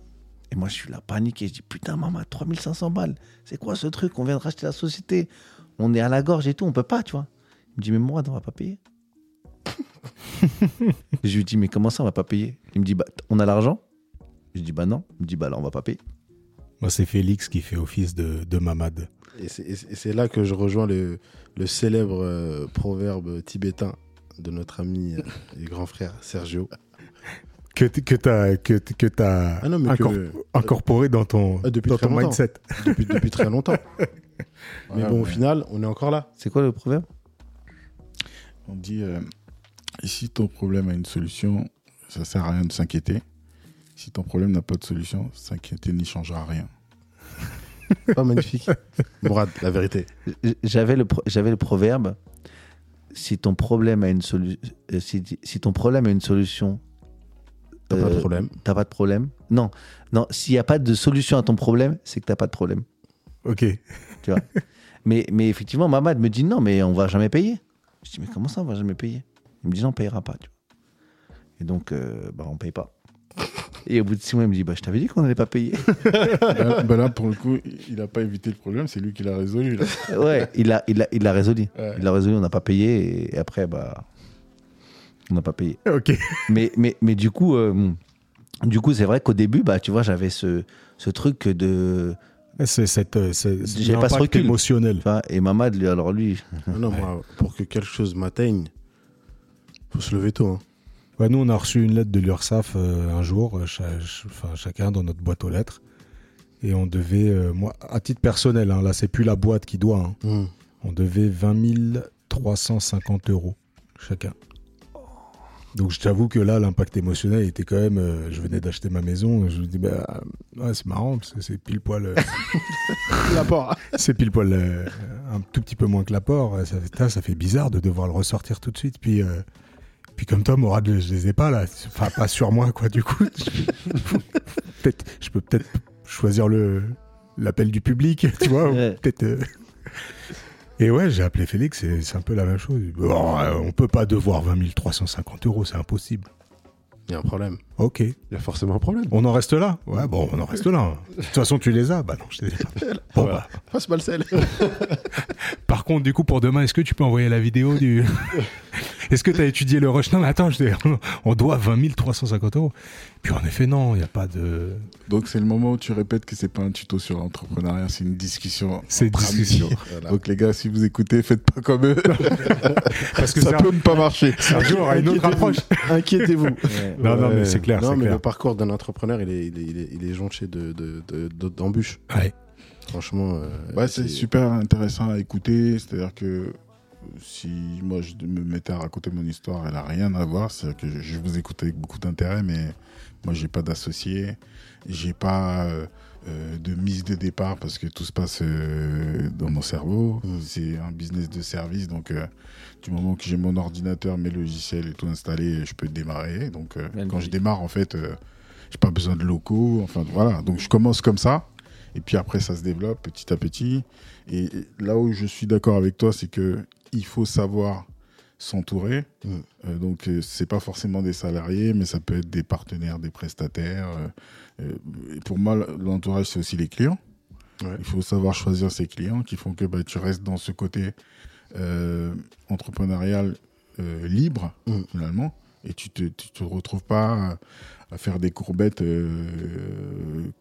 Et moi, je suis là, paniqué. Je dis Putain, Mamad, 3500 balles. C'est quoi ce truc? On vient de racheter la société. On est à la gorge et tout. On peut pas, tu vois. Il me dit Mais moi, on va pas payer. *laughs* je lui dis, mais comment ça, on va pas payer? Il me dit, bah, on a l'argent Je dis, bah non. Il me dit, bah là, on va pas payer. Moi, c'est Félix qui fait office de, de mamad. Et c'est- là que je rejoins le, le célèbre euh, proverbe tibétain de notre ami euh, et grand frère Sergio. Que, que tu as, que, que t'as Ah non, mais que- incor- incorporé dans ton, Ah, depuis dans ton mindset. depuis, depuis très longtemps. *laughs* Mais Ouais, bon, au final, on est encore là. C'est quoi le proverbe? On dit euh, si ton problème a une solution, ça sert à rien de s'inquiéter. Si ton problème n'a pas de solution, s'inquiéter n'y changera rien. Pas *laughs* magnifique. Mourad, la vérité. J'avais le, pro- j'avais le proverbe si ton problème a une solution, si, si ton problème a une solution, T'as pas de euh, problème. T'as pas de problème. Non, non. S'il n'y a pas de solution à ton problème, c'est que t'as pas de problème. Ok. *laughs* Mais, mais effectivement, Mamad me dit non, mais on va jamais payer. Je dis mais comment ça, on va jamais payer? Il me dit non, on payera pas. Tu vois. Et donc, euh, bah, on paye pas. Et au bout de six mois, il me dit bah, je t'avais dit qu'on n'allait pas payer. là, bah là, pour le coup, il n'a pas évité le problème, c'est lui qui l'a résolu. Là. *laughs* ouais, il l'a il a, il l'a résolu. Ouais. Il l'a résolu, on n'a pas payé. Et après, bah, on n'a pas payé. *laughs* Ok. mais, mais, mais du coup, euh, du coup, c'est vrai qu'au début, bah, tu vois, j'avais ce, ce truc de. C'est cette, euh, pas ce recul. émotionnel. et Mamad, lui, alors lui, non, moi, pour que quelque chose m'atteigne, faut se lever tôt. hein. Ouais, nous, on a reçu une lettre de l'URSSAF euh, un jour, euh, cha- ch- enfin, chacun dans notre boîte aux lettres. Et on devait, euh, moi, à titre personnel, hein, là, c'est plus la boîte qui doit, hein, Hum. on devait 20 350 euros chacun. Donc, je t'avoue que là, l'impact émotionnel était quand même. euh, je venais d'acheter ma maison, je me dis, bah, ouais, c'est marrant, parce que c'est pile poil. euh, *laughs* L'apport. c'est pile poil euh, un tout petit peu moins que l'apport. Ça, ça fait bizarre de devoir le ressortir tout de suite. Puis, puis comme toi, Morad, je les ai pas là. Enfin, pas sur moi, quoi. Du coup, *laughs* peut-être, je peux peut-être choisir le l'appel du public, tu vois. Ouais. Peut-être. euh. Et ouais, j'ai appelé Félix. et C'est un peu la même chose. Bon, euh, on peut pas devoir 20 350 euros, c'est impossible. Il y a un problème. Ok, Il y a forcément un problème. on en reste là. Ouais, bon, on en reste là. De toute façon, tu les as. Bah non, je les ai pas. *laughs* Bon, bah, Passe-moi le sel. Par contre, du coup, pour demain, est-ce que tu peux envoyer la vidéo du. *laughs* *laughs* est-ce que tu as étudié le rush? Non, mais attends, je dis, on doit 20 350 euros. Puis en effet, non, il n'y a pas de. Donc c'est le moment où tu répètes que c'est pas un tuto sur l'entrepreneuriat, c'est une discussion. C'est une discussion. Voilà. Donc les gars, si vous écoutez, faites pas comme eux. *laughs* Parce que ça Sergio peut ne pas marcher. aura une autre approche. *laughs* Inquiétez-vous. *laughs* Non, non, mais c'est clair. Non, mais clair. le parcours d'un entrepreneur, il est, il est, il est, il est jonché de, de, de- de- d'embûches. Ouais. Franchement. euh, Ouais, c'est super intéressant à écouter. C'est-à-dire que si moi je me mettais à raconter mon histoire, elle a rien à voir. C'est-à-dire que je, je vous écoute avec beaucoup d'intérêt, mais moi j'ai pas d'associé, j'ai pas euh, euh, de mise de départ parce que tout se passe euh, dans mon cerveau. C'est un business de service, donc euh, du moment que j'ai mon ordinateur, mes logiciels et tout installé, je peux démarrer. Donc quand je démarre, en fait, j'ai pas besoin de locaux. Enfin voilà, donc je commence comme ça. Et puis après, ça se développe petit à petit. Et là où je suis d'accord avec toi, c'est que il faut savoir s'entourer. Mm. Euh, donc, euh, c'est pas forcément des salariés, mais ça peut être des partenaires, des prestataires. euh, euh, et pour moi, l'entourage, c'est aussi les clients. Ouais. Il faut savoir choisir ses clients qui font que bah, tu restes dans ce côté entrepreneurial libre, Mm. finalement. Et tu te, tu te retrouves pas à, à faire des courbettes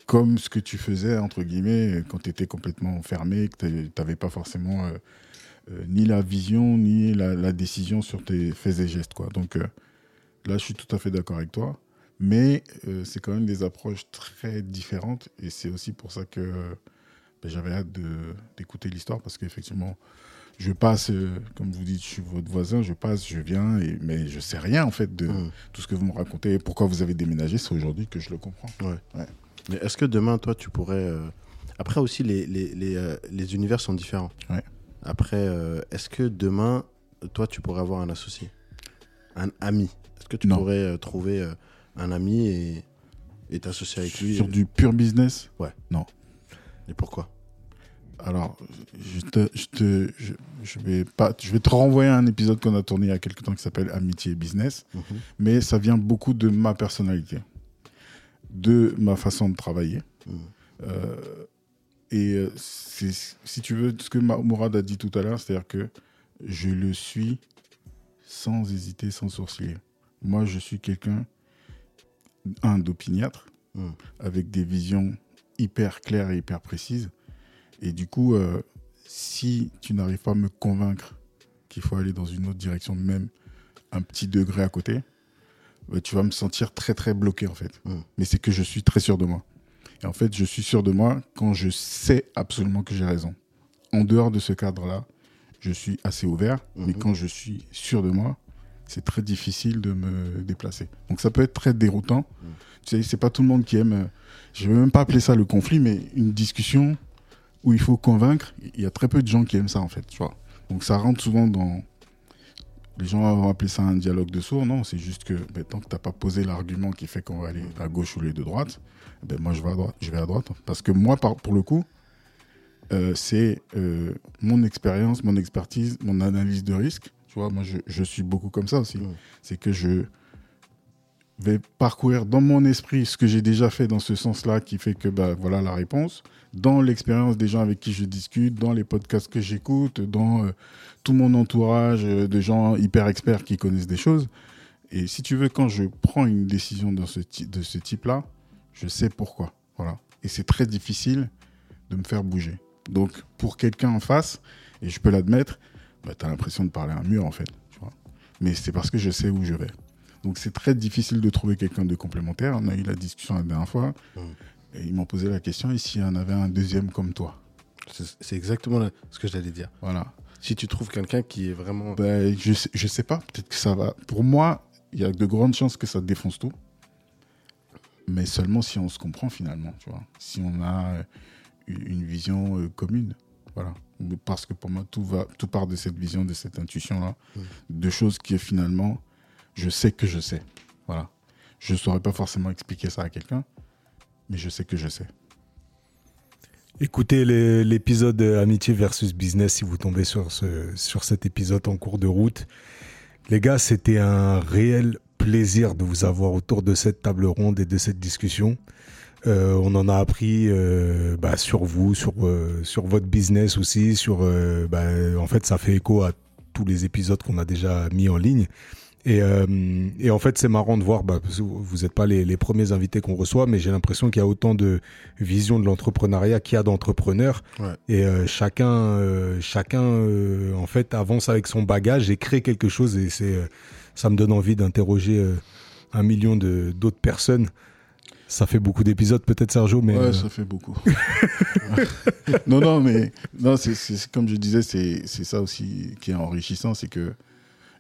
comme ce que tu faisais, entre guillemets, quand tu étais complètement fermé, que tu n'avais pas forcément euh, ni la vision, ni la, la décision sur tes faits et gestes. Quoi. Donc euh, là, je suis tout à fait d'accord avec toi. Mais euh, c'est quand même des approches très différentes. Et c'est aussi pour ça que ben, j'avais hâte d'écouter l'histoire, parce qu'effectivement, je passe, comme vous dites, je suis votre voisin, je passe, je viens, et, mais je sais rien en fait de Mm. tout ce que vous me racontez. Pourquoi vous avez déménagé, c'est aujourd'hui que je le comprends. Mais est-ce que demain, toi, tu pourrais. Après aussi, les, les, les, les univers sont différents. Ouais. Après, euh, est-ce que demain, toi, tu pourrais avoir un associé? Un ami? Est-ce que tu Non. pourrais euh, trouver euh, un ami et et t'associer avec lui Sur du pur business, Et pourquoi? Alors je, te, je, te, je, je vais pas, je vais te renvoyer à un épisode qu'on a tourné il y a quelques temps qui s'appelle Amitié et Business. Mhm. mais ça vient beaucoup de ma personnalité, de ma façon de travailler. Mhm. Euh, et euh, c'est, si tu veux, ce que Mourad a dit tout à l'heure, c'est-à-dire que je le suis sans hésiter, sans sourciller. moi, je suis quelqu'un, un d'opiniâtre, Mm. avec des visions hyper claires et hyper précises. Et du coup, euh, si tu n'arrives pas à me convaincre qu'il faut aller dans une autre direction, même un petit degré à côté, bah, tu vas me sentir très très bloqué en fait. Mm. Mais c'est que je suis très sûr de moi. Et en fait, je suis sûr de moi quand je sais absolument que j'ai raison. En dehors de ce cadre-là, je suis assez ouvert, mais Mhm. quand je suis sûr de moi, c'est très difficile de me déplacer. Donc ça peut être très déroutant. Mhm. Tu sais, c'est pas tout le monde qui aime. euh, Je vais même pas appeler ça le conflit, mais une discussion où il faut convaincre. Il y a très peu de gens qui aiment ça en fait, tu vois. Donc ça rentre souvent dans. Les gens vont appeler ça un dialogue de sourds. Non, c'est juste que ben, tant que t'as pas posé l'argument qui fait qu'on va aller à gauche ou les de droite, ben moi je vais à droite. Je vais à droite. Parce que moi, pour le coup, euh, c'est euh, mon expérience, mon expertise, mon analyse de risque. Tu vois, moi, je, je suis beaucoup comme ça aussi. C'est que je vais parcourir dans mon esprit ce que j'ai déjà fait dans ce sens-là, qui fait que bah, voilà la réponse. Dans l'expérience des gens avec qui je discute, dans les podcasts que j'écoute, dans euh, tout mon entourage de gens hyper experts qui connaissent des choses. Et si tu veux, quand je prends une décision dans ce de ce type-là, je sais pourquoi. Voilà. Et c'est très difficile de me faire bouger. Donc, pour quelqu'un en face, et je peux l'admettre, bah, tu as l'impression de parler à un mur, en fait. Tu vois Mais c'est parce que je sais où je vais. Donc, c'est très difficile de trouver quelqu'un de complémentaire. On a eu la discussion la dernière fois. Mm. Et ils m'ont posé la question, et s'il y en avait un deuxième comme toi? C'est exactement ce que j'allais dire. Voilà. Si tu trouves quelqu'un qui est vraiment. Ben, je, sais, je sais pas, peut-être que ça va. Pour moi, il y a de grandes chances que ça défonce tout. Mais seulement si on se comprend finalement, tu vois. Si on a euh, une vision euh, commune. Voilà. Parce que pour moi, tout, va, tout part de cette vision, de cette intuition-là. De choses qui, finalement, je sais que je sais. Voilà. Je ne saurais pas forcément expliquer ça à quelqu'un, mais je sais que je sais. Écoutez l'épisode euh, Amitié versus Business si vous tombez sur, ce, sur cet épisode en cours de route. Les gars, c'était un réel plaisir de vous avoir autour de cette table ronde et de cette discussion. Euh, on en a appris euh, bah, sur vous, sur, euh, sur votre business aussi. Sur, euh, bah, en fait, ça fait écho à tous les épisodes qu'on a déjà mis en ligne. Et, euh, et en fait, c'est marrant de voir, bah, parce que vous n'êtes pas les, les premiers invités qu'on reçoit, mais j'ai l'impression qu'il y a autant de vision de l'entrepreneuriat qu'il y a d'entrepreneurs. Ouais. Et euh, chacun, euh, chacun euh, en fait, avance avec son bagage et crée quelque chose. Et c'est, euh, ça me donne envie d'interroger euh, un million de d'autres personnes. Ça fait beaucoup d'épisodes, peut-être, Sergio, mais ouais, euh, ça fait beaucoup. *laughs* non, non, mais non, c'est, c'est- comme je disais, c'est, c'est ça aussi qui est enrichissant, c'est que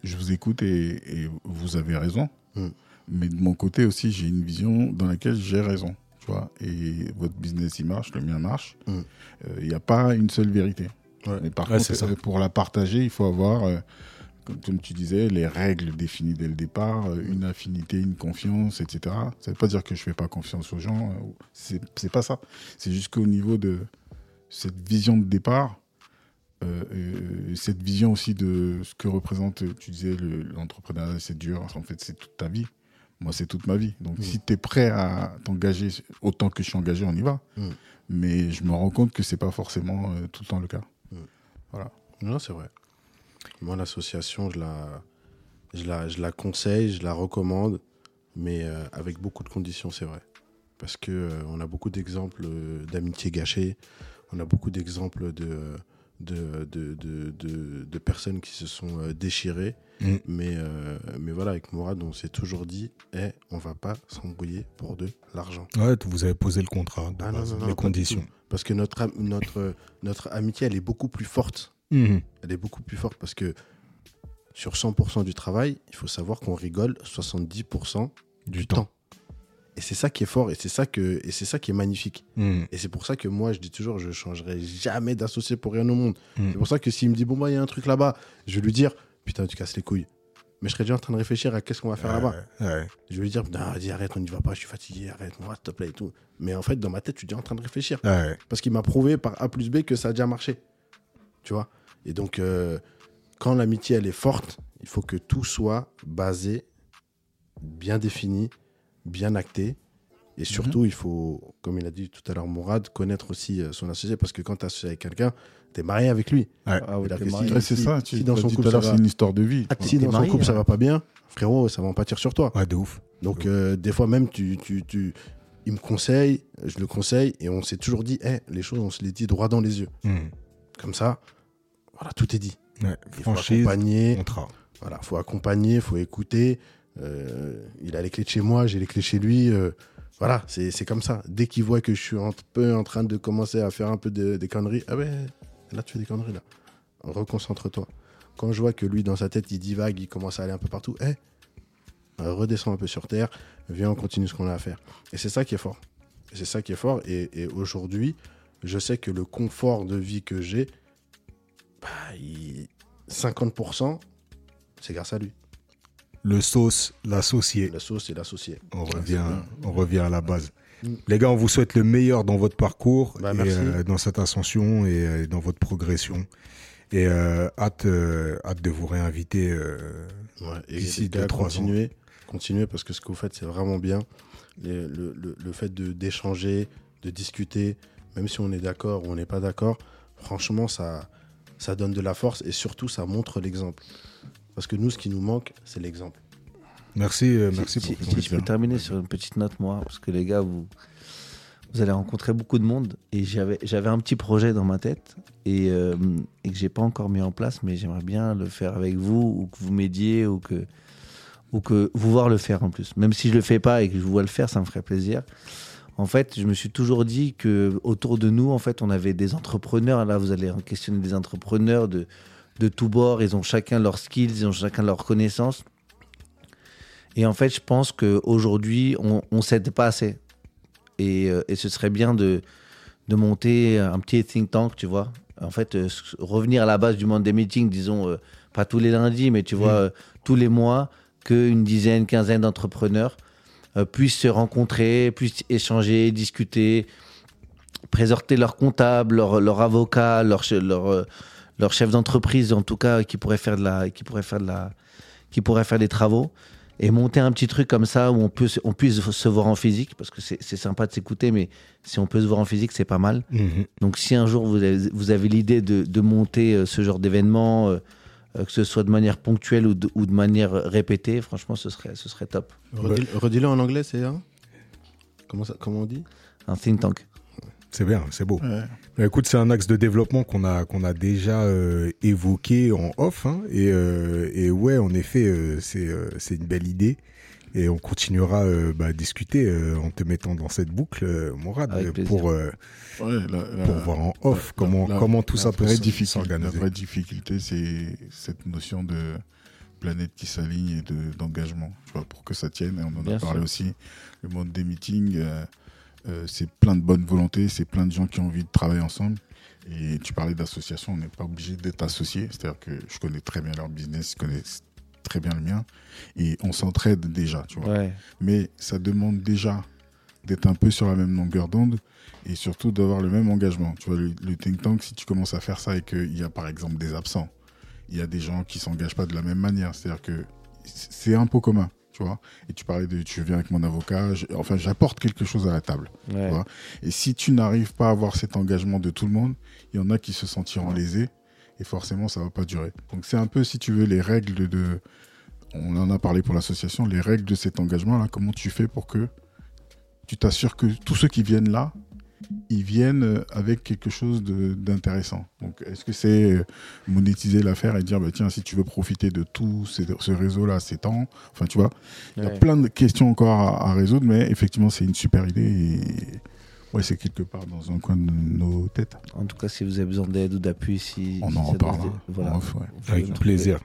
je vous écoute et, et vous avez raison. Mm. Mais de mon côté aussi, j'ai une vision dans laquelle j'ai raison. Tu vois et votre business, il marche, le mien marche. Il Mm. n'y a pas une seule vérité. Ouais. Mais par Ouais, contre, c'est ça. euh, pour la partager, il faut avoir, euh, comme, tu disais, les règles définies dès le départ, euh, une affinité, une confiance, etc. Ça ne veut pas dire que je ne fais pas confiance aux gens. euh, c'est pas ça. C'est juste qu'au niveau de cette vision de départ, euh, cette vision aussi de ce que représente, tu disais, le- l'entrepreneuriat, c'est dur. En fait, c'est toute ta vie. Moi, c'est toute ma vie. Donc, Mm. si tu es prêt à t'engager autant que je suis engagé, on y va. Mm. Mais je me rends compte que c'est pas forcément euh, tout le temps le cas. Non, c'est vrai. Moi, l'association, je la, je, la, je la conseille, je la recommande, mais euh, avec beaucoup de conditions, c'est vrai. Parce que euh, on a beaucoup d'exemples euh, d'amitié gâchée, on a beaucoup d'exemples de, de, de, de, personnes qui se sont euh, déchirées. Mm. Mais, mais voilà, avec Mourad, on s'est toujours dit, eh, on va pas s'embrouiller pour de l'argent. ouais, vous avez posé le contrat, Ah non, non, les conditions. Parce que notre, notre, notre amitié, elle est beaucoup plus forte Mhm. elle est beaucoup plus forte parce que sur 100% du travail, il faut savoir qu'on rigole 70% Du du temps. temps. Et c'est ça qui est fort et c'est ça que et c'est ça qui est magnifique. Mhm. Et c'est pour ça que moi je dis toujours je changerai jamais d'associé pour rien au monde. Mm. C'est pour ça que s'il me dit bon bah il y a un truc là-bas, je vais lui dire putain tu casses les couilles. Mais je serais déjà en train de réfléchir à qu'est-ce qu'on va faire là-bas. Ouais. Je vais lui dire vas-y arrête, on n'y va pas, je suis fatigué, arrête, on va s'il te plaît et tout. Mais en fait dans ma tête, je suis déjà en train de réfléchir Ouais. parce qu'il m'a prouvé par A plus B que ça a déjà marché. Tu vois? Et donc, euh, quand l'amitié, elle est forte, il faut que tout soit basé, bien défini, bien acté. Et surtout, il faut, comme il a dit tout à l'heure Mourad, connaître aussi euh, son associé. Parce que quand tu associé avec quelqu'un, tu es marié avec lui. Ouais. Ah si- Ouais, c'est si- ça. si Tu dans l'as son dit couple, tout à l'heure, ça c'est va- une histoire de vie. Ah, si dans son marié, couple, ça hein. va pas bien, frérot, ça va en pâtir sur toi. Ouais, de ouf. Donc, euh, des fois même, tu, tu, tu, il me conseille, je le conseille, et on s'est toujours dit, Eh, les choses, on se les dit droit dans les yeux. Mhm. Comme ça, voilà, tout est dit. Ouais. Il faut accompagner, contrat. voilà, faut accompagner, faut écouter. Euh, il a les clés de chez moi, j'ai les clés chez lui. euh, voilà, c'est comme ça. Dès qu'il voit que je suis un peu en train de commencer à faire un peu de- des conneries, ah ouais, là tu fais des conneries là. Reconcentre-toi. Quand je vois que lui dans sa tête il divague, il commence à aller un peu partout, eh, euh, redescends un peu sur terre, viens on continue ce qu'on a à faire. Et c'est ça qui est fort. C'est ça qui est fort. Et, et aujourd'hui, je sais que le confort de vie que j'ai, bah, il- 50%, c'est grâce à lui. Le sauce, l'associé. La sauce et l'associé. On revient, on revient à la base. Mm. Les gars, on vous souhaite le meilleur dans votre parcours, Bah, et, euh, dans cette ascension et euh, dans votre progression. Et euh, hâte, hâte de vous réinviter. Ouais, D'ici les deux, gars, trois continuez, continuez parce que ce que vous faites, c'est vraiment bien. Les- le, le- le fait de- d'échanger, de, discuter, même si on est d'accord ou on n'est pas d'accord, franchement, ça, ça donne de la force et surtout, ça montre l'exemple. Parce que nous, ce qui nous manque, c'est l'exemple. Merci, euh, Si- merci si, pour si tout je peux terminer sur une petite note, moi, parce que les gars, vous, vous allez rencontrer beaucoup de monde. Et j'avais j'avais un petit projet dans ma tête et, euh, et que j'ai pas encore mis en place, mais j'aimerais bien le faire avec vous ou que vous m'aidiez ou que, ou que vous voir le faire en plus. Même si je le fais pas et que je vous vois le faire, ça me ferait plaisir. En fait, je me suis toujours dit que autour de nous, en fait, on avait des entrepreneurs. Là, vous allez questionner des entrepreneurs de, de tous bords. Ils ont chacun leurs skills, ils ont chacun leurs connaissances. Et en fait, je pense qu'aujourd'hui, on ne s'aide pas assez. Et, euh, et ce serait bien de, de monter un petit think tank, tu vois. En fait, euh, revenir à la base du monde des meetings, disons, euh, pas tous les lundis, mais tu vois, euh, tous les mois, qu'une dizaine, quinzaine d'entrepreneurs puissent se rencontrer, puissent échanger, discuter, présenter leur comptable, leur, leur avocat, leur, euh, leur chef d'entreprise, en tout cas, qui pourrait faire de la, qui pourrait faire de la, qui pourrait faire des travaux et monter un petit truc comme ça où on, peut, on puisse se voir en physique, parce que c'est sympa de s'écouter, mais si on peut se voir en physique, c'est pas mal. Mhm. Donc si un jour vous avez, vous avez l'idée de, de monter euh, ce genre d'événement, euh, euh, que ce soit de manière ponctuelle ou de, ou de manière répétée, franchement, ce serait, ce serait top. Redis- Redis-le en anglais, c'est un comment, ça, comment on dit? Un think tank. C'est bien, c'est beau. Ouais. Écoute, c'est un axe de développement qu'on a, qu'on a déjà euh, évoqué en off. hein, et, euh, et ouais, en effet, euh, c'est euh, c'est une belle idée. Et on continuera euh, bah, à discuter euh, en te mettant dans cette boucle, euh, Mourad, euh, pour, euh, Ouais, la- la- pour voir en off la- comment, la- comment tout la ça peut vraie s- difficulté- La s'organiser. vraie difficulté, c'est cette notion de planète qui s'aligne et de- d'engagement, pour que ça tienne. Et on en Bien a parlé sûr. aussi. Le monde des meetings, euh, euh, c'est plein de bonne volonté, c'est plein de gens qui ont envie de travailler ensemble. Et tu parlais d'association, on n'est pas obligé d'être associé. C'est-à-dire que je connais très bien leur business, je connais très bien le mien. Et on s'entraide déjà, tu vois Ouais. mais ça demande déjà d'être un peu sur la même longueur d'onde et surtout d'avoir le même engagement. Tu vois, le, le think tank, si tu commences à faire ça et qu'il y a par exemple des absents, il y a des gens qui s'engagent pas de la même manière. C'est-à-dire que c'est un pot commun, tu vois. Et tu parlais de, tu viens avec mon avocat, je- enfin, j'apporte quelque chose à la table. Ouais. Et si tu n'arrives pas à avoir cet engagement de tout le monde, il y en a qui se sentiront lésés et forcément ça va pas durer. Donc c'est un peu, si tu veux, les règles de, on en a parlé pour l'association, les règles de cet engagement là. Comment tu fais pour que tu t'assures que tous ceux qui viennent là, ils viennent euh, avec quelque chose d'intéressant. Donc est-ce que c'est euh, monétiser l'affaire et dire bah, tiens si tu veux profiter de tout ces- ce réseau là, c'est temps. Enfin tu vois, il y a plein de questions encore à, à résoudre, mais effectivement, c'est une super idée. Et... Ouais, c'est quelque part dans un coin de nos têtes. En tout cas, si vous avez besoin d'aide ou d'appui, si, On si en reparle. hein. Voilà. Ouais. Avec plaisir.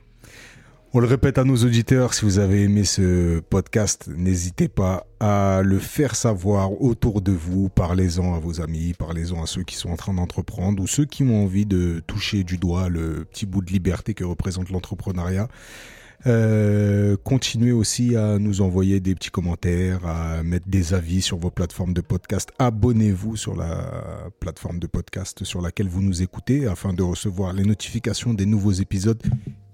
On le répète à nos auditeurs, si vous avez aimé ce podcast, n'hésitez pas à le faire savoir autour de vous. Parlez-en à vos amis, parlez-en à ceux qui sont en train d'entreprendre ou ceux qui ont envie de toucher du doigt le petit bout de liberté que représente l'entrepreneuriat. Euh, continuez aussi à nous envoyer des petits commentaires, à mettre des avis sur vos plateformes de podcast. Abonnez-vous sur la plateforme de podcast sur laquelle vous nous écoutez afin de recevoir les notifications des nouveaux épisodes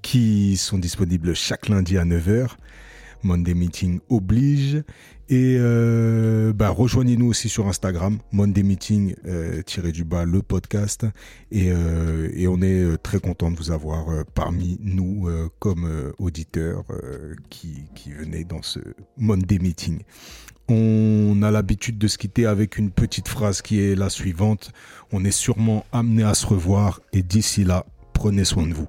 qui sont disponibles chaque lundi à 9h. Monday Meeting oblige. Et euh, bah, rejoignez-nous aussi sur Instagram, Monday Meeting euh, tiré du bas le podcast. Et, euh, et on est euh, très content de vous avoir parmi nous comme auditeurs qui, qui venaient dans ce Monday Meeting. On a l'habitude de se quitter avec une petite phrase qui est la suivante. On est sûrement amené à se revoir et d'ici là, prenez soin de vous.